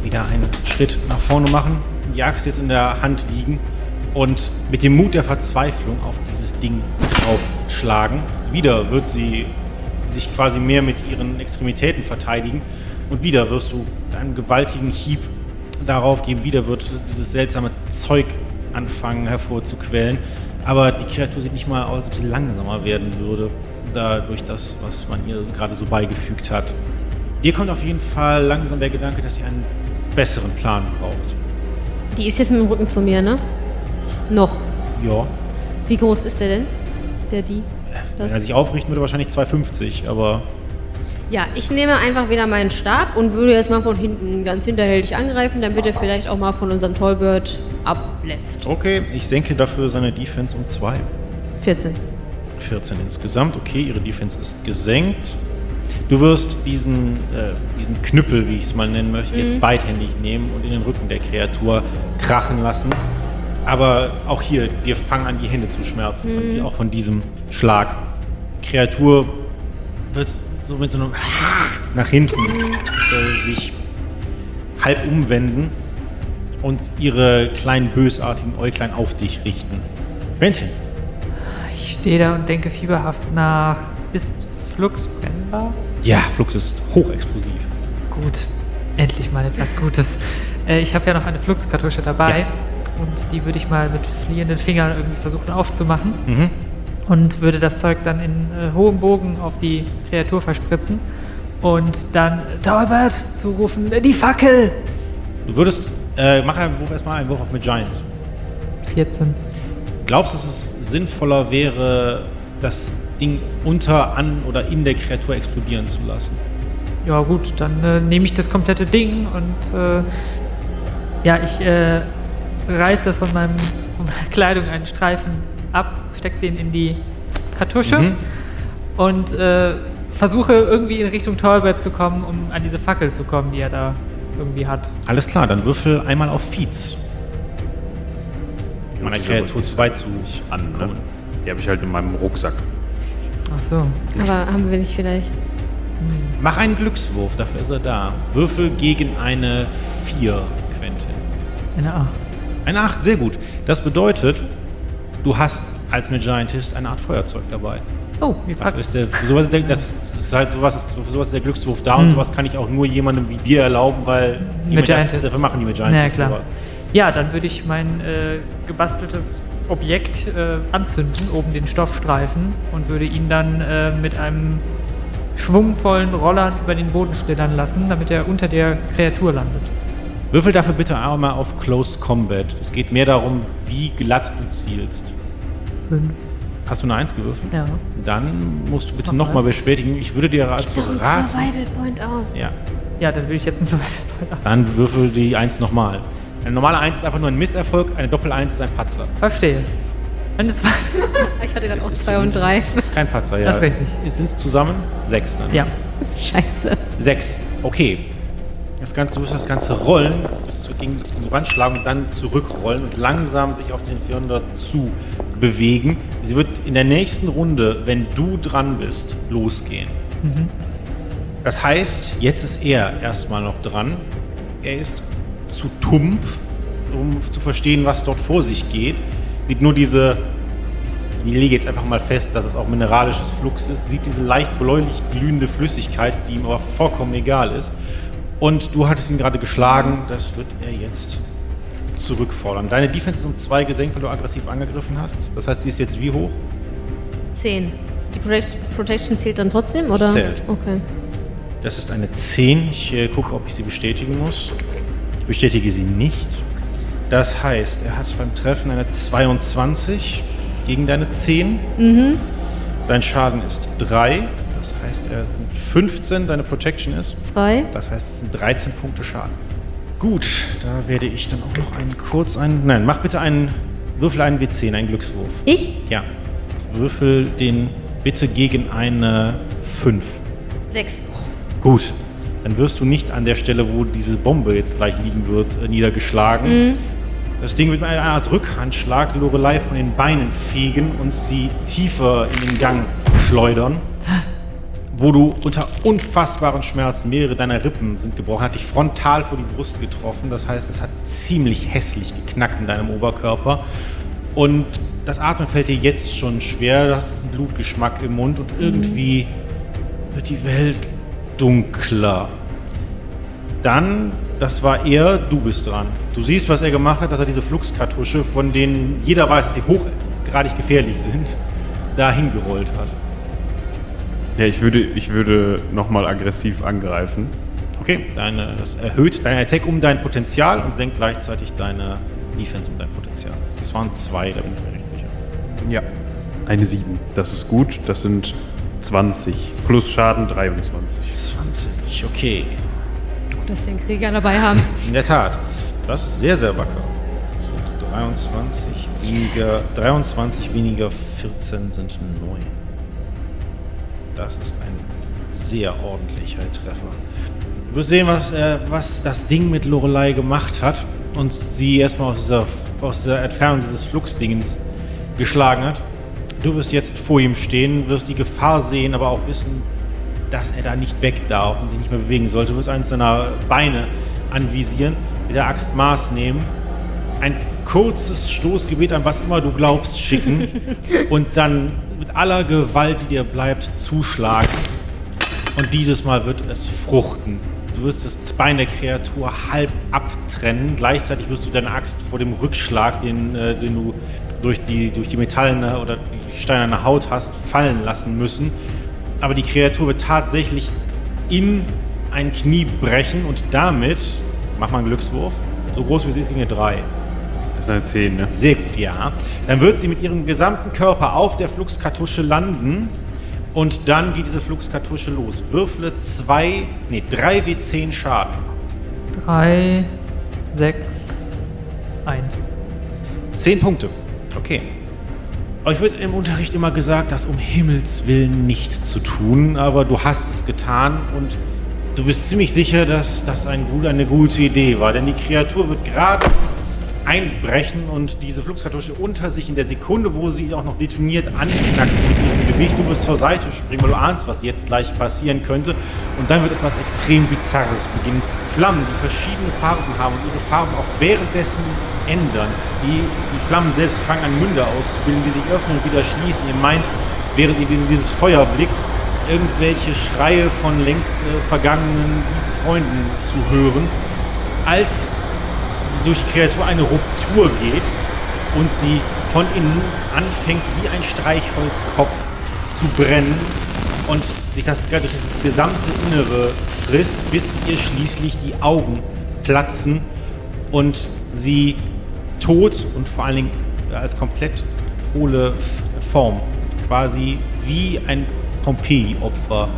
wieder einen Schritt nach vorne machen, die Axt jetzt in der Hand wiegen und mit dem Mut der Verzweiflung auf dieses Ding draufschlagen. Wieder wird sie sich quasi mehr mit ihren Extremitäten verteidigen und wieder wirst du einen gewaltigen Hieb darauf geben. Wieder wird dieses seltsame Zeug anfangen hervorzuquellen. Aber die Kreatur sieht nicht mal aus, als ob sie langsamer werden würde, dadurch das, was man ihr gerade so beigefügt hat. Dir kommt auf jeden Fall langsam der Gedanke, dass sie einen besseren Plan braucht. Die ist jetzt mit dem Rücken zu mir, ne? Noch. Ja. Wie groß ist der denn? Der die? Wenn er sich aufrichten würde, wahrscheinlich 2,50, aber Ja, ich nehme einfach wieder meinen Stab und würde jetzt mal von hinten ganz hinterhältig angreifen, damit er vielleicht auch mal von unserem Tollbird ablässt. okay, ich senke dafür seine Defense um 2. 14. 14 insgesamt. Okay, ihre Defense ist gesenkt. Du wirst diesen, äh, diesen Knüppel, wie ich es mal nennen möchte, jetzt beidhändig nehmen und in den Rücken der Kreatur krachen lassen. Aber auch hier, dir fangen an, die Hände zu schmerzen, von, auch von diesem Schlag. Kreatur wird so mit so einem nach hinten äh, sich halb umwenden und ihre kleinen bösartigen Äuglein auf dich richten. Quentin, Ich stehe da und denke fieberhaft nach. Ist Flux brennbar? ja, Flux ist hochexplosiv. Gut, endlich mal etwas Gutes. Äh, ich habe ja noch eine Fluxkartusche dabei Ja. Und die würde ich mal mit fliehenden Fingern irgendwie versuchen aufzumachen Mhm. und würde das Zeug dann in äh, hohem Bogen auf die Kreatur verspritzen und dann Talbert zurufen, die Fackel! Du würdest, äh, mach einen Wurf erstmal einen Wurf auf mit Giants. 14. Glaubst du, dass es sinnvoller wäre, das Ding unter, an oder in der Kreatur explodieren zu lassen? Ja gut, dann äh, nehme ich das komplette Ding und äh, ja, ich äh, reiße von, meinem, von meiner Kleidung einen Streifen ab, stecke den in die Kartusche Mhm. und äh, versuche irgendwie in Richtung Torbert zu kommen, um an diese Fackel zu kommen, die er da irgendwie hat. Alles klar, dann würfel einmal auf Feeds. Meiner die ist Kreatur zu weit zu an, ne? Die habe ich halt in meinem Rucksack. Ach so. Aber haben wir nicht vielleicht. Mach einen Glückswurf, dafür ist er da. Würfel gegen eine 4, Quentin. Eine A. Eine 8, sehr gut. Das bedeutet, du hast als Magiantist eine Art Feuerzeug dabei. Oh, wie Dafür praktisch. ist der, sowas ist der, das ist halt sowas, ist, sowas ist der Glückswurf da und Hm. sowas kann ich auch nur jemandem wie dir erlauben, weil die Magiantists. Dafür machen die Na Magiantists klar. sowas. Ja, dann würde ich mein äh, gebasteltes Objekt äh, anzünden, oben den Stoffstreifen, und würde ihn dann äh, mit einem schwungvollen Rollern über den Boden schlittern lassen, damit er unter der Kreatur landet. Würfel dafür bitte einmal auf Close Combat. Es geht mehr darum, wie glatt du zielst. Fünf. Hast du eine 1 gewürfelt? Ja. Dann musst du bitte Nochmal. nochmal bestätigen. Ich würde dir also Doch ein raten. Survival Point aus. Ja, Ja, dann würde ich jetzt ein Survival dann würfel die 1 nochmal. Eine normale 1 ist einfach nur ein Misserfolg, eine Doppel-1 ist ein Patzer. Verstehe. Eine zwei. Ich hatte gerade auch ist 2 so- und 3. Das ist kein Patzer, ja. Das ist richtig. Sind es zusammen? Sechs dann. Ja. Scheiße. Sechs. Okay. Das Ganze, du wirst das Ganze rollen, bis gegen die Wand schlagen und dann zurückrollen und langsam sich auf den 400 zu bewegen. Sie wird in der nächsten Runde, wenn du dran bist, losgehen. Das heißt, jetzt ist er erstmal noch dran. Er ist zu tump, um zu verstehen, was dort vor sich geht. Sieht nur diese, ich lege jetzt einfach mal fest, dass es auch mineralisches Flux ist, sieht diese leicht bläulich glühende Flüssigkeit, die ihm aber vollkommen egal ist. Und du hattest ihn gerade geschlagen, das wird er jetzt zurückfordern. Deine Defense ist um zwei gesenkt, weil du aggressiv angegriffen hast. Das heißt, sie ist jetzt wie hoch? 10. Die Protect Protection zählt dann trotzdem, oder? Zählt. Okay. Das ist eine 10. Ich äh, gucke, ob ich sie bestätigen muss. Ich bestätige sie nicht. Das heißt, er hat beim Treffen eine 22 gegen deine 10. Sein Schaden ist 3. Das heißt, er sind 15. Deine Protection ist. 2. Das heißt, es sind 13 Punkte Schaden. Gut, da werde ich dann auch noch einen kurz einen. Nein, mach bitte einen. Würfel einen W10, einen Glückswurf. Ich? Ja. Würfel den bitte gegen eine 5. 6. Gut, dann wirst du nicht an der Stelle, wo diese Bombe jetzt gleich liegen wird, äh, niedergeschlagen. Das Ding wird mit einer Art Rückhandschlag Lorelei von den Beinen fegen und sie tiefer in den Gang schleudern. Wo du unter unfassbaren Schmerzen, mehrere deiner Rippen sind gebrochen, hat dich frontal vor die Brust getroffen. Das heißt, es hat ziemlich hässlich geknackt in deinem Oberkörper. Und das Atmen fällt dir jetzt schon schwer. Du hast diesen Blutgeschmack im Mund und irgendwie wird die Welt dunkler. Dann, das war er, du bist dran. Du siehst, was er gemacht hat, dass er diese Fluxkartusche, von denen jeder weiß, dass sie hochgradig gefährlich sind, dahin gerollt hat. Ja, ich würde, ich würde nochmal aggressiv angreifen. Okay, deine, das erhöht dein Attack um dein Potenzial und senkt gleichzeitig deine Defense um dein Potenzial. Das waren zwei, da bin ich mir recht sicher. Ja. Eine 7. Das ist gut. Das sind 20. Plus Schaden 23. 20, okay. Gut, dass wir einen Krieger dabei haben. In der Tat. Das ist sehr, sehr wacker. Das sind 23 weniger, 23 weniger 14 sind 9. Das ist ein sehr ordentlicher Treffer. Du wirst sehen, was, äh, was das Ding mit Lorelei gemacht hat und sie erstmal aus dieser, aus dieser Entfernung dieses Fluxdingens geschlagen hat. Du wirst jetzt vor ihm stehen, wirst die Gefahr sehen, aber auch wissen, dass er da nicht weg darf und sich nicht mehr bewegen sollte. Du wirst eines seiner Beine anvisieren, mit der Axt Maß nehmen, ein kurzes Stoßgebet an was immer du glaubst schicken und dann mit aller Gewalt, die dir bleibt, zuschlagen. Und dieses Mal wird es fruchten. Du wirst das Bein der Kreatur halb abtrennen. Gleichzeitig wirst du deine Axt vor dem Rückschlag, den, äh, den du durch die, durch die metallene oder die steinerne Haut hast, fallen lassen müssen. Aber die Kreatur wird tatsächlich in ein Knie brechen und damit, mach mal einen Glückswurf, so groß wie sie ist, eine 3. Das eine 10, ne? Sehr gut, ja. Dann wird sie mit ihrem gesamten Körper auf der Fluxkartusche landen und dann geht diese Fluxkartusche los. Würfle 2, nee, 3 W10 Schaden. 3, 6, 1. 10 Punkte. Okay. Euch wird im Unterricht immer gesagt, das um Himmels Willen nicht zu tun, aber du hast es getan und du bist ziemlich sicher, dass das ein gut, eine gute Idee war, denn die Kreatur wird gerade einbrechen und diese Fluxkartusche unter sich in der Sekunde, wo sie auch noch detoniert, anknackst mit diesem Gewicht. Du wirst zur Seite springen, weil du ahnst, was jetzt gleich passieren könnte. Und dann wird etwas extrem Bizarres beginnen. Flammen, die verschiedene Farben haben und ihre Farben auch währenddessen ändern. Die, die Flammen selbst fangen an, Münder auszubilden, die sich öffnen und wieder schließen. Ihr meint, während ihr diese, dieses Feuer blickt, irgendwelche Schreie von längst äh, vergangenen Freunden zu hören, als durch die Kreatur eine Ruptur geht und sie von innen anfängt wie ein Streichholzkopf zu brennen und sich das durch das gesamte Innere frisst, bis ihr schließlich die Augen platzen und sie tot und vor allen Dingen als komplett hohle Form, quasi wie ein Pompeji-Opfer,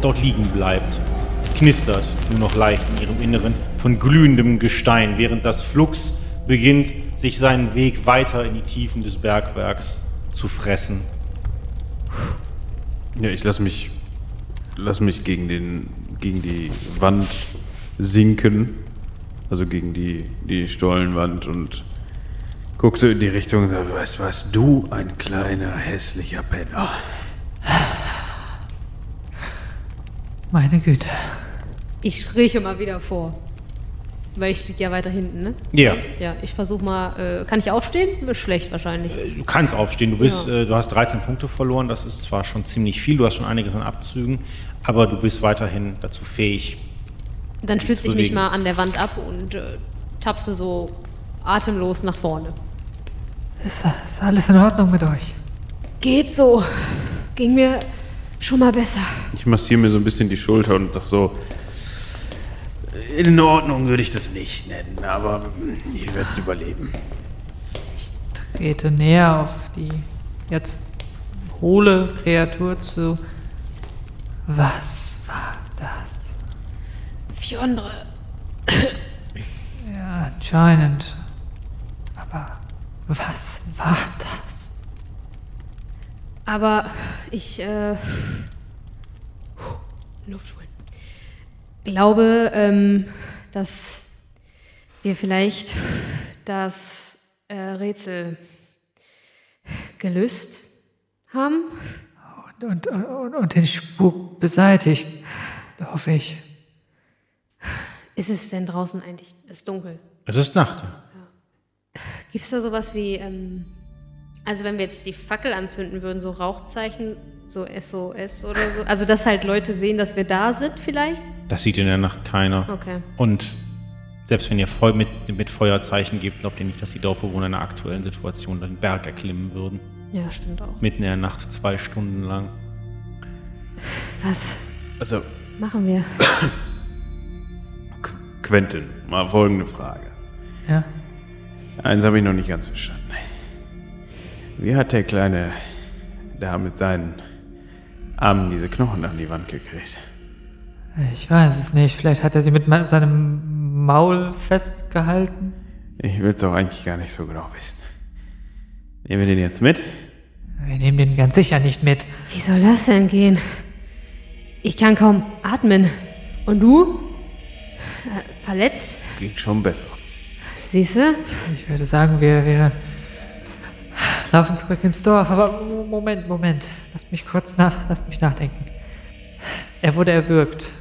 dort liegen bleibt. Es knistert nur noch leicht in ihrem Inneren von glühendem Gestein, während das Flux beginnt, sich seinen Weg weiter in die Tiefen des Bergwerks zu fressen. Ja, ich lass mich, lass mich gegen, den, gegen die Wand sinken. Also gegen die, die Stollenwand und guck so in die Richtung und sag, weißt was, du ein kleiner hässlicher Penner. Meine Güte. Ich rieche mal wieder vor. Weil ich liege ja weiter hinten, ne? Ja. Ja, ich versuche mal. Äh, kann ich aufstehen? Ist schlecht wahrscheinlich. Du kannst aufstehen. Du bist, Ja. äh, du hast 13 Punkte verloren. Das ist zwar schon ziemlich viel. Du hast schon einiges an Abzügen, aber du bist weiterhin dazu fähig. Dann stütze ich mich mal an der Wand ab und äh, tapse so atemlos nach vorne. Ist, ist alles in Ordnung mit euch? Geht so. Ging mir schon mal besser. Ich massiere mir so ein bisschen die Schulter und sag so, in Ordnung würde ich das nicht nennen, aber ich werde es überleben. Trete näher auf die jetzt hohle Kreatur zu. Was war das? Fjondre. Ja, anscheinend. Aber was war das? Aber ich, äh. Luft holen. Glaube, ähm, dass wir vielleicht das äh, Rätsel gelöst haben. Und, und, und, und den Spuk beseitigt, hoffe ich. Ist es denn draußen eigentlich? Es ist dunkel. Es ist Nacht. Gibt es da sowas wie, ähm, also wenn wir jetzt die Fackel anzünden würden, so Rauchzeichen, so SOS oder so? Also, dass halt Leute sehen, dass wir da sind vielleicht? Das sieht in der Nacht keiner. Okay. Und selbst wenn ihr voll mit, mit Feuerzeichen gebt, glaubt ihr nicht, dass die Dorfbewohner in der aktuellen Situation den Berg erklimmen würden. Ja, stimmt auch. Mitten in der Nacht, zwei Stunden lang. Was Also, machen wir? Qu- Quentin, mal folgende Frage. Ja? Eins habe ich noch nicht ganz verstanden. Wie hat der Kleine da mit seinen Armen diese Knochen an die Wand gekriegt? Ich weiß es nicht. Vielleicht hat er sie mit seinem Maul festgehalten. Ich will es auch eigentlich gar nicht so genau wissen. Nehmen wir den jetzt mit? Wir nehmen den ganz sicher nicht mit. Wie soll das denn gehen? Ich kann kaum atmen. Und du? Äh, verletzt? Ging schon besser. Siehst du? Ich würde sagen, wir, wir laufen zurück ins Dorf. Aber Mo- Moment, Moment. Lasst mich kurz nach, lasst mich nachdenken. Er wurde erwürgt.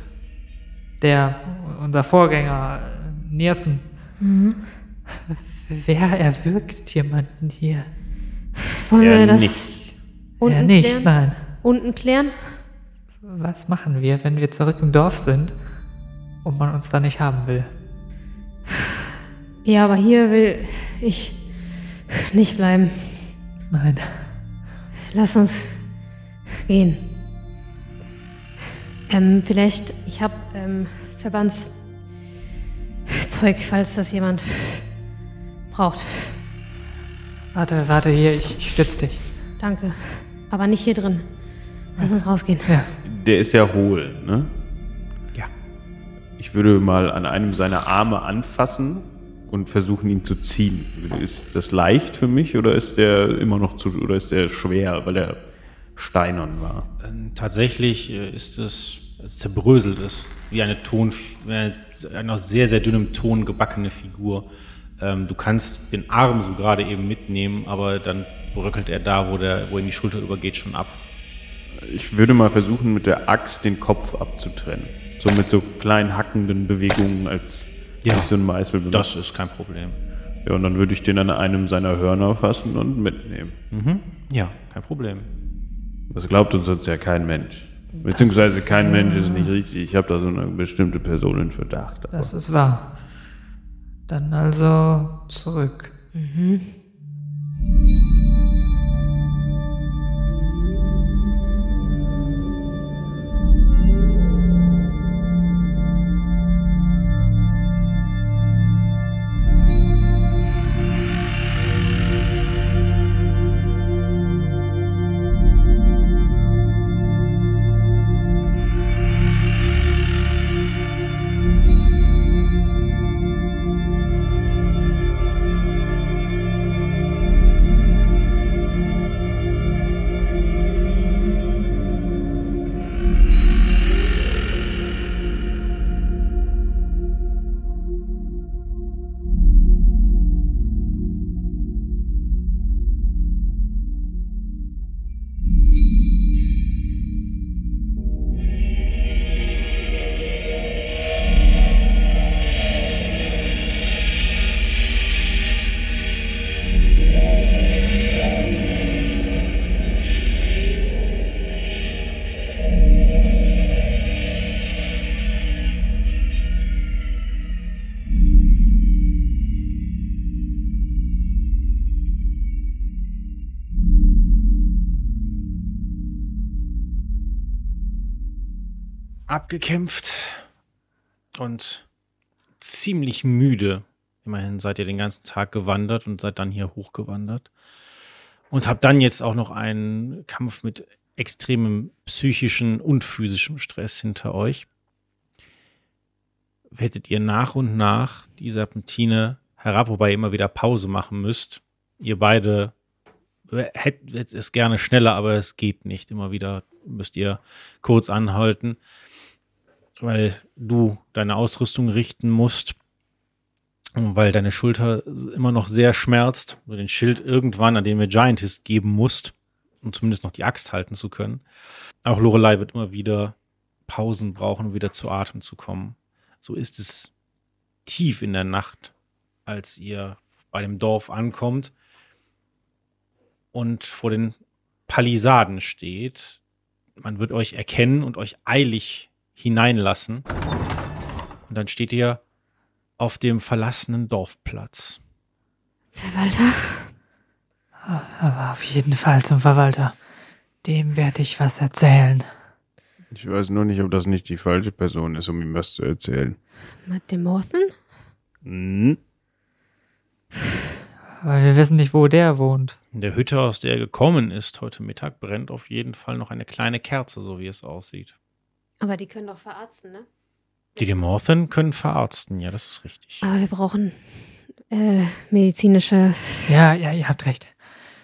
Der, unser Vorgänger, äh, Niersen. Wer erwürgt jemanden hier? Wollen wir das nicht. unten er nicht, klären? nein. Unten klären? Was machen wir, wenn wir zurück im Dorf sind und man uns da nicht haben will? Ja, aber hier will ich nicht bleiben. Nein. Lass uns gehen. Ähm, vielleicht, ich hab ähm, Verbandszeug, falls das jemand braucht. Warte, warte hier, ich, ich stütze dich. Danke. Aber nicht hier drin. Lass uns rausgehen. Ja. Der ist ja hohl, ne? Ja. Ich würde mal an einem seiner Arme anfassen und versuchen, ihn zu ziehen. Ist das leicht für mich oder ist der immer noch zu oder ist der schwer, weil er steinern war? Ähm, Tatsächlich äh, ist es, es zerbröselt ist, wie eine Ton, eine, aus sehr, sehr dünnem Ton gebackene Figur. Ähm, du kannst den Arm so gerade eben mitnehmen, aber dann bröckelt er da, wo, der, wo ihn die Schulter übergeht, schon ab. Ich würde mal versuchen, mit der Axt den Kopf abzutrennen. So mit so kleinen hackenden Bewegungen, als Ja. ich so ein Meißel benutze. Das ist kein Problem. Ja, und dann würde ich den an einem seiner Hörner fassen und mitnehmen. Mhm. Ja, kein Problem. Das glaubt uns sonst ja kein Mensch. Beziehungsweise kein Mensch ist nicht richtig. Ich habe da so eine bestimmte Person in Verdacht. aber- Das ist wahr. Dann also zurück. Abgekämpft und ziemlich müde. Immerhin seid ihr den ganzen Tag gewandert und seid dann hier hochgewandert. Und habt dann jetzt auch noch einen Kampf mit extremem psychischen und physischem Stress hinter euch. Werdet ihr nach und nach die Serpentine herab, wobei ihr immer wieder Pause machen müsst. Ihr beide hättet es gerne schneller, aber es geht nicht. Immer wieder müsst ihr kurz anhalten weil du deine Ausrüstung richten musst, weil deine Schulter immer noch sehr schmerzt, du den Schild irgendwann, an den wir Giantist geben musst, um zumindest noch die Axt halten zu können. Auch Lorelei wird immer wieder Pausen brauchen, um wieder zu Atem zu kommen. So ist es tief in der Nacht, als ihr bei dem Dorf ankommt und vor den Palisaden steht. Man wird euch erkennen und euch eilig hineinlassen. Und dann steht ihr auf dem verlassenen Dorfplatz. Verwalter? Aber auf jeden Fall zum Verwalter. Dem werde ich was erzählen. Ich weiß nur nicht, ob das nicht die falsche Person ist, um ihm was zu erzählen. Matt de Morthen? Hm? Weil wir wissen nicht, wo der wohnt. In der Hütte, aus der er gekommen ist, heute Mittag, brennt auf jeden Fall noch eine kleine Kerze, so wie es aussieht. Aber die können doch verarzten, ne? Die Demorthen können verarzten, ja, das ist richtig. Aber wir brauchen äh, medizinische. Ja, ja, ihr habt recht.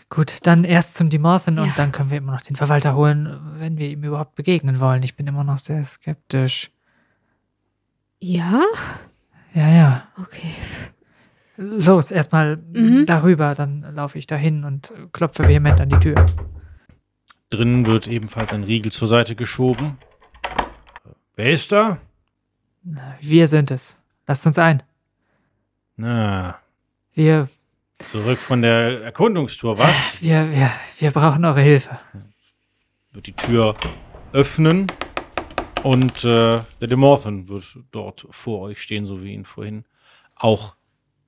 Gut, dann erst zum Dimorthen Ja. und dann können wir immer noch den Verwalter holen, wenn wir ihm überhaupt begegnen wollen. Ich bin immer noch sehr skeptisch. Ja? Ja, ja. Okay. Los, erstmal Mhm. darüber, dann laufe ich dahin und klopfe vehement an die Tür. Drinnen wird ebenfalls ein Riegel zur Seite geschoben. Wer ist da? Wir sind es. Lasst uns ein. Na, Wir, zurück von der Erkundungstour, was? wir, wir, wir brauchen eure Hilfe. wird die Tür öffnen und äh, der Demorthen wird dort vor euch stehen, so wie ihr ihn vorhin auch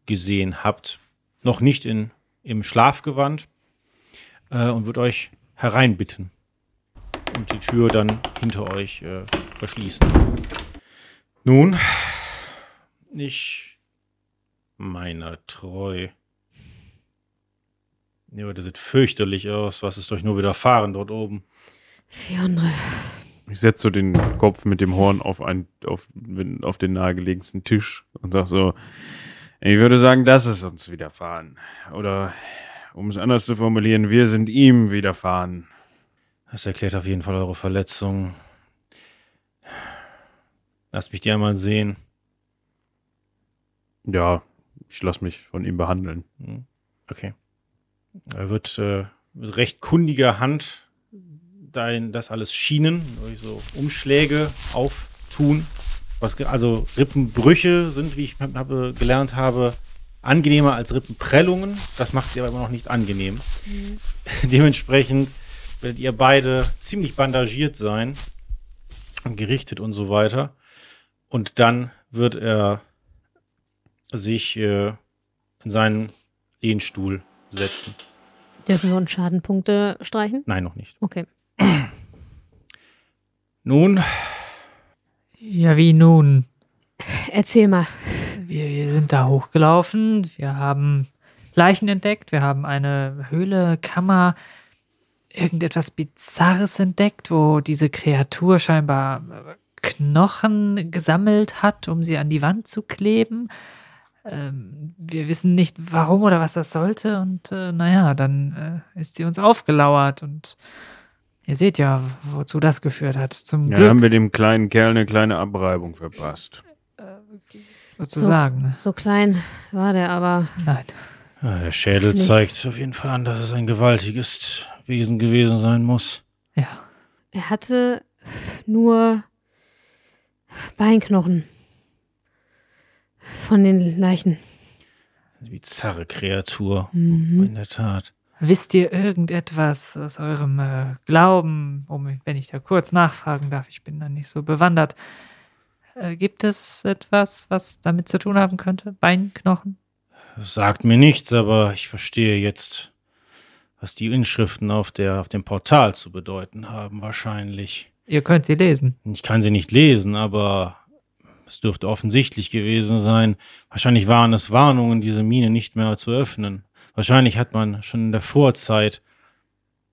gesehen habt. Noch nicht in, im Schlafgewand äh, und wird euch hereinbitten und die Tür dann hinter euch äh, verschließen. Nun, ich meiner treu. Ja, das sieht fürchterlich aus. Was ist euch nur widerfahren dort oben? Fionre. Ich setze so den Kopf mit dem Horn auf, ein, auf, auf den nahegelegensten Tisch und sag so, ich würde sagen, das ist uns widerfahren. Oder, um es anders zu formulieren, wir sind ihm widerfahren. Das erklärt auf jeden Fall eure Verletzung. Lasst mich die einmal sehen. Ja, ich lasse mich von ihm behandeln. Hm, Okay. Er wird äh, mit recht kundiger Hand dein, das alles schienen, durch so Umschläge auftun. Was, also Rippenbrüche sind, wie ich hab- habe, gelernt habe, angenehmer als Rippenprellungen. Das macht sie aber immer noch nicht angenehm. Dementsprechend werdet ihr beide ziemlich bandagiert sein und gerichtet und so weiter. Und dann wird er sich äh, in seinen Lehnstuhl setzen. Dürfen wir uns Schadenpunkte streichen? Nein, noch nicht. Okay. Nun, Ja, wie nun? Erzähl mal. Wir, wir sind da hochgelaufen, wir haben Leichen entdeckt, wir haben eine Höhle, Kammer, irgendetwas Bizarres entdeckt, wo diese Kreatur scheinbar äh, Knochen gesammelt hat, um sie an die Wand zu kleben. Ähm, wir wissen nicht, warum oder was das sollte. Und äh, naja, dann äh, ist sie uns aufgelauert und ihr seht ja, wozu das geführt hat. Zum Ja, Glück haben wir dem kleinen Kerl eine kleine Abreibung verpasst. sozusagen. So klein war der aber. Nein. ja, der Schädel Nicht. zeigt auf jeden Fall an, dass es ein gewaltiges Wesen gewesen sein muss. Ja. Er hatte nur Beinknochen. Von den Leichen. Eine bizarre Kreatur. Mhm. In der Tat. Wisst ihr irgendetwas aus eurem äh, Glauben, um, wenn ich da kurz nachfragen darf, ich bin da nicht so bewandert. Äh, gibt es etwas, was damit zu tun haben könnte? Beinknochen? Das sagt mir nichts, aber ich verstehe jetzt, was die Inschriften auf, der, auf dem Portal zu bedeuten haben, wahrscheinlich. Ihr könnt sie lesen. Ich kann sie nicht lesen, aber es dürfte offensichtlich gewesen sein. Wahrscheinlich waren es Warnungen, diese Mine nicht mehr zu öffnen. Wahrscheinlich hat man schon in der Vorzeit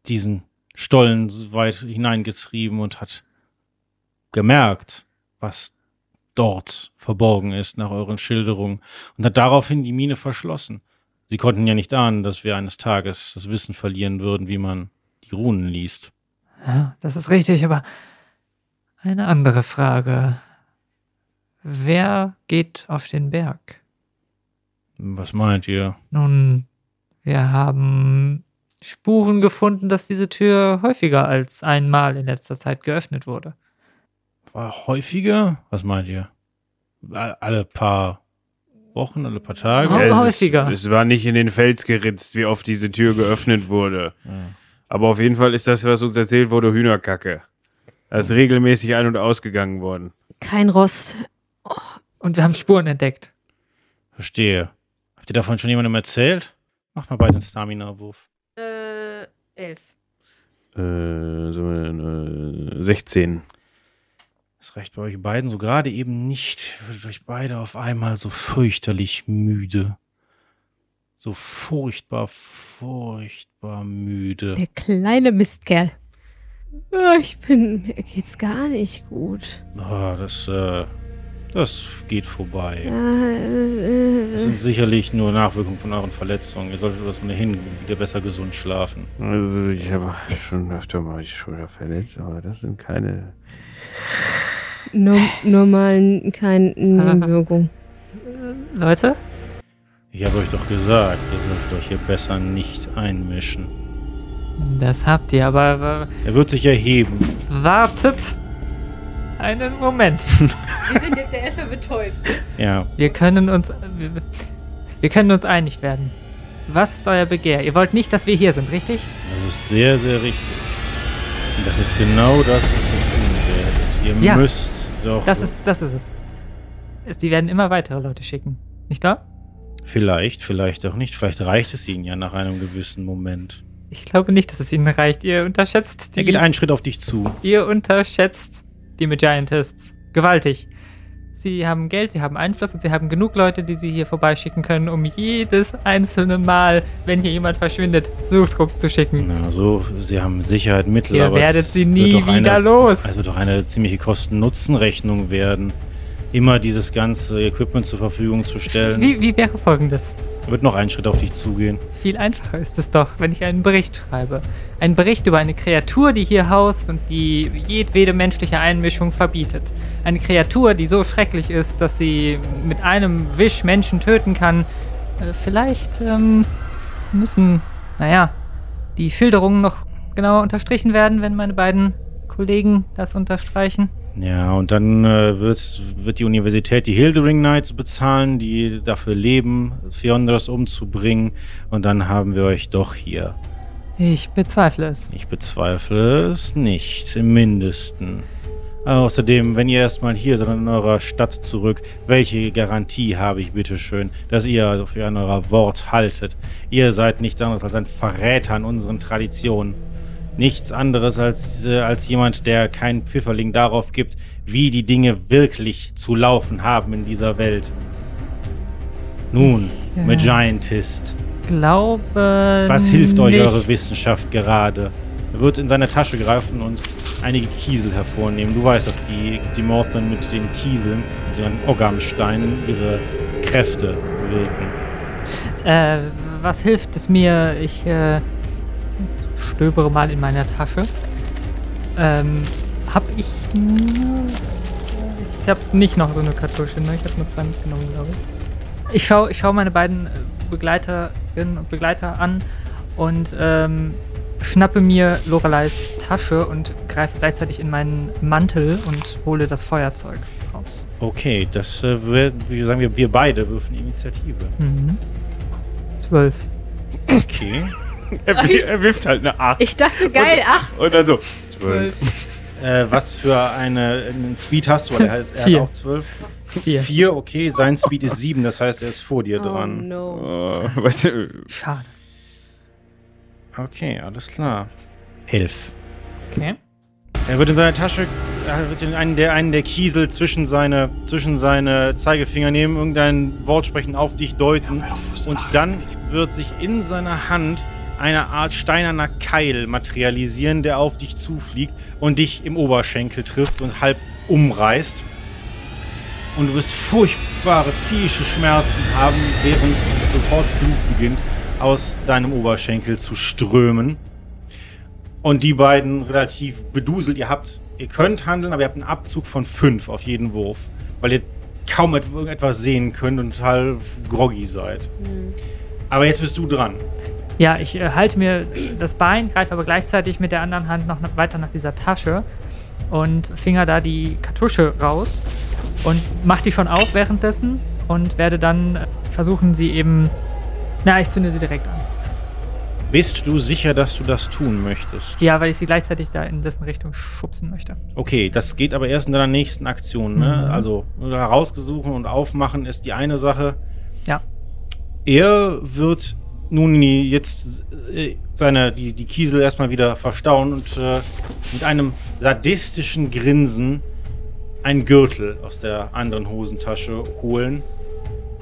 diesen Stollen so weit hineingetrieben und hat gemerkt, was dort verborgen ist nach euren Schilderungen und hat daraufhin die Mine verschlossen. Sie konnten ja nicht ahnen, dass wir eines Tages das Wissen verlieren würden, wie man die Runen liest. Ja, das ist richtig, aber eine andere Frage. Wer geht auf den Berg? Was meint ihr? Nun, wir haben Spuren gefunden, dass diese Tür häufiger als einmal in letzter Zeit geöffnet wurde. War häufiger? Was meint ihr? Alle paar Wochen, alle paar Tage? Oh, es, ist- häufiger. Es war nicht in den Fels geritzt, wie oft diese Tür geöffnet wurde. Ja. Aber auf jeden Fall ist das, was uns erzählt wurde, Hühnerkacke. Da ist regelmäßig ein- und ausgegangen worden. Kein Rost. Und wir haben Spuren entdeckt. Verstehe. Habt ihr davon schon jemandem erzählt? Macht mal beide einen Stamina-Wurf. Äh, elf. Äh, so, äh, 16. Das reicht bei euch beiden so gerade eben nicht. Ihr Würdet euch beide auf einmal so fürchterlich müde. so furchtbar, furchtbar müde. Der kleine Mistkerl. Oh, ich bin. Mir geht's gar nicht gut. Ah, das, äh, das geht vorbei. Äh, Das äh, sind sicherlich nur Nachwirkungen von euren Verletzungen. Ihr solltet das ohnehin wieder besser gesund schlafen. Also ich habe schon öfter mal die Schulter verletzt, aber das sind keine. Nur, nur mal keine Nebenwirkung. Leute? Ich habe euch doch gesagt, ihr solltet euch hier besser nicht einmischen. Das habt ihr, aber Er wird sich erheben. wartet einen Moment. Wir sind jetzt ja erstmal betäubt. Ja, Wir können uns. Wir, wir können uns einig werden. Was ist euer Begehr? Ihr wollt nicht, dass wir hier sind, richtig? das ist sehr, sehr richtig. Und das ist genau das, was wir tun werden. Ihr Ja. müsst doch. Das ist, das ist es. Die werden immer weitere Leute schicken. Nicht wahr? Vielleicht, vielleicht auch nicht. Vielleicht reicht es ihnen ja nach einem gewissen Moment. Ich glaube nicht, dass es ihnen reicht. Ihr unterschätzt die. Er geht einen Schritt auf dich zu. Ihr unterschätzt die Giantists. Gewaltig. Sie haben Geld, sie haben Einfluss und sie haben genug Leute, die sie hier vorbeischicken können, um jedes einzelne Mal, wenn hier jemand verschwindet, Suchtrupps zu schicken. Na, so, sie haben mit Sicherheit Mittel, Ihr aber werdet es sie nie wieder eine, los. Es wird doch eine ziemliche Kosten-Nutzen-Rechnung werden, immer dieses ganze Equipment zur Verfügung zu stellen. Wie, wie wäre folgendes? Wird noch einen Schritt auf dich zugehen. Viel einfacher ist es doch, wenn ich einen Bericht schreibe. Einen Bericht über eine Kreatur, die hier haust und die jedwede menschliche Einmischung verbietet. Eine Kreatur, die so schrecklich ist, dass sie mit einem Wisch Menschen töten kann. Äh, vielleicht ähm, müssen, naja, die Schilderungen noch genauer unterstrichen werden, wenn meine beiden Kollegen das unterstreichen. Ja, und dann äh, wird, wird die Universität die Hildering Knights bezahlen, die dafür leben, Fiondas umzubringen. Und dann haben wir euch doch hier. Ich bezweifle es. Ich bezweifle es nicht, im Mindesten. Außerdem, wenn ihr erstmal hier seid in eurer Stadt zurück, welche Garantie habe ich bitteschön, dass ihr für an euer Wort haltet? Ihr seid nichts anderes als ein Verräter an unseren Traditionen. Nichts anderes als, äh, als jemand, der keinen Pfifferling darauf gibt, wie die Dinge wirklich zu laufen haben in dieser Welt. Nun, Ja. Magiantist. Glaube. Was hilft euch nicht. eure Wissenschaft gerade? Er wird in seine Tasche greifen und einige Kiesel hervornehmen. Du weißt, dass die, die Morthen mit den Kieseln, also an Ogamsteinen, ihre Kräfte wirken. Äh, was hilft es mir? Ich äh, stöbere mal in meiner Tasche. Ähm, hab ich. nur- Ich habe nicht noch so eine Kartusche, ne? Ich habe nur zwei mitgenommen, glaube ich. Ich schaue ich schau meine beiden äh, Begleiterinnen und Begleiter an und ähm, schnappe mir Loreleis Tasche und greife gleichzeitig in meinen Mantel und hole das Feuerzeug raus. Okay, das äh, wird, wie sagen wir, wir beide würfen Initiative. Mhm. Zwölf. Okay. Er, er wirft halt eine 8. Ich dachte, geil, ach. Und dann so. 12. äh, was für eine, einen Speed hast du? Weil er, heißt, er Vier. hat auch zwölf. Vier. Vier, okay. Sein Speed ist sieben, das heißt, er ist vor dir Oh dran. no. Oh, weißt du, Schade. Okay, alles klar. Elf. Okay. Er wird in seine Tasche, er wird in einen der, einen der Kiesel zwischen seine, zwischen seine Zeigefinger nehmen, irgendein Wort sprechen, auf dich deuten. Und dann wird sich in seiner Hand eine Art steinerner Keil materialisieren, der auf dich zufliegt und dich im Oberschenkel trifft und halb umreißt. Und du wirst furchtbare physische Schmerzen haben, während sofort Blut beginnt, aus deinem Oberschenkel zu strömen. Und die beiden relativ beduselt. Ihr habt, ihr könnt handeln, aber ihr habt einen Abzug von 5 auf jeden Wurf, weil ihr kaum et- irgendetwas sehen könnt und total groggy seid. Aber jetzt bist du dran. Ja, ich äh, halte mir das Bein, greife aber gleichzeitig mit der anderen Hand noch weiter nach dieser Tasche und finger da die Kartusche raus und mach die schon auf währenddessen und werde dann äh, versuchen, sie eben. Na, ich zünde sie direkt an. Bist du sicher, dass du das tun möchtest? Ja, weil ich sie gleichzeitig da in dessen Richtung schubsen möchte. Okay, das geht aber erst in deiner nächsten Aktion. Ne? Mhm. Also herausgesuchen und aufmachen ist die eine Sache. Ja. Er wird nun die- jetzt äh, seine, die, die Kiesel erstmal wieder verstauen und äh, mit einem sadistischen Grinsen einen Gürtel aus der anderen Hosentasche holen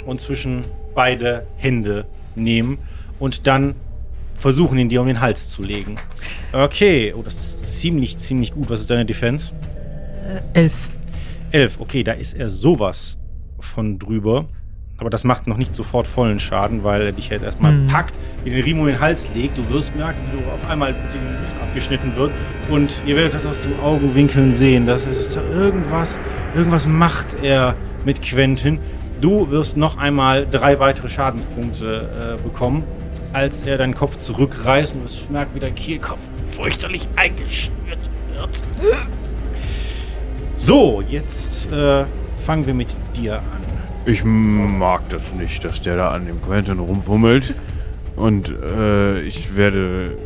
und zwischen beide Hände nehmen und dann versuchen, ihn dir um den Hals zu legen. Okay, oh, das ist ziemlich, ziemlich gut. Was ist deine Defense? Äh, elf. 11. Okay, da ist er sowas von drüber. Aber das macht noch nicht sofort vollen Schaden, weil er dich jetzt erstmal Mhm. packt, dir den Riemen um den Hals legt. Du wirst merken, wie du auf einmal die Luft abgeschnitten wird. Und ihr werdet das aus den Augenwinkeln sehen. Das ist da irgendwas, irgendwas macht er mit Quentin. Du wirst noch einmal drei weitere Schadenspunkte äh, bekommen, als er deinen Kopf zurückreißt und wirst merken, wie dein Kehlkopf fürchterlich eingeschnürt wird. So, jetzt äh, fangen wir mit dir an. Ich mag das nicht, dass der da an dem Quentin rumfummelt. Und äh, ich werde.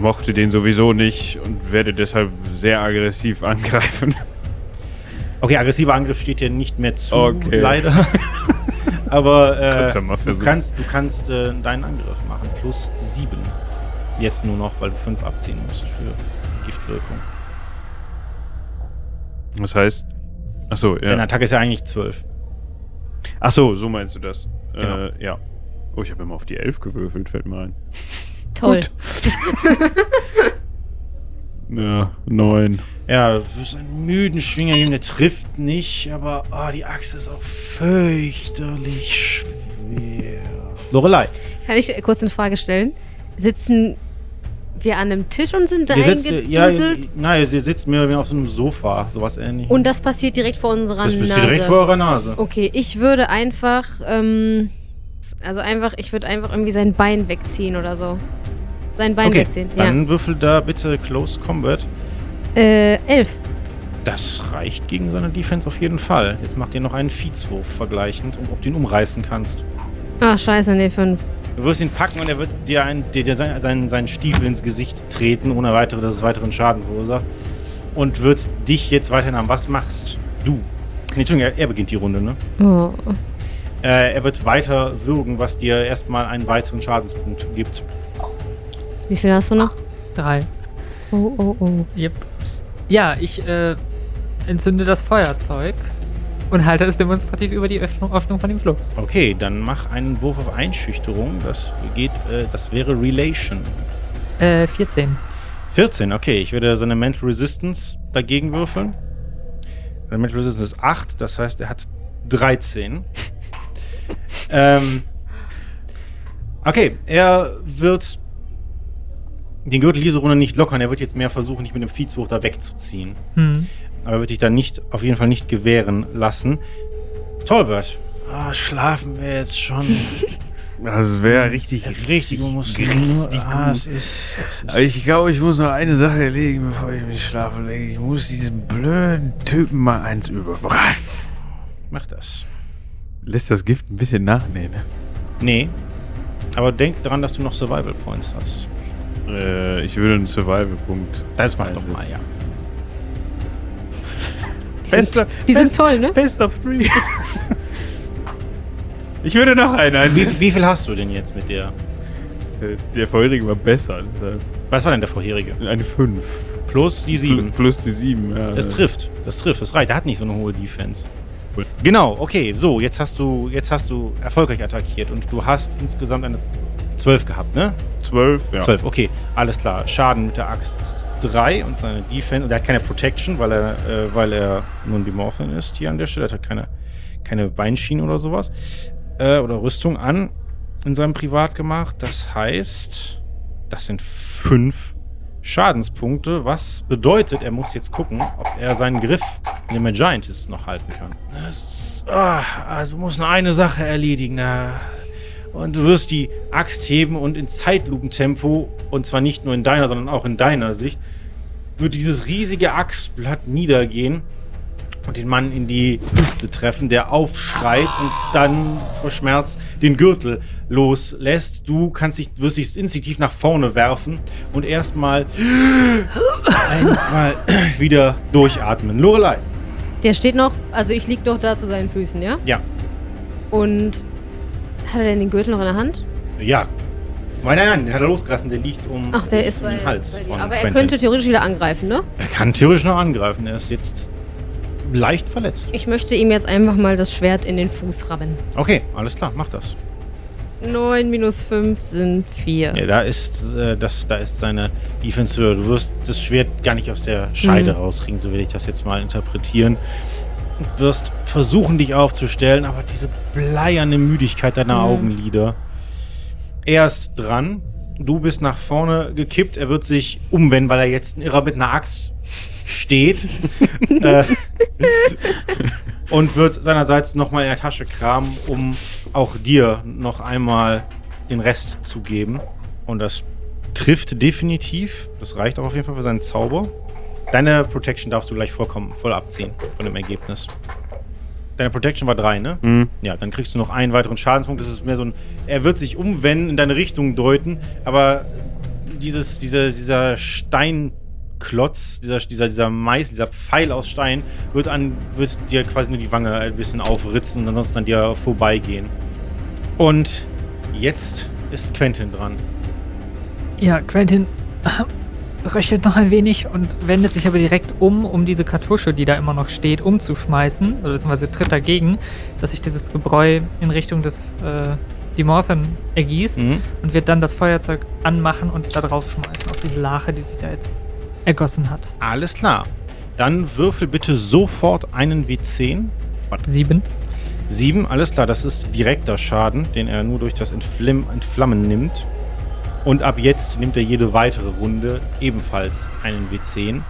mochte den sowieso nicht und werde deshalb sehr aggressiv angreifen. Okay, aggressiver Angriff steht dir nicht mehr zu, okay. leider. Aber äh, kannst ja du kannst, du kannst äh, deinen Angriff machen. Plus 7. Jetzt nur noch, weil du 5 abziehen musst für Giftwirkung. Das heißt. Achso, ja. Dein Attacke ist ja eigentlich 12. Ach so, so meinst du das. Genau. Äh, ja. Oh, ich habe immer auf die 11 gewürfelt, fällt mir ein. Toll. ja, 9. Ja, du wirst einen müden Schwinger geben, der trifft nicht, aber oh, die Achse ist auch fürchterlich schwer. Lorelei. Kann ich kurz eine Frage stellen? Sitzen wir an einem Tisch und sind da ja, nein, ihr sitzt mehr oder weniger auf so einem Sofa, sowas ähnliches. und das passiert direkt vor unserer das Nase. du direkt vor eurer Nase. Okay, ich würde einfach, ähm, also einfach, ich würde einfach irgendwie sein Bein wegziehen oder so. Sein Bein okay, wegziehen, dann würfel da bitte Close Combat. ja. Äh, elf. Das reicht gegen seine Defense auf jeden Fall. Jetzt macht ihr noch einen Featswurf vergleichend, um, ob du ihn umreißen kannst. Ah, scheiße, nee, fünf. Du wirst ihn packen und er wird dir, ein, dir, dir sein, seinen, seinen Stiefel ins Gesicht treten, ohne weitere, dass es weiteren Schaden verursacht. Und wird dich jetzt weiterhin haben. Was machst du? Nee, Entschuldigung, er, er beginnt die Runde, ne? Oh. Äh, er wird weiter würgen, was dir erstmal einen weiteren Schadenspunkt gibt. Wie viel hast du noch? Drei. Oh, oh, oh. Yep. Ja, ich äh, entzünde das Feuerzeug und halte es demonstrativ über die Öffnung, Öffnung von dem Fluss. Okay, dann mach einen Wurf auf Einschüchterung. Das geht, äh, das wäre Relation. Äh, 14. 14, okay. Ich werde seine Mental Resistance dagegen würfeln. Seine Mental Resistance ist 8, das heißt, er hat 13. ähm, okay, er wird den Gürtel diese Runde nicht lockern. Er wird jetzt mehr versuchen, dich mit dem Viehzug da wegzuziehen. Hm. Aber er wird dich da nicht, auf jeden Fall nicht gewähren lassen. Tolbert. Ah, schlafen wir jetzt schon. Das wäre richtig, Richtig, man muss richtig nur, gut. ah, es ist, es ist ich glaube, ich muss noch eine Sache erledigen, bevor ich mich schlafen lege. Ich muss diesen blöden Typen mal eins überbraten. Mach das. Lässt das Gift ein bisschen nachnehmen. Nee. Aber denk daran, dass du noch Survival Points hast. Äh, ich würde einen Survival-Punkt. Das mach doch mal, ja. Bester, Die sind toll, ne? Best of three. ich würde noch einen Wie, einsetzen. wie viel hast du denn jetzt mit der? Äh, Der vorherige war besser. Was war denn der vorherige? Eine 5. Plus die 7. Plus die 7, ja. Das trifft. Das trifft. Das reicht. Der hat nicht so eine hohe Defense. Genau, okay. So, jetzt hast du, jetzt hast du erfolgreich attackiert und du hast insgesamt eine 12 gehabt, ne? 12, ja. 12, okay. Alles klar. Schaden mit der Axt ist 3 und seine Defense. Und er hat keine Protection, weil er, äh, weil er nur ein Dimorphin ist hier an der Stelle. Er hat keine, keine Beinschienen oder sowas. Äh, oder Rüstung an in seinem Privat gemacht. Das heißt, das sind 5 Schadenspunkte, was bedeutet, er muss jetzt gucken, ob er seinen Griff in dem Giantist noch halten kann. Das ist, ah, also du musst nur eine Sache erledigen. Na. Und du wirst die Axt heben und in Zeitlupentempo, und zwar nicht nur in deiner, sondern auch in deiner Sicht, wird dieses riesige Axtblatt niedergehen und den Mann in die Hüfte treffen, der aufschreit und dann vor Schmerz den Gürtel loslässt. Du kannst dich, wirst dich instinktiv nach vorne werfen und erstmal einmal wieder durchatmen. Lorelei. Der steht noch, also ich lieg doch da zu seinen Füßen, ja? Ja. Und hat er denn den Gürtel noch in der Hand? Ja. Nein, nein, nein, den hat er losgelassen. Der liegt um, Ach, der ist um bei, den Hals. von Aber er Quentin. könnte theoretisch wieder angreifen, ne? Er kann theoretisch noch angreifen. Er ist jetzt leicht verletzt. Ich möchte ihm jetzt einfach mal das Schwert in den Fuß rammen. Okay, alles klar, mach das. 9 minus 5 sind 4. Ja, da ist, äh, das, da ist seine Defense höher. Du wirst das Schwert gar nicht aus der Scheide Mhm. rauskriegen, so will ich das jetzt mal interpretieren. Wirst versuchen, dich aufzustellen, aber diese bleierne Müdigkeit deiner Mhm. Augenlider. Er ist dran. Du bist nach vorne gekippt. Er wird sich umwenden, weil er jetzt ein Irrer mit einer Axt steht. äh, und wird seinerseits nochmal in der Tasche kramen, um auch dir noch einmal den Rest zu geben. Und das trifft definitiv. Das reicht auch auf jeden Fall für seinen Zauber. Deine Protection darfst du gleich vollkommen voll abziehen von dem Ergebnis. Deine Protection war drei, ne? Hm. Ja, dann kriegst du noch einen weiteren Schadenspunkt. Das ist mehr so ein. Er wird sich umwenden, in deine Richtung deuten, aber dieses, dieser, dieser Steinklotz, dieser, dieser, dieser Mais, dieser Pfeil aus Stein, wird, an, wird dir quasi nur die Wange ein bisschen aufritzen und ansonsten an dir vorbeigehen. Und jetzt ist Quentin dran. Ja, Quentin röchelt noch ein wenig und wendet sich aber direkt um, um diese Kartusche, die da immer noch steht, umzuschmeißen. Oder beziehungsweise tritt dagegen, dass sich dieses Gebräu in Richtung des äh, Dimorphen ergießt Mhm. und wird dann das Feuerzeug anmachen und da drauf schmeißen auf diese Lache, die sich da jetzt ergossen hat. Alles klar. Dann würfel bitte sofort einen W10. Sieben. Sieben, alles klar, das ist direkter Schaden, den er nur durch das Entflim Entflammen nimmt. Und ab jetzt nimmt er jede weitere Runde ebenfalls einen W10.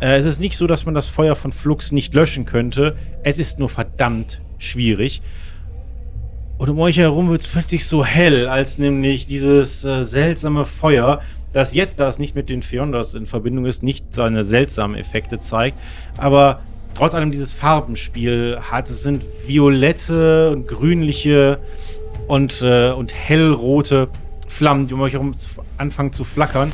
Äh, es ist nicht so, dass man das Feuer von Flux nicht löschen könnte. Es ist nur verdammt schwierig. Und um euch herum wird es plötzlich so hell, als nämlich dieses äh, seltsame Feuer, das jetzt, da es nicht mit den Fiondas in Verbindung ist, nicht seine seltsamen Effekte zeigt, aber trotz allem dieses Farbenspiel hat. Es sind violette und grünliche und, äh, und hellrote Flammen, die um euch herum anfangen zu flackern.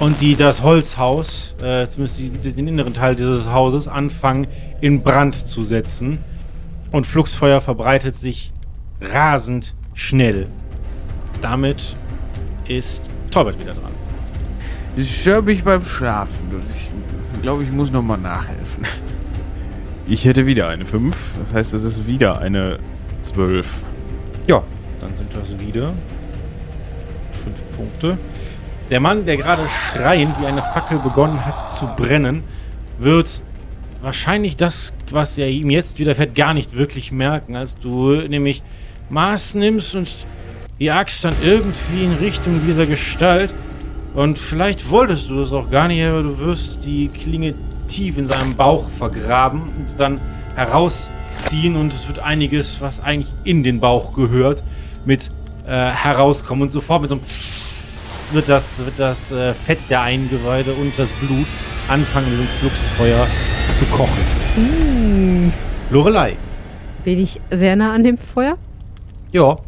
Und die das Holzhaus, äh, zumindest die, den inneren Teil dieses Hauses, anfangen in Brand zu setzen. Und Fluxfeuer verbreitet sich rasend schnell. Damit ist Torbert wieder dran. Ich störe mich beim Schlafen. Ich glaube, ich muss nochmal nachhelfen. Ich hätte wieder eine 5. Das heißt, es ist wieder eine 12. Ja, dann sind das wieder fünf Punkte. Der Mann, der gerade schreiend wie eine Fackel begonnen hat zu brennen, wird wahrscheinlich das, was er ihm jetzt widerfährt, gar nicht wirklich merken, als du nämlich Maß nimmst und die Axt dann irgendwie in Richtung dieser Gestalt. Und vielleicht wolltest du es auch gar nicht, aber du wirst die Klinge tief in seinem Bauch vergraben und dann herausziehen und es wird einiges, was eigentlich in den Bauch gehört, mit äh, herauskommen und sofort mit so einem wird das, wird das äh, Fett der Eingeweide und das Blut anfangen, in diesem Fluxfeuer zu kochen. Mm. Lorelei. Bin ich sehr nah an dem Feuer? Ja.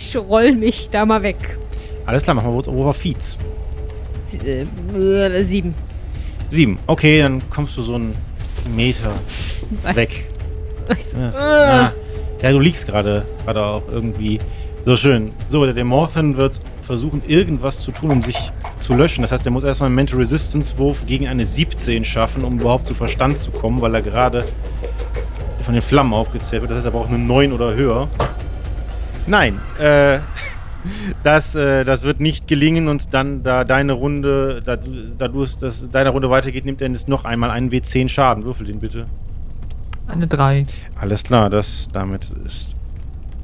Ich roll mich da mal weg. Alles klar, machen wir uns over Feeds. Äh, sieben. Sieben. Okay, dann kommst du so einen Meter weg. Ich so, Das, äh. ah. Ja, du liegst gerade gerade auch irgendwie so schön. So, der Demorphin wird versuchen, irgendwas zu tun, um sich zu löschen. Das heißt, er muss erstmal einen Mental Resistance Wurf gegen eine 17 schaffen, um überhaupt zu Verstand zu kommen, weil er gerade von den Flammen aufgezählt wird. Das heißt, er braucht eine 9 oder höher. Nein, äh, das, äh, das wird nicht gelingen und dann, da deine Runde, da, da du es, deine Runde weitergeht, nimmt er jetzt noch einmal einen W10 Schaden. Würfel den bitte. Eine drei. Alles klar, das damit ist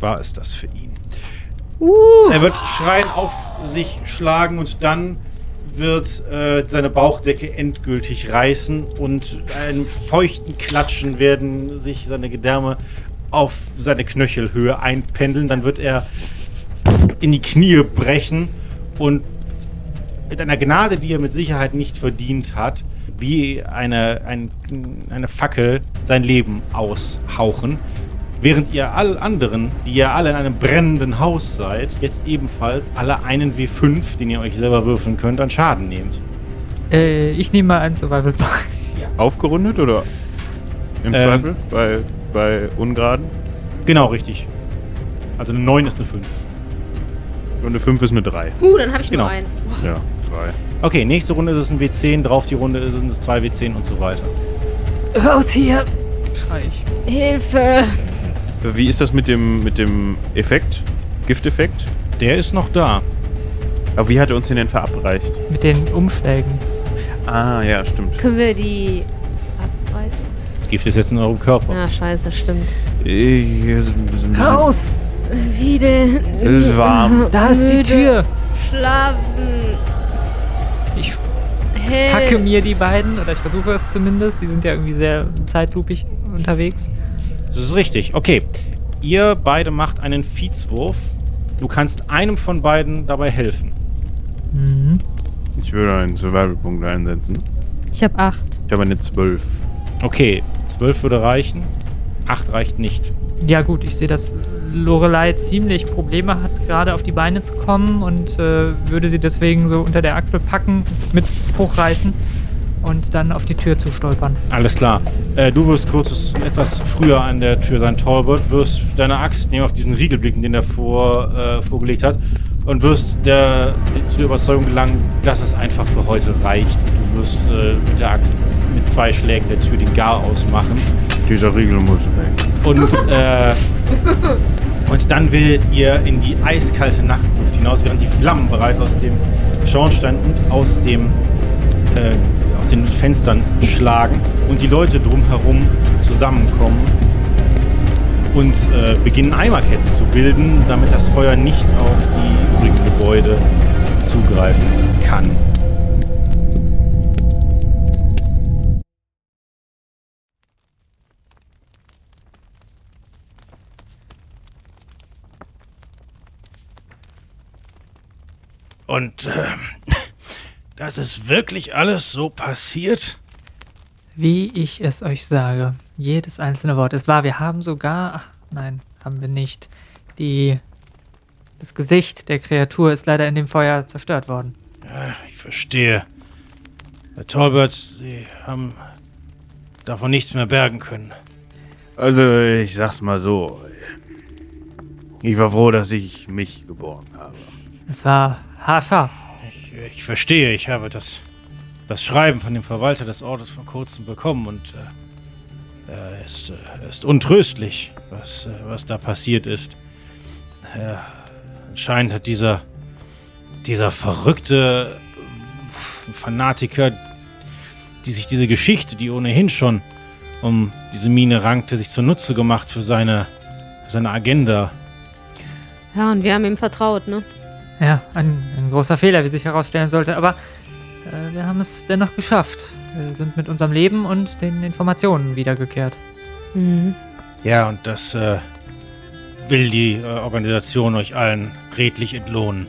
war es das für ihn. Uh, Er wird schreien auf sich schlagen und dann wird äh, seine Bauchdecke endgültig reißen und einem feuchten Klatschen werden sich seine Gedärme auf seine Knöchelhöhe einpendeln. Dann wird er in die Knie brechen und mit einer Gnade, die er mit Sicherheit nicht verdient hat, wie eine, ein, eine Fackel sein Leben aushauchen. Während ihr all anderen, die ihr alle in einem brennenden Haus seid, jetzt ebenfalls alle einen W5, den ihr euch selber würfeln könnt, an Schaden nehmt. Äh, ich nehme mal einen Survival Point. Aufgerundet oder im Ähm. Zweifel? Bei, bei Ungeraden? Genau, richtig. Also eine 9 ist eine 5. Und eine 5 ist eine 3. uh, dann habe ich Genau. noch einen. Ja, 3. Okay, nächste Runde ist es ein W10, drauf die Runde sind es zwei W10 und so weiter. Raus hier! Schrei ich. Hilfe! Wie ist das mit dem, mit dem Effekt? Gifteffekt? Der ist noch da. Aber wie hat er uns den denn verabreicht? Mit den Umschlägen. Ah, ja, stimmt. Können wir die abreißen? Das Gift ist jetzt in eurem Körper. Ah, scheiße, stimmt. Ich, es, Raus! Wie denn? es ist warm. Da ist die. Tür! Schlafen. Ich Hell. packe mir die beiden, oder ich versuche es zumindest. Die sind ja irgendwie sehr zeitlupig unterwegs. Das ist richtig. Okay. Ihr beide macht einen Viehswurf. Du kannst einem von beiden dabei helfen. Mhm. Ich würde einen Survival-Punkt einsetzen. Ich habe acht. Ich habe eine 12. Okay, 12 würde reichen. 8 reicht nicht. Ja gut, ich sehe, dass Lorelei ziemlich Probleme hat, gerade auf die Beine zu kommen und äh, würde sie deswegen so unter der Achsel packen, mit hochreißen und dann auf die Tür zu stolpern. Alles klar. Äh, du wirst kurz etwas früher an der Tür sein, Talbot, wirst deine Axt nehmen auf diesen Riegel blicken, den er vor, äh, vorgelegt hat und wirst der, zu der Überzeugung gelangen, dass es einfach für heute reicht. Du wirst äh, mit der Axt mit zwei Schlägen der Tür den Gar ausmachen Dieser Riegel muss weg. Und, äh, und dann werdet ihr in die eiskalte Nachtluft hinaus, während die Flammen bereits aus dem Schornstein und aus dem äh, aus den Fenstern schlagen und die Leute drumherum zusammenkommen und äh, beginnen Eimerketten zu bilden, damit das Feuer nicht auf die übrigen Gebäude zugreifen kann. Und äh, das ist wirklich alles so passiert? Wie ich es euch sage. Jedes einzelne Wort. Es war, wir haben sogar. Ach, nein, haben wir nicht. Die. Das Gesicht der Kreatur ist leider in dem Feuer zerstört worden. Ja, ich verstehe. Herr Talbot, Sie haben davon nichts mehr bergen können. Also, ich sag's mal so. Ich war froh, dass ich mich geborgen habe. Es war haarscharf. Ich, ich verstehe, ich habe das, das Schreiben von dem Verwalter des Ortes vor kurzem bekommen und äh, er, ist, äh, er ist untröstlich, was, äh, was da passiert ist. Ja, anscheinend hat dieser, dieser verrückte äh, Fanatiker, die sich diese Geschichte, die ohnehin schon um diese Mine rankte, sich zunutze gemacht für seine, für seine Agenda. Ja, und wir haben ihm vertraut, ne? Ja, ein, ein großer Fehler, wie sich herausstellen sollte. Aber äh, wir haben es dennoch geschafft. Wir sind mit unserem Leben und den Informationen wiedergekehrt. Mhm. Ja, und das äh, will die äh, Organisation euch allen redlich entlohnen.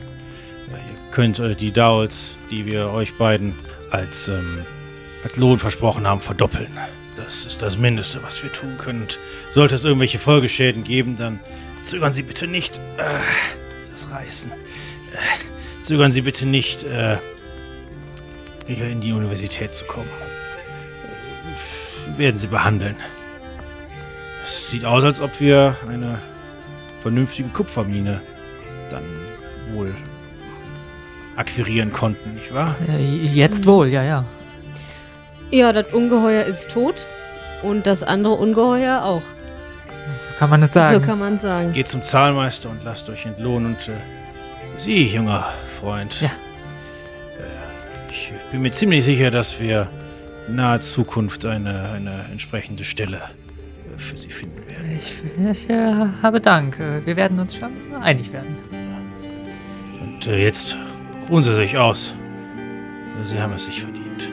Ja, ihr könnt äh, die Dowls, die wir euch beiden als, ähm, als Lohn versprochen haben, verdoppeln. Das ist das Mindeste, was wir tun können. Und sollte es irgendwelche Folgeschäden geben, dann zögern Sie bitte nicht. Äh, dieses Reißen. Zögern Sie bitte nicht, äh, hier in die Universität zu kommen. Äh, wir werden Sie behandeln. Es sieht aus, als ob wir eine vernünftige Kupfermine dann wohl akquirieren konnten, nicht wahr? Äh, jetzt wohl, ja, ja. Ja, das Ungeheuer ist tot. Und das andere Ungeheuer auch. So kann man es sagen. So kann man sagen. Geht zum Zahlmeister und lasst euch entlohnen und äh, Sie, junger Freund. Ja. Äh, ich bin mir ziemlich sicher, dass wir in naher Zukunft eine, eine entsprechende Stelle äh, für Sie finden werden. ich ich äh, habe Dank. Äh, Wir werden uns schon einig werden. Und äh, jetzt ruhen Sie sich aus. Sie haben es sich verdient.